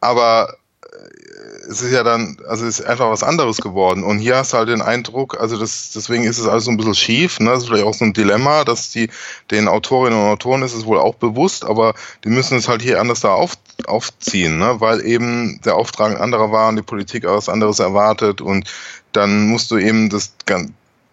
Aber es ist ja dann, also es ist einfach was anderes geworden. Und hier hast du halt den Eindruck, also das, deswegen ist es alles so ein bisschen schief, ne? Das ist vielleicht auch so ein Dilemma, dass die, den Autorinnen und Autoren ist es wohl auch bewusst, aber die müssen es halt hier anders da auf, aufziehen, ne? Weil eben der Auftrag anderer war und die Politik was anderes erwartet und dann musst du eben das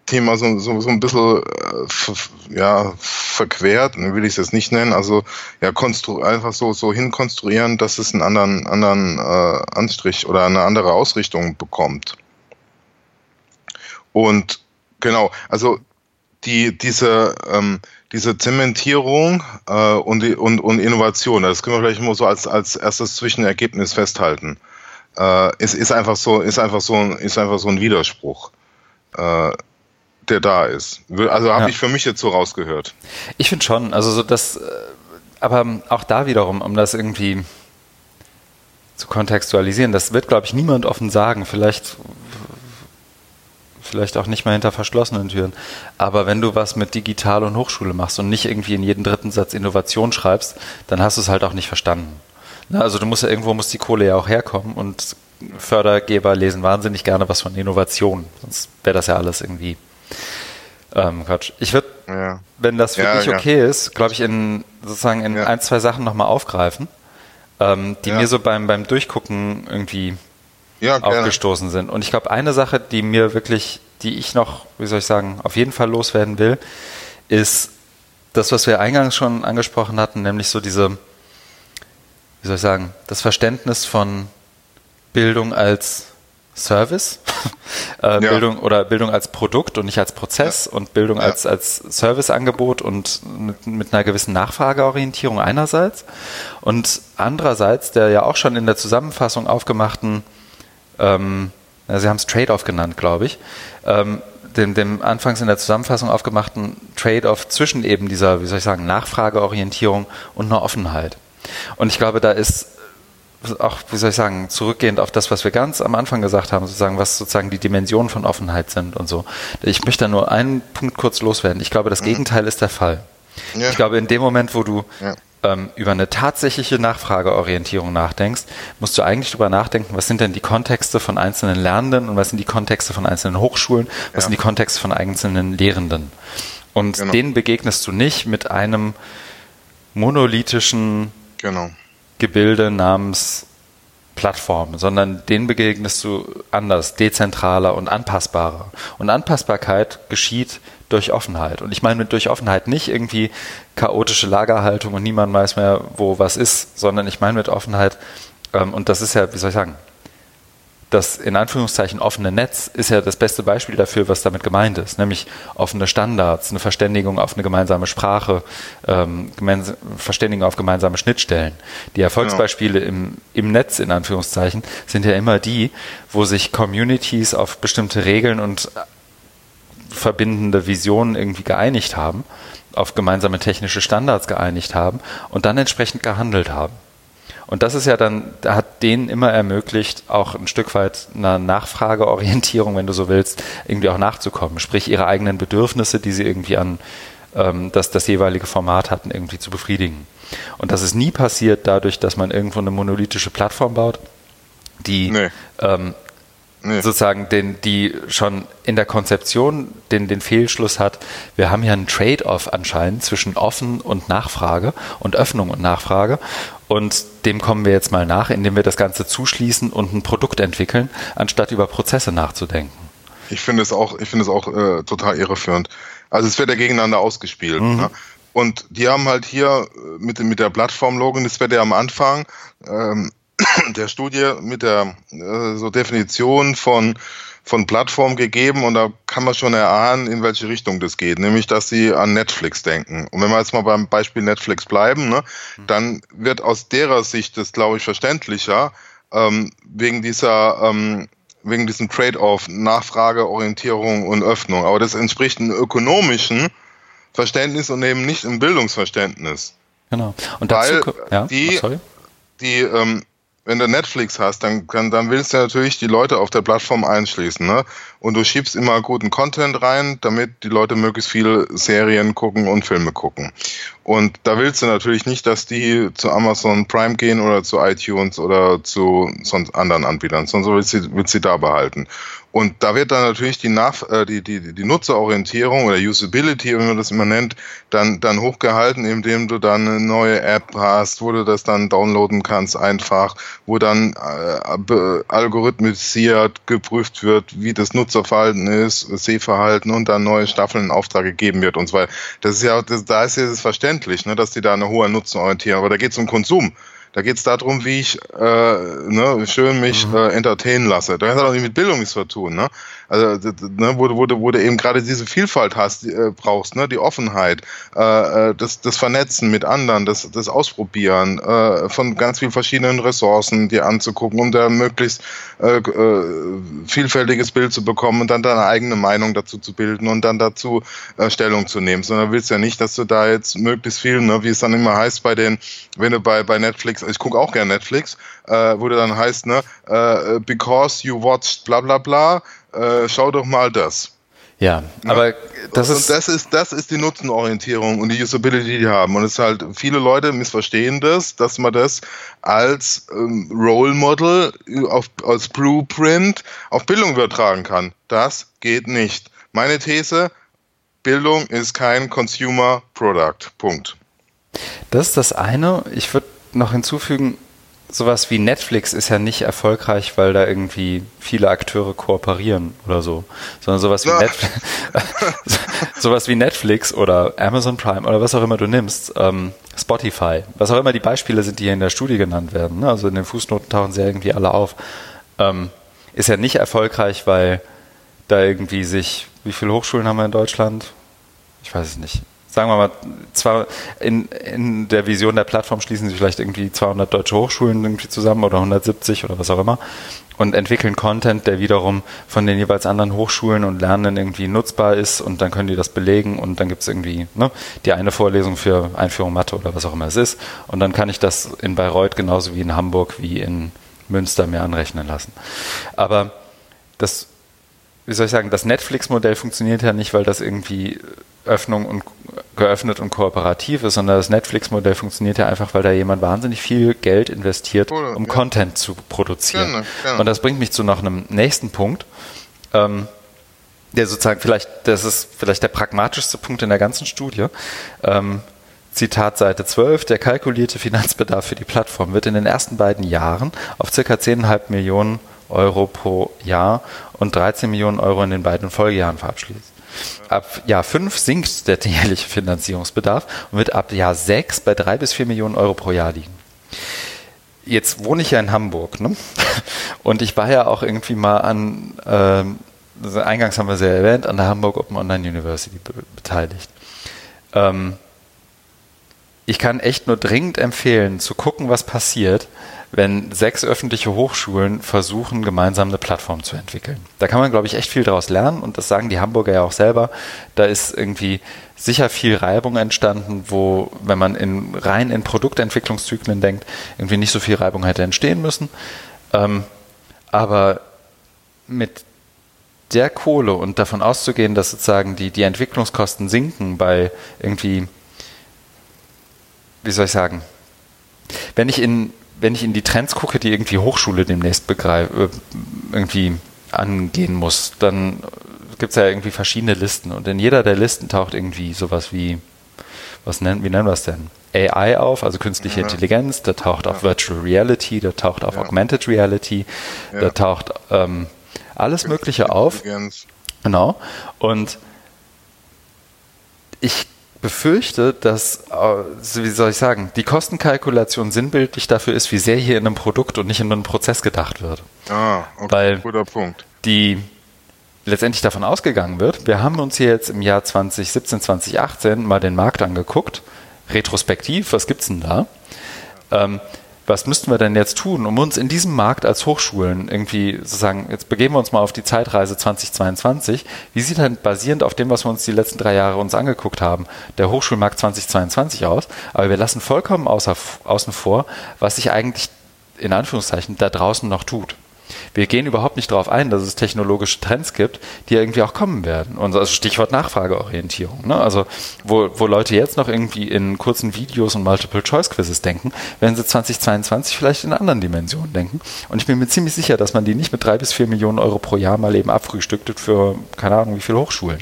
Thema so, so, so ein bisschen äh, ja, verquert, will ich es jetzt nicht nennen, also ja, einfach so, so hinkonstruieren, dass es einen anderen, anderen äh, Anstrich oder eine andere Ausrichtung bekommt. Und genau, also die, diese, ähm, diese Zementierung äh, und, und, und Innovation, das können wir vielleicht immer so als, als erstes Zwischenergebnis festhalten. Äh, es ist einfach so, ist einfach so, ist einfach so ein Widerspruch. Äh, der da ist. Also habe ja. ich für mich jetzt so rausgehört. Ich finde schon, also so das, äh, aber auch da wiederum, um das irgendwie zu kontextualisieren, das wird, glaube ich, niemand offen sagen. Vielleicht, vielleicht auch nicht mal hinter verschlossenen Türen. Aber wenn du was mit Digital und Hochschule machst und nicht irgendwie in jeden dritten Satz Innovation schreibst, dann hast du es halt auch nicht verstanden. Also du musst ja irgendwo muss die Kohle ja auch herkommen und Fördergeber lesen wahnsinnig gerne was von Innovation. Sonst wäre das ja alles irgendwie ähm, Quatsch. Ich würde, ja. wenn das für ja, dich okay ja. ist, glaube ich, in sozusagen in ein, zwei Sachen nochmal aufgreifen, ähm, die mir so beim, beim Durchgucken irgendwie aufgestoßen sind. Und ich glaube, eine Sache, die mir wirklich, die ich noch, wie soll ich sagen, auf jeden Fall loswerden will, ist das, was wir eingangs schon angesprochen hatten, nämlich so diese, wie soll ich sagen, das Verständnis von Bildung als Service, äh, ja. Bildung oder Bildung als Produkt und nicht als Prozess ja. und Bildung ja. als, als Serviceangebot und mit, mit einer gewissen Nachfrageorientierung einerseits und andererseits der ja auch schon in der Zusammenfassung aufgemachten, ähm, Sie haben es Trade-off genannt, glaube ich, ähm, dem, dem anfangs in der Zusammenfassung aufgemachten Trade-off zwischen eben dieser, wie soll ich sagen, Nachfrageorientierung und einer Offenheit. Und ich glaube, da ist auch, wie soll ich sagen, zurückgehend auf das, was wir ganz am Anfang gesagt haben, sozusagen, was sozusagen die Dimensionen von Offenheit sind und so. Ich möchte da nur einen Punkt kurz loswerden. Ich glaube, das mhm. Gegenteil ist der Fall. Ja. Ich glaube, in dem Moment, wo du ja. ähm, über eine tatsächliche Nachfrageorientierung nachdenkst, musst du eigentlich darüber nachdenken, was sind denn die Kontexte von einzelnen Lernenden und was sind die Kontexte von einzelnen Hochschulen, was ja. sind die Kontexte von einzelnen Lehrenden. Und genau. denen begegnest du nicht mit einem monolithischen genau. Gebilde namens Plattform, sondern denen begegnest du anders, dezentraler und anpassbarer. Und Anpassbarkeit geschieht durch Offenheit. Und ich meine mit durch Offenheit nicht irgendwie chaotische Lagerhaltung und niemand weiß mehr, wo was ist, sondern ich meine mit Offenheit, ähm, und das ist ja, wie soll ich sagen, das in Anführungszeichen offene Netz ist ja das beste Beispiel dafür, was damit gemeint ist, nämlich offene Standards, eine Verständigung auf eine gemeinsame Sprache, ähm, Verständigung auf gemeinsame Schnittstellen. Die Erfolgsbeispiele im, im Netz in Anführungszeichen sind ja immer die, wo sich Communities auf bestimmte Regeln und verbindende Visionen irgendwie geeinigt haben, auf gemeinsame technische Standards geeinigt haben und dann entsprechend gehandelt haben. Und das ist ja dann, hat denen immer ermöglicht, auch ein Stück weit einer Nachfrageorientierung, wenn du so willst, irgendwie auch nachzukommen. Sprich, ihre eigenen Bedürfnisse, die sie irgendwie an ähm, das, das jeweilige Format hatten, irgendwie zu befriedigen. Und das ist nie passiert dadurch, dass man irgendwo eine monolithische Plattform baut, die nee. ähm, nee. sozusagen den, die schon in der Konzeption den, den Fehlschluss hat, wir haben ja einen Trade-off anscheinend zwischen offen und Nachfrage und Öffnung und Nachfrage. Und dem kommen wir jetzt mal nach, indem wir das Ganze zuschließen und ein Produkt entwickeln, anstatt über Prozesse nachzudenken. Ich finde es auch, ich finde es auch äh, total irreführend. Also es wird ja gegeneinander ausgespielt. Mhm. Ne? Und die haben halt hier äh, mit, mit der Plattform-Login, das wird ja am Anfang ähm, der Studie mit der äh, so Definition von von Plattform gegeben und da kann man schon erahnen, in welche Richtung das geht, nämlich dass sie an Netflix denken. Und wenn wir jetzt mal beim Beispiel Netflix bleiben, ne, mhm. dann wird aus derer Sicht das, glaube ich, verständlicher, ähm, wegen dieser ähm, wegen diesem Trade-off Nachfrage, Orientierung und Öffnung. Aber das entspricht einem ökonomischen Verständnis und eben nicht einem Bildungsverständnis. Genau. Und dazu, Weil ja, die, oh, die ähm, wenn du Netflix hast, dann, dann, dann willst du natürlich die Leute auf der Plattform einschließen. Ne? Und du schiebst immer guten Content rein, damit die Leute möglichst viele Serien gucken und Filme gucken. Und da willst du natürlich nicht, dass die zu Amazon Prime gehen oder zu iTunes oder zu sonst anderen Anbietern, sondern willst du, willst du da behalten. Und da wird dann natürlich die, Nach äh, die, die, die Nutzerorientierung oder Usability, wie man das immer nennt, dann, dann hochgehalten, indem du dann eine neue App hast, wo du das dann downloaden kannst einfach, wo dann äh, algorithmisiert geprüft wird, wie das Nutzerverhalten ist, Sehverhalten und dann neue Staffeln in Auftrag gegeben wird und so weiter. Das ist ja, das, da ist ja das verständlich, ne, dass die da eine hohe Nutzenorientierung, aber da geht es um Konsum. Da geht es darum, wie ich äh, ne, schön mich mhm. äh, entertainen lasse. Da hat auch nicht mit Bildung nichts zu tun. Ne? Also, ne, wo, wo, wo du eben gerade diese Vielfalt hast, die, äh, brauchst, ne? die Offenheit, äh, äh, das, das Vernetzen mit anderen, das, das Ausprobieren äh, von ganz vielen verschiedenen Ressourcen dir anzugucken, um da möglichst äh, äh, vielfältiges Bild zu bekommen und dann deine eigene Meinung dazu zu bilden und dann dazu äh, Stellung zu nehmen. Sondern willst ja nicht, dass du da jetzt möglichst viel, ne, wie es dann immer heißt bei den, wenn du bei, bei Netflix, ich gucke auch gerne Netflix, äh, wo du dann heißt, ne, äh, because you watched bla bla bla, äh, schau doch mal das. Ja, ja, aber das ist, und das ist das ist die Nutzenorientierung und die Usability, die die haben. Und es ist halt viele Leute missverstehen das, dass man das als ähm, Role Model auf, als Blueprint auf Bildung übertragen kann. Das geht nicht. Meine These: Bildung ist kein Consumer Product. Punkt. Das ist das eine. Ich würde noch hinzufügen, sowas wie Netflix ist ja nicht erfolgreich, weil da irgendwie viele Akteure kooperieren oder so, sondern sowas wie, Netflix, sowas wie Netflix oder Amazon Prime oder was auch immer du nimmst, ähm, Spotify, was auch immer die Beispiele sind, die hier in der Studie genannt werden, ne? also in den Fußnoten tauchen sie ja irgendwie alle auf, ähm, ist ja nicht erfolgreich, weil da irgendwie sich, wie viele Hochschulen haben wir in Deutschland? Ich weiß es nicht sagen wir mal, zwar in, in der Vision der Plattform schließen sich vielleicht irgendwie 200 deutsche Hochschulen irgendwie zusammen oder 170 oder was auch immer und entwickeln Content, der wiederum von den jeweils anderen Hochschulen und Lernenden irgendwie nutzbar ist und dann können die das belegen und dann gibt es irgendwie ne, die eine Vorlesung für Einführung Mathe oder was auch immer es ist und dann kann ich das in Bayreuth genauso wie in Hamburg wie in Münster mir anrechnen lassen. Aber das wie soll ich sagen, das Netflix-Modell funktioniert ja nicht, weil das irgendwie Öffnung und geöffnet und kooperativ ist, sondern das Netflix-Modell funktioniert ja einfach, weil da jemand wahnsinnig viel Geld investiert, um ja. Content zu produzieren. Gerne, gerne. Und das bringt mich zu noch einem nächsten Punkt, ähm, der sozusagen vielleicht, das ist vielleicht der pragmatischste Punkt in der ganzen Studie. Ähm, Zitat Seite 12, der kalkulierte Finanzbedarf für die Plattform wird in den ersten beiden Jahren auf ca. 10,5 Millionen Euro pro Jahr und 13 Millionen Euro in den beiden Folgejahren verabschließt. Ab Jahr 5 sinkt der jährliche Finanzierungsbedarf und wird ab Jahr 6 bei 3 bis 4 Millionen Euro pro Jahr liegen. Jetzt wohne ich ja in Hamburg ne? und ich war ja auch irgendwie mal an, äh, eingangs haben wir sie ja erwähnt, an der Hamburg Open Online University be beteiligt. Ähm, ich kann echt nur dringend empfehlen, zu gucken, was passiert, wenn sechs öffentliche Hochschulen versuchen, gemeinsam eine Plattform zu entwickeln. Da kann man, glaube ich, echt viel daraus lernen und das sagen die Hamburger ja auch selber. Da ist irgendwie sicher viel Reibung entstanden, wo, wenn man in, rein in Produktentwicklungszyklen denkt, irgendwie nicht so viel Reibung hätte entstehen müssen. Ähm, aber mit der Kohle und davon auszugehen, dass sozusagen die, die Entwicklungskosten sinken bei irgendwie, wie soll ich sagen, wenn ich in wenn ich in die Trends gucke, die irgendwie Hochschule demnächst begreife, äh, irgendwie angehen muss, dann gibt es ja irgendwie verschiedene Listen und in jeder der Listen taucht irgendwie sowas wie, was nennen, wie nennen wir es denn? AI auf, also künstliche ja. Intelligenz, da taucht ja. auch Virtual Reality, da taucht auch ja. Augmented Reality, da taucht ähm, alles Mögliche auf. Genau. Und ich befürchte, dass, äh, wie soll ich sagen, die Kostenkalkulation sinnbildlich dafür ist, wie sehr hier in einem Produkt und nicht in einem Prozess gedacht wird. Ah, okay, Weil guter Punkt. Die letztendlich davon ausgegangen wird, wir haben uns hier jetzt im Jahr 2017, 2018 mal den Markt angeguckt, retrospektiv, was gibt es denn da? Ähm, was müssten wir denn jetzt tun, um uns in diesem Markt als Hochschulen irgendwie sozusagen, jetzt begeben wir uns mal auf die Zeitreise 2022, wie sieht denn basierend auf dem, was wir uns die letzten drei Jahre uns angeguckt haben, der Hochschulmarkt 2022 aus? Aber wir lassen vollkommen außer, außen vor, was sich eigentlich in Anführungszeichen da draußen noch tut wir gehen überhaupt nicht darauf ein, dass es technologische Trends gibt, die irgendwie auch kommen werden. Und also Stichwort Nachfrageorientierung. Ne? Also wo, wo Leute jetzt noch irgendwie in kurzen Videos und Multiple-Choice-Quizzes denken, werden sie 2022 vielleicht in anderen Dimensionen denken. Und ich bin mir ziemlich sicher, dass man die nicht mit drei bis vier Millionen Euro pro Jahr mal eben abfrühstückt für keine Ahnung wie viele Hochschulen.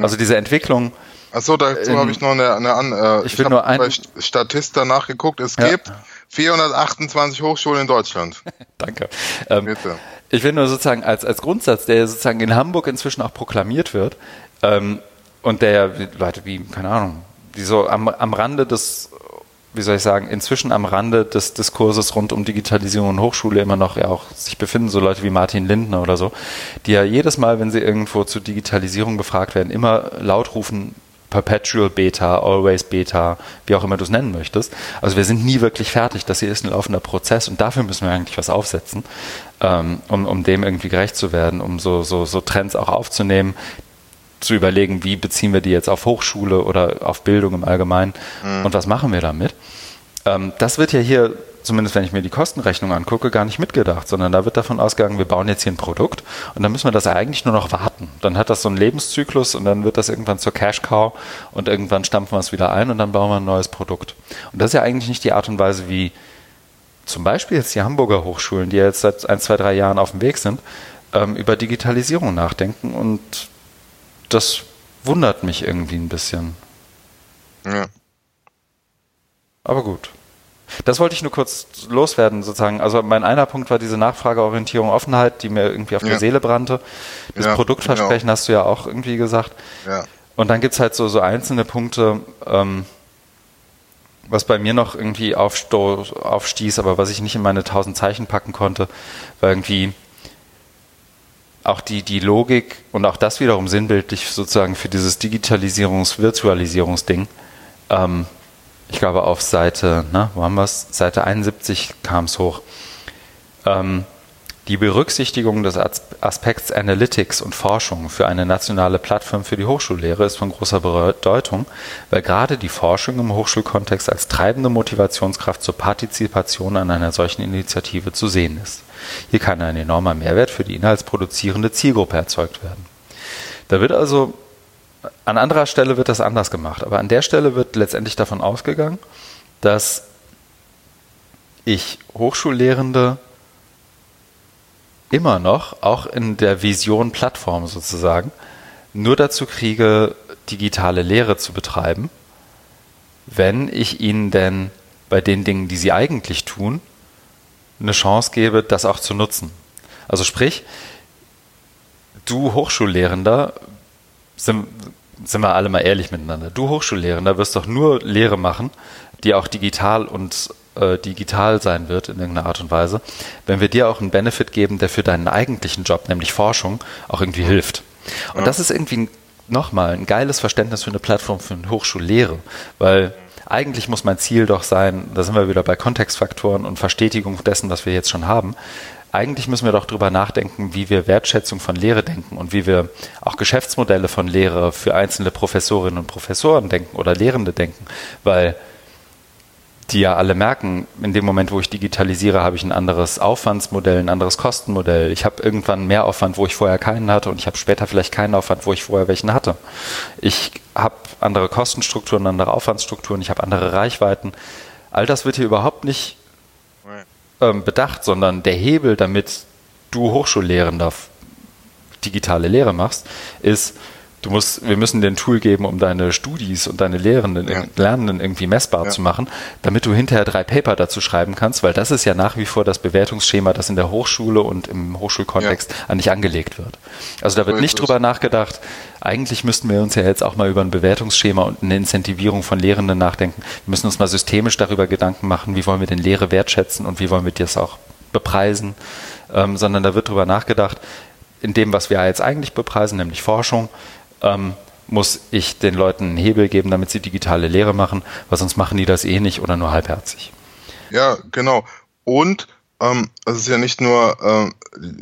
Also diese Entwicklung Achso, dazu ähm, habe ich noch eine, eine, eine äh, ich, ich habe bei Statista nachgeguckt. Es ja. gibt 428 Hochschulen in Deutschland. Danke. Ähm, Bitte. Ich will nur sozusagen als, als Grundsatz, der sozusagen in Hamburg inzwischen auch proklamiert wird ähm, und der Leute wie, keine Ahnung, die so am, am Rande des wie soll ich sagen, inzwischen am Rande des Diskurses rund um Digitalisierung und Hochschule immer noch ja auch sich befinden, so Leute wie Martin Lindner oder so, die ja jedes Mal, wenn sie irgendwo zu Digitalisierung befragt werden, immer laut rufen, Perpetual Beta, Always Beta, wie auch immer du es nennen möchtest. Also wir sind nie wirklich fertig. Das hier ist ein laufender Prozess und dafür müssen wir eigentlich was aufsetzen, ähm, um, um dem irgendwie gerecht zu werden, um so, so, so Trends auch aufzunehmen, zu überlegen, wie beziehen wir die jetzt auf Hochschule oder auf Bildung im Allgemeinen mhm. und was machen wir damit. Ähm, das wird ja hier zumindest wenn ich mir die Kostenrechnung angucke, gar nicht mitgedacht, sondern da wird davon ausgegangen, wir bauen jetzt hier ein Produkt und dann müssen wir das eigentlich nur noch warten. Dann hat das so einen Lebenszyklus und dann wird das irgendwann zur Cash Cow und irgendwann stampfen wir es wieder ein und dann bauen wir ein neues Produkt. Und das ist ja eigentlich nicht die Art und Weise, wie zum Beispiel jetzt die Hamburger Hochschulen, die jetzt seit ein, zwei, drei Jahren auf dem Weg sind, ähm, über Digitalisierung nachdenken und das wundert mich irgendwie ein bisschen. Ja. Aber gut. Das wollte ich nur kurz loswerden, sozusagen. Also mein einer Punkt war diese Nachfrageorientierung, Offenheit, die mir irgendwie auf ja. der Seele brannte. Das ja, Produktversprechen genau. hast du ja auch irgendwie gesagt. Ja. Und dann gibt es halt so, so einzelne Punkte, ähm, was bei mir noch irgendwie aufstieß, aber was ich nicht in meine tausend Zeichen packen konnte, war irgendwie auch die, die Logik und auch das wiederum sinnbildlich sozusagen für dieses Digitalisierungs-, Virtualisierungsding. Ähm, ich glaube auf Seite, na, wo haben wir? Seite 71 kam es hoch. Ähm, die Berücksichtigung des Aspekts Analytics und Forschung für eine nationale Plattform für die Hochschullehre ist von großer Bedeutung, weil gerade die Forschung im Hochschulkontext als treibende Motivationskraft zur Partizipation an einer solchen Initiative zu sehen ist. Hier kann ein enormer Mehrwert für die inhaltsproduzierende Zielgruppe erzeugt werden. Da wird also an anderer Stelle wird das anders gemacht, aber an der Stelle wird letztendlich davon ausgegangen, dass ich Hochschullehrende immer noch, auch in der Vision Plattform sozusagen, nur dazu kriege, digitale Lehre zu betreiben, wenn ich ihnen denn bei den Dingen, die sie eigentlich tun, eine Chance gebe, das auch zu nutzen. Also sprich, du Hochschullehrender sind, wir alle mal ehrlich miteinander. Du Hochschullehrender wirst doch nur Lehre machen, die auch digital und äh, digital sein wird in irgendeiner Art und Weise, wenn wir dir auch einen Benefit geben, der für deinen eigentlichen Job, nämlich Forschung, auch irgendwie hilft. Und ja. das ist irgendwie nochmal ein geiles Verständnis für eine Plattform für eine Hochschullehre, weil eigentlich muss mein Ziel doch sein, da sind wir wieder bei Kontextfaktoren und Verstetigung dessen, was wir jetzt schon haben, eigentlich müssen wir doch darüber nachdenken, wie wir Wertschätzung von Lehre denken und wie wir auch Geschäftsmodelle von Lehre für einzelne Professorinnen und Professoren denken oder Lehrende denken, weil die ja alle merken, in dem Moment, wo ich digitalisiere, habe ich ein anderes Aufwandsmodell, ein anderes Kostenmodell. Ich habe irgendwann mehr Aufwand, wo ich vorher keinen hatte und ich habe später vielleicht keinen Aufwand, wo ich vorher welchen hatte. Ich habe andere Kostenstrukturen, andere Aufwandsstrukturen, ich habe andere Reichweiten. All das wird hier überhaupt nicht ähm, bedacht, sondern der Hebel, damit du Hochschullehrender digitale Lehre machst, ist, du musst, wir müssen dir ein Tool geben, um deine Studis und deine Lehrenden, ja. Lernenden irgendwie messbar ja. zu machen, damit du hinterher drei Paper dazu schreiben kannst, weil das ist ja nach wie vor das Bewertungsschema, das in der Hochschule und im Hochschulkontext ja. an dich angelegt wird. Also da wird nicht drüber nachgedacht, eigentlich müssten wir uns ja jetzt auch mal über ein Bewertungsschema und eine Incentivierung von Lehrenden nachdenken. Wir müssen uns mal systemisch darüber Gedanken machen, wie wollen wir denn Lehre wertschätzen und wie wollen wir das auch bepreisen, ähm, sondern da wird drüber nachgedacht, in dem, was wir jetzt eigentlich bepreisen, nämlich Forschung, ähm, muss ich den Leuten einen Hebel geben, damit sie digitale Lehre machen, weil sonst machen die das eh nicht oder nur halbherzig. Ja, genau. Und ähm, es ist ja nicht nur äh,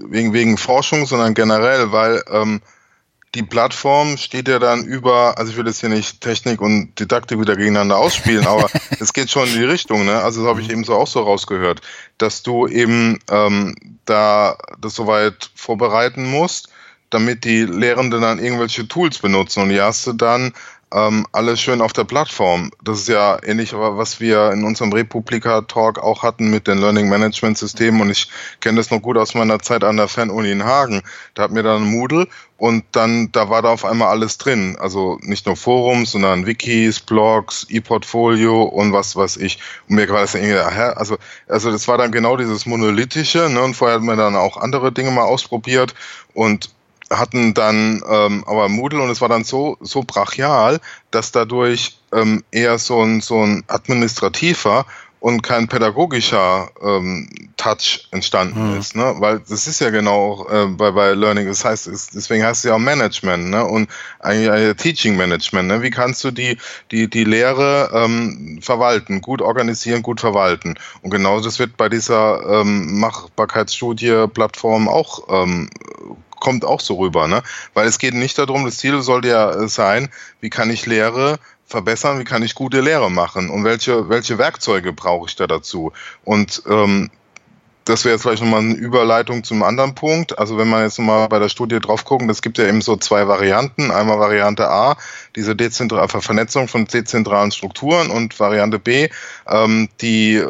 wegen, wegen Forschung, sondern generell, weil ähm, die Plattform steht ja dann über, also ich will jetzt hier nicht Technik und Didaktik wieder gegeneinander ausspielen, aber es geht schon in die Richtung, ne? Also das habe ich eben so auch so rausgehört, dass du eben ähm, da das soweit vorbereiten musst, damit die Lehrenden dann irgendwelche Tools benutzen und die hast du dann ähm, alles schön auf der Plattform. Das ist ja ähnlich, was wir in unserem Republika-Talk auch hatten mit den Learning Management Systemen und ich kenne das noch gut aus meiner Zeit an der Fernuni in Hagen. Da hatten wir dann Moodle und dann, da war da auf einmal alles drin. Also nicht nur Forums, sondern Wikis, Blogs, E-Portfolio und was weiß ich. Und mir war das irgendwie, also, also das war dann genau dieses Monolithische, ne? Und vorher hat man dann auch andere Dinge mal ausprobiert und hatten dann ähm, aber Moodle und es war dann so, so brachial, dass dadurch ähm, eher so ein, so ein administrativer und kein pädagogischer ähm, Touch entstanden mhm. ist, ne? Weil das ist ja genau äh, bei, bei Learning, das heißt, es, deswegen heißt es ja auch Management, ne? Und eigentlich äh, Teaching Management, ne? Wie kannst du die, die, die Lehre ähm, verwalten, gut organisieren, gut verwalten? Und genau das wird bei dieser ähm, Machbarkeitsstudie Plattform auch ähm, kommt auch so rüber, ne? Weil es geht nicht darum, das Ziel sollte ja sein, wie kann ich Lehre verbessern, wie kann ich gute Lehre machen und welche, welche Werkzeuge brauche ich da dazu? Und ähm, das wäre jetzt vielleicht nochmal eine Überleitung zum anderen Punkt. Also wenn man jetzt nochmal bei der Studie drauf gucken, es gibt ja eben so zwei Varianten. Einmal Variante A, diese dezentrale Vernetzung von dezentralen Strukturen und Variante B, ähm, die äh,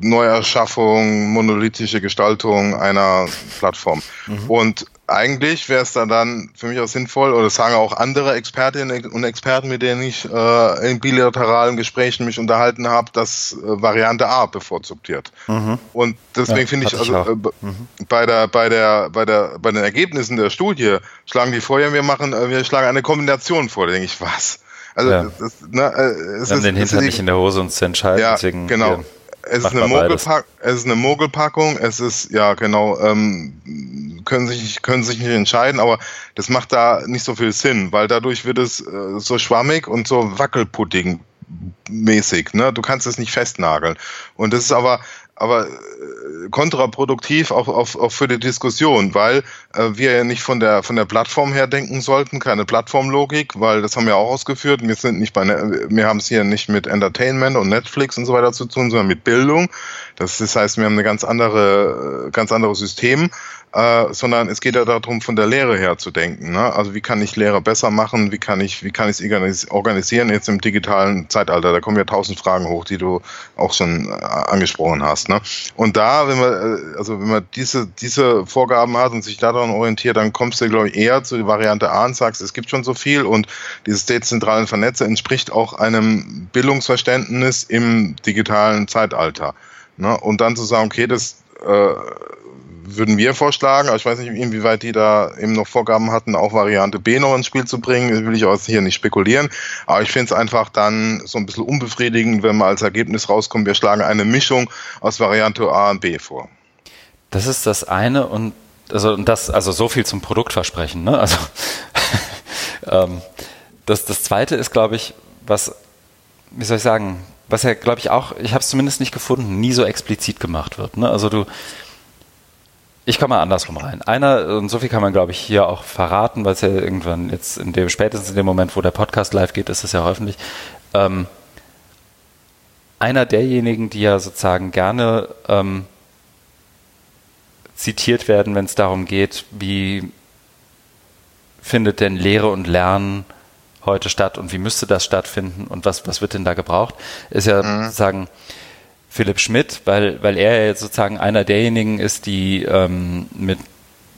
Neuerschaffung, monolithische Gestaltung einer Plattform. Mhm. Und eigentlich wäre es dann, dann für mich auch sinnvoll, oder sagen auch andere Expertinnen und Experten, mit denen ich äh, in bilateralen Gesprächen mich unterhalten habe, dass äh, Variante A bevorzugt wird. Mhm. Und deswegen ja, finde ich, also äh, mhm. bei der, bei der, bei der, bei den Ergebnissen der Studie schlagen die vor, ja, wir machen, äh, wir schlagen eine Kombination vor. Da denke ich, was? Also, ja. das, ne, äh, es wir haben ist, den Hintern nicht in der Hose uns zu entscheiden. Ja, deswegen, genau. Es ist, eine Mogelpack es ist eine Mogelpackung, es ist, ja genau, ähm, können, sich, können sich nicht entscheiden, aber das macht da nicht so viel Sinn, weil dadurch wird es äh, so schwammig und so wackelpudding mäßig, ne? Du kannst es nicht festnageln. Und das ist aber, aber kontraproduktiv auch, auch, auch für die Diskussion, weil äh, wir ja nicht von der von der Plattform her denken sollten, keine Plattformlogik, weil das haben wir auch ausgeführt. Wir sind nicht bei ne, wir haben es hier nicht mit Entertainment und Netflix und so weiter zu tun, sondern mit Bildung. Das, das heißt, wir haben eine ganz andere ganz anderes System äh, sondern es geht ja darum, von der Lehre her zu denken. Ne? Also wie kann ich Lehre besser machen, wie kann ich, wie kann ich es organisieren jetzt im digitalen Zeitalter? Da kommen ja tausend Fragen hoch, die du auch schon äh, angesprochen hast. Ne? Und da, wenn man, äh, also wenn man diese, diese Vorgaben hat und sich daran orientiert, dann kommst du, glaube ich, eher zu der Variante A und sagst, es gibt schon so viel und dieses dezentralen Vernetzen entspricht auch einem Bildungsverständnis im digitalen Zeitalter. Ne? Und dann zu sagen, okay, das äh, würden wir vorschlagen, aber ich weiß nicht, inwieweit die da eben noch Vorgaben hatten, auch Variante B noch ins Spiel zu bringen. Das will ich auch hier nicht spekulieren. Aber ich finde es einfach dann so ein bisschen unbefriedigend, wenn man als Ergebnis rauskommt, wir schlagen eine Mischung aus Variante A und B vor. Das ist das eine und also das, also so viel zum Produktversprechen, ne? Also ähm, das, das zweite ist, glaube ich, was, wie soll ich sagen, was ja, glaube ich, auch, ich habe es zumindest nicht gefunden, nie so explizit gemacht wird. Ne? Also du, ich komme mal andersrum rein. Einer, und so viel kann man, glaube ich, hier auch verraten, weil es ja irgendwann jetzt in dem, spätestens in dem Moment, wo der Podcast live geht, ist es ja auch öffentlich. Ähm, einer derjenigen, die ja sozusagen gerne ähm, zitiert werden, wenn es darum geht, wie findet denn Lehre und Lernen heute statt und wie müsste das stattfinden und was, was wird denn da gebraucht, ist ja mhm. sozusagen Philipp Schmidt, weil, weil er jetzt sozusagen einer derjenigen ist, die ähm, mit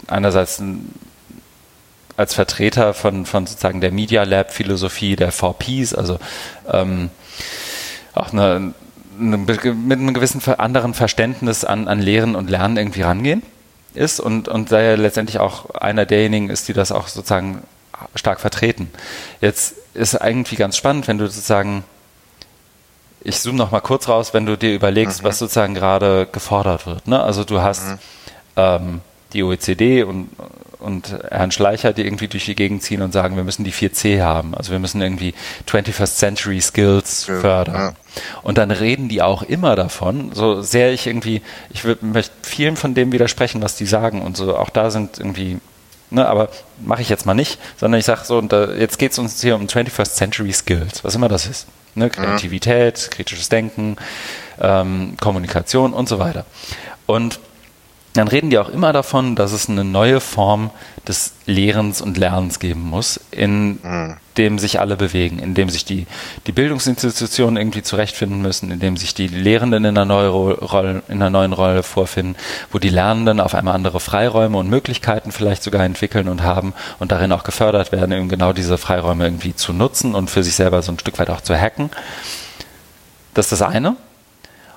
einerseits als Vertreter von, von sozusagen der Media Lab Philosophie, der 4Ps, also ähm, auch eine, eine, mit einem gewissen anderen Verständnis an, an Lehren und Lernen irgendwie rangehen ist und, und sei ja letztendlich auch einer derjenigen ist, die das auch sozusagen stark vertreten. Jetzt ist eigentlich ganz spannend, wenn du sozusagen, ich zoome noch mal kurz raus, wenn du dir überlegst, mhm. was sozusagen gerade gefordert wird. Ne? Also du hast mhm. ähm, die OECD und, und Herrn Schleicher, die irgendwie durch die Gegend ziehen und sagen, wir müssen die 4C haben. Also wir müssen irgendwie 21st Century Skills ja, fördern. Ja. Und dann reden die auch immer davon, so sehr ich irgendwie, ich möchte vielen von dem widersprechen, was die sagen und so, auch da sind irgendwie Ne, aber mache ich jetzt mal nicht, sondern ich sage so, da, jetzt geht es uns hier um 21st Century Skills, was immer das ist. Ne, Kreativität, kritisches Denken, ähm, Kommunikation und so weiter. Und dann reden die auch immer davon, dass es eine neue Form des Lehrens und Lernens geben muss, in mhm. dem sich alle bewegen, in dem sich die, die Bildungsinstitutionen irgendwie zurechtfinden müssen, in dem sich die Lehrenden in einer, neue Rolle, in einer neuen Rolle vorfinden, wo die Lernenden auf einmal andere Freiräume und Möglichkeiten vielleicht sogar entwickeln und haben und darin auch gefördert werden, eben genau diese Freiräume irgendwie zu nutzen und für sich selber so ein Stück weit auch zu hacken. Das ist das eine.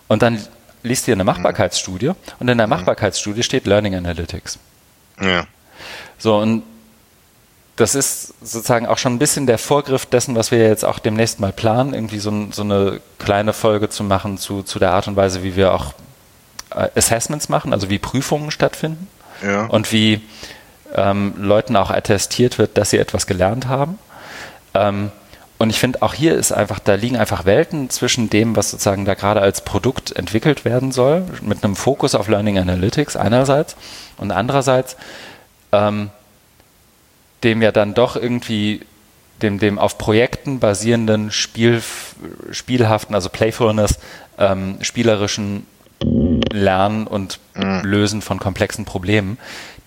Und dann liest dir eine Machbarkeitsstudie und in der mhm. Machbarkeitsstudie steht Learning Analytics. Ja. So, und das ist sozusagen auch schon ein bisschen der Vorgriff dessen, was wir jetzt auch demnächst mal planen, irgendwie so, so eine kleine Folge zu machen zu, zu der Art und Weise, wie wir auch äh, Assessments machen, also wie Prüfungen stattfinden ja. und wie ähm, Leuten auch attestiert wird, dass sie etwas gelernt haben. Ähm, und ich finde, auch hier ist einfach, da liegen einfach Welten zwischen dem, was sozusagen da gerade als Produkt entwickelt werden soll, mit einem Fokus auf Learning Analytics einerseits und andererseits ähm, dem ja dann doch irgendwie dem, dem auf Projekten basierenden Spiel, spielhaften, also Playfulness, ähm, spielerischen Lernen und mhm. Lösen von komplexen Problemen,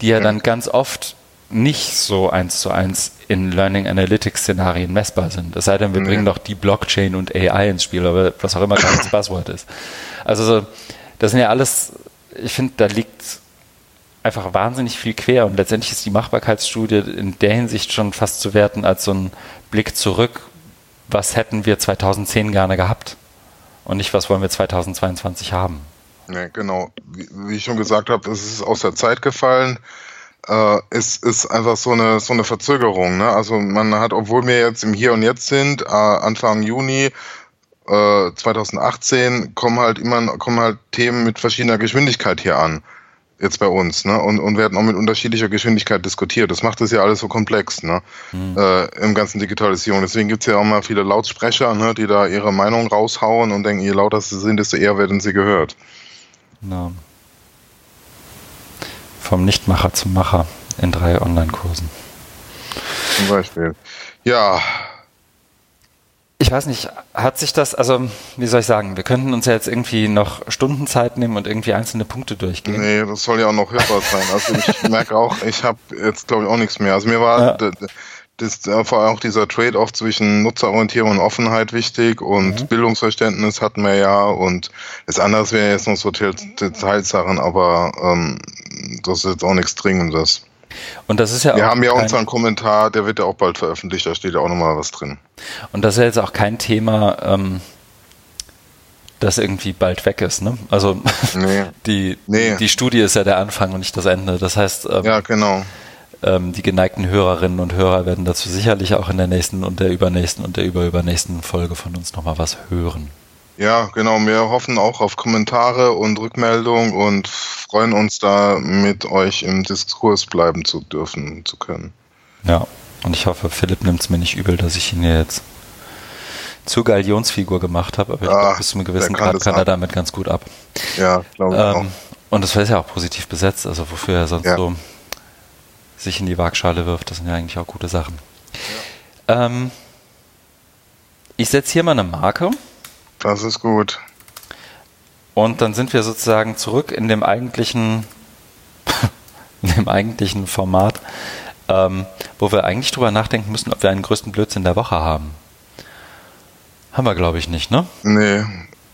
die ja dann ganz oft nicht so eins zu eins in Learning Analytics Szenarien messbar sind. Es sei denn, wir nee. bringen doch die Blockchain und AI ins Spiel, aber was auch immer das Buzzword ist. Also das sind ja alles, ich finde, da liegt einfach wahnsinnig viel quer und letztendlich ist die Machbarkeitsstudie in der Hinsicht schon fast zu werten als so ein Blick zurück, was hätten wir 2010 gerne gehabt und nicht, was wollen wir 2022 haben. Ja, genau. Wie, wie ich schon gesagt habe, es ist aus der Zeit gefallen äh, ist, ist einfach so eine, so eine Verzögerung. Ne? Also man hat, obwohl wir jetzt im Hier und Jetzt sind, äh, Anfang Juni äh, 2018, kommen halt immer kommen halt Themen mit verschiedener Geschwindigkeit hier an. Jetzt bei uns, ne? Und, und werden auch mit unterschiedlicher Geschwindigkeit diskutiert. Das macht das ja alles so komplex, ne? Mhm. Im ganzen Digitalisierung. Deswegen gibt's ja auch mal viele Lautsprecher, ne, die da ihre Meinung raushauen und denken, je lauter sie sind, desto eher werden sie gehört. No. Vom Nichtmacher zum Macher in drei Online-Kursen. Zum Beispiel. Ja. Ich weiß nicht, hat sich das, also wie soll ich sagen, wir könnten uns ja jetzt irgendwie noch Stunden Zeit nehmen und irgendwie einzelne Punkte durchgehen. Nee, das soll ja auch noch hörbar sein. Also ich merke auch, ich habe jetzt glaube ich auch nichts mehr. Also mir war ja das äh, vor allem auch dieser Trade-off zwischen Nutzerorientierung und Offenheit wichtig und mhm. Bildungsverständnis hatten wir ja und das andere wäre jetzt noch so Detailsachen, aber ähm, das ist jetzt auch nichts Dringendes. Und das ist ja Wir haben ja unseren Kommentar, der wird ja auch bald veröffentlicht, da steht ja auch nochmal was drin. Und das ist ja jetzt auch kein Thema, ähm, das irgendwie bald weg ist, ne? Also nee. die, nee. die Studie ist ja der Anfang und nicht das Ende. Das heißt, ähm, ja, genau ähm, die geneigten Hörerinnen und Hörer werden dazu sicherlich auch in der nächsten und der übernächsten und der überübernächsten Folge von uns nochmal was hören. Ja, genau. Wir hoffen auch auf Kommentare und Rückmeldungen und freuen uns da mit euch im Diskurs bleiben zu dürfen, zu können. Ja, und ich hoffe, Philipp nimmt es mir nicht übel, dass ich ihn jetzt zur Galionsfigur gemacht habe, aber ich glaube, bis zu einem gewissen Grad kann er damit ganz gut ab. Ja, glaube ich ähm, auch. Und das ist ja auch positiv besetzt, also wofür er sonst ja. so sich in die Waagschale wirft. Das sind ja eigentlich auch gute Sachen. Ja. Ähm, ich setze hier mal eine Marke. Das ist gut. Und dann sind wir sozusagen zurück in dem eigentlichen, in dem eigentlichen Format, ähm, wo wir eigentlich drüber nachdenken müssen, ob wir einen größten Blödsinn der Woche haben. Haben wir, glaube ich, nicht, ne? Nee.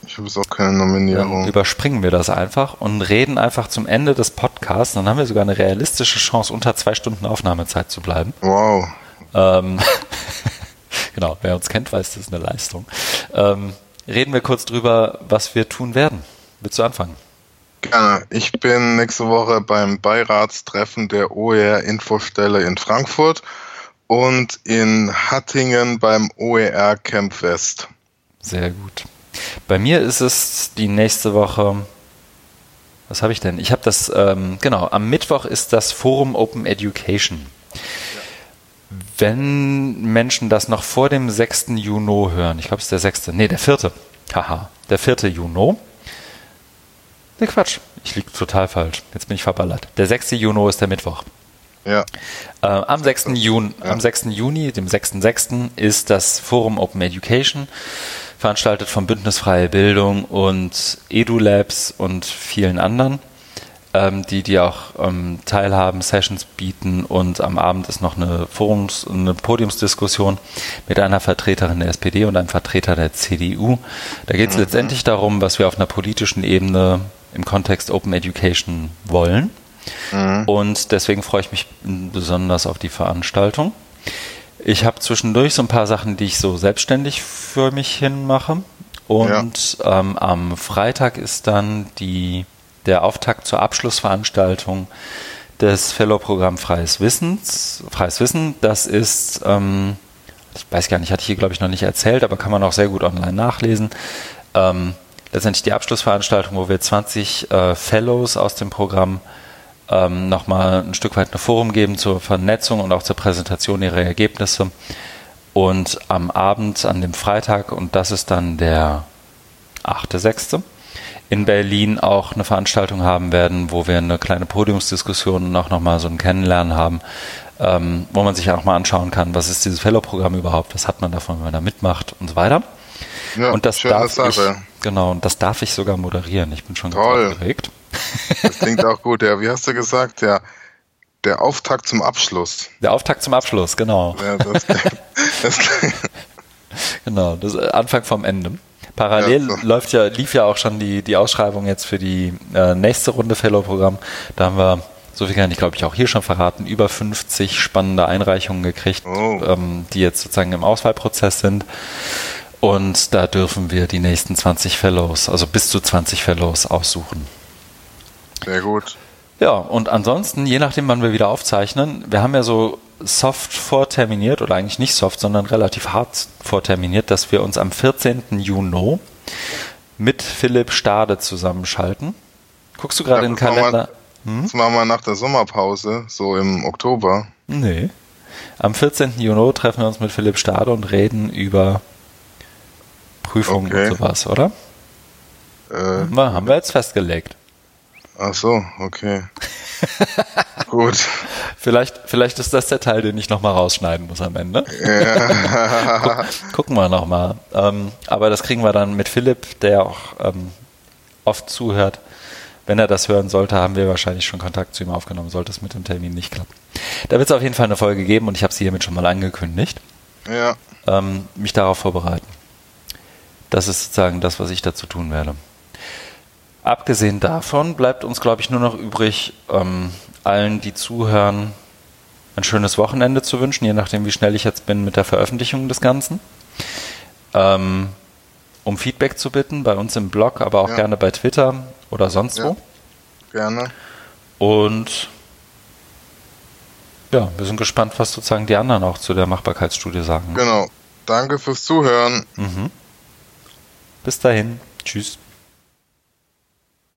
Ich habe auch keine Nominierung. Dann überspringen wir das einfach und reden einfach zum Ende des Podcasts. Dann haben wir sogar eine realistische Chance, unter zwei Stunden Aufnahmezeit zu bleiben. Wow. Ähm, genau, wer uns kennt, weiß, das ist eine Leistung. Ähm, reden wir kurz drüber, was wir tun werden. Willst du anfangen? Gerne. Ich bin nächste Woche beim Beiratstreffen der OER Infostelle in Frankfurt und in Hattingen beim OER Camp West. Sehr gut. Bei mir ist es die nächste Woche. Was habe ich denn? Ich habe das, ähm, genau, am Mittwoch ist das Forum Open Education. Wenn Menschen das noch vor dem 6. Juni hören, ich glaube, es ist der 6. Nee, der 4. Haha, der 4. Juni. Ne, Quatsch, ich liege total falsch. Jetzt bin ich verballert. Der 6. Juni ist der Mittwoch. Ja. Äh, am, 6. Juni, ja. am 6. Juni, dem 6.6., ist das Forum Open Education, veranstaltet vom Bündnis Freie Bildung und EduLabs und vielen anderen, ähm, die, die auch ähm, teilhaben, Sessions bieten und am Abend ist noch eine Forums-, eine Podiumsdiskussion mit einer Vertreterin der SPD und einem Vertreter der CDU. Da geht es mhm. letztendlich darum, was wir auf einer politischen Ebene im Kontext Open Education wollen Mhm. Und deswegen freue ich mich besonders auf die Veranstaltung. Ich habe zwischendurch so ein paar Sachen, die ich so selbstständig für mich hin mache. Und ja. ähm, am Freitag ist dann die, der Auftakt zur Abschlussveranstaltung des Fellow-Programm Freies Wissens. Freies Wissen, das ist, ähm, ich weiß gar nicht, hatte ich hier glaube ich noch nicht erzählt, aber kann man auch sehr gut online nachlesen. Ähm, letztendlich die Abschlussveranstaltung, wo wir 20 äh, Fellows aus dem Programm ähm, nochmal ein Stück weit ein Forum geben zur Vernetzung und auch zur Präsentation ihrer Ergebnisse. Und am Abend, an dem Freitag, und das ist dann der 8.6., in Berlin auch eine Veranstaltung haben werden, wo wir eine kleine Podiumsdiskussion und auch nochmal so ein Kennenlernen haben, ähm, wo man sich auch mal anschauen kann, was ist dieses Fellow-Programm überhaupt, was hat man davon, wenn man da mitmacht und so weiter. Ja, und das darf ich, genau, und das darf ich sogar moderieren. Ich bin schon Toll. ganz aufgeregt. Das klingt auch gut, ja. Wie hast du gesagt? Der, der Auftakt zum Abschluss. Der Auftakt zum Abschluss, genau. Ja, das, das, genau, das Anfang vom Ende. Parallel ja, so. läuft ja, lief ja auch schon die, die Ausschreibung jetzt für die äh, nächste Runde Fellow-Programm. Da haben wir, so viel kann ich glaube ich auch hier schon verraten, über 50 spannende Einreichungen gekriegt, oh. ähm, die jetzt sozusagen im Auswahlprozess sind. Und da dürfen wir die nächsten 20 Fellows, also bis zu 20 Fellows aussuchen. Sehr gut. Ja, und ansonsten, je nachdem, wann wir wieder aufzeichnen, wir haben ja so soft vorterminiert, oder eigentlich nicht soft, sondern relativ hart vorterminiert, dass wir uns am 14. Juni mit Philipp Stade zusammenschalten. Guckst du gerade ja, in den Kalender? Hm? Das machen wir nach der Sommerpause, so im Oktober. Nee. Am 14. Juni treffen wir uns mit Philipp Stade und reden über Prüfungen okay. und sowas, oder? Äh, haben wir jetzt festgelegt. Ach so, okay. Gut. Vielleicht, vielleicht ist das der Teil, den ich nochmal rausschneiden muss am Ende. Ja. Guck, gucken wir nochmal. Ähm, aber das kriegen wir dann mit Philipp, der auch ähm, oft zuhört. Wenn er das hören sollte, haben wir wahrscheinlich schon Kontakt zu ihm aufgenommen, sollte es mit dem Termin nicht klappen. Da wird es auf jeden Fall eine Folge geben und ich habe sie hiermit schon mal angekündigt. Ja. Ähm, mich darauf vorbereiten. Das ist sozusagen das, was ich dazu tun werde. Abgesehen davon bleibt uns, glaube ich, nur noch übrig, ähm, allen, die zuhören, ein schönes Wochenende zu wünschen, je nachdem, wie schnell ich jetzt bin mit der Veröffentlichung des Ganzen. Ähm, um Feedback zu bitten, bei uns im Blog, aber auch ja. gerne bei Twitter oder sonst ja. wo. Gerne. Und ja, wir sind gespannt, was sozusagen die anderen auch zu der Machbarkeitsstudie sagen. Genau. Danke fürs Zuhören. Mhm. Bis dahin. Tschüss.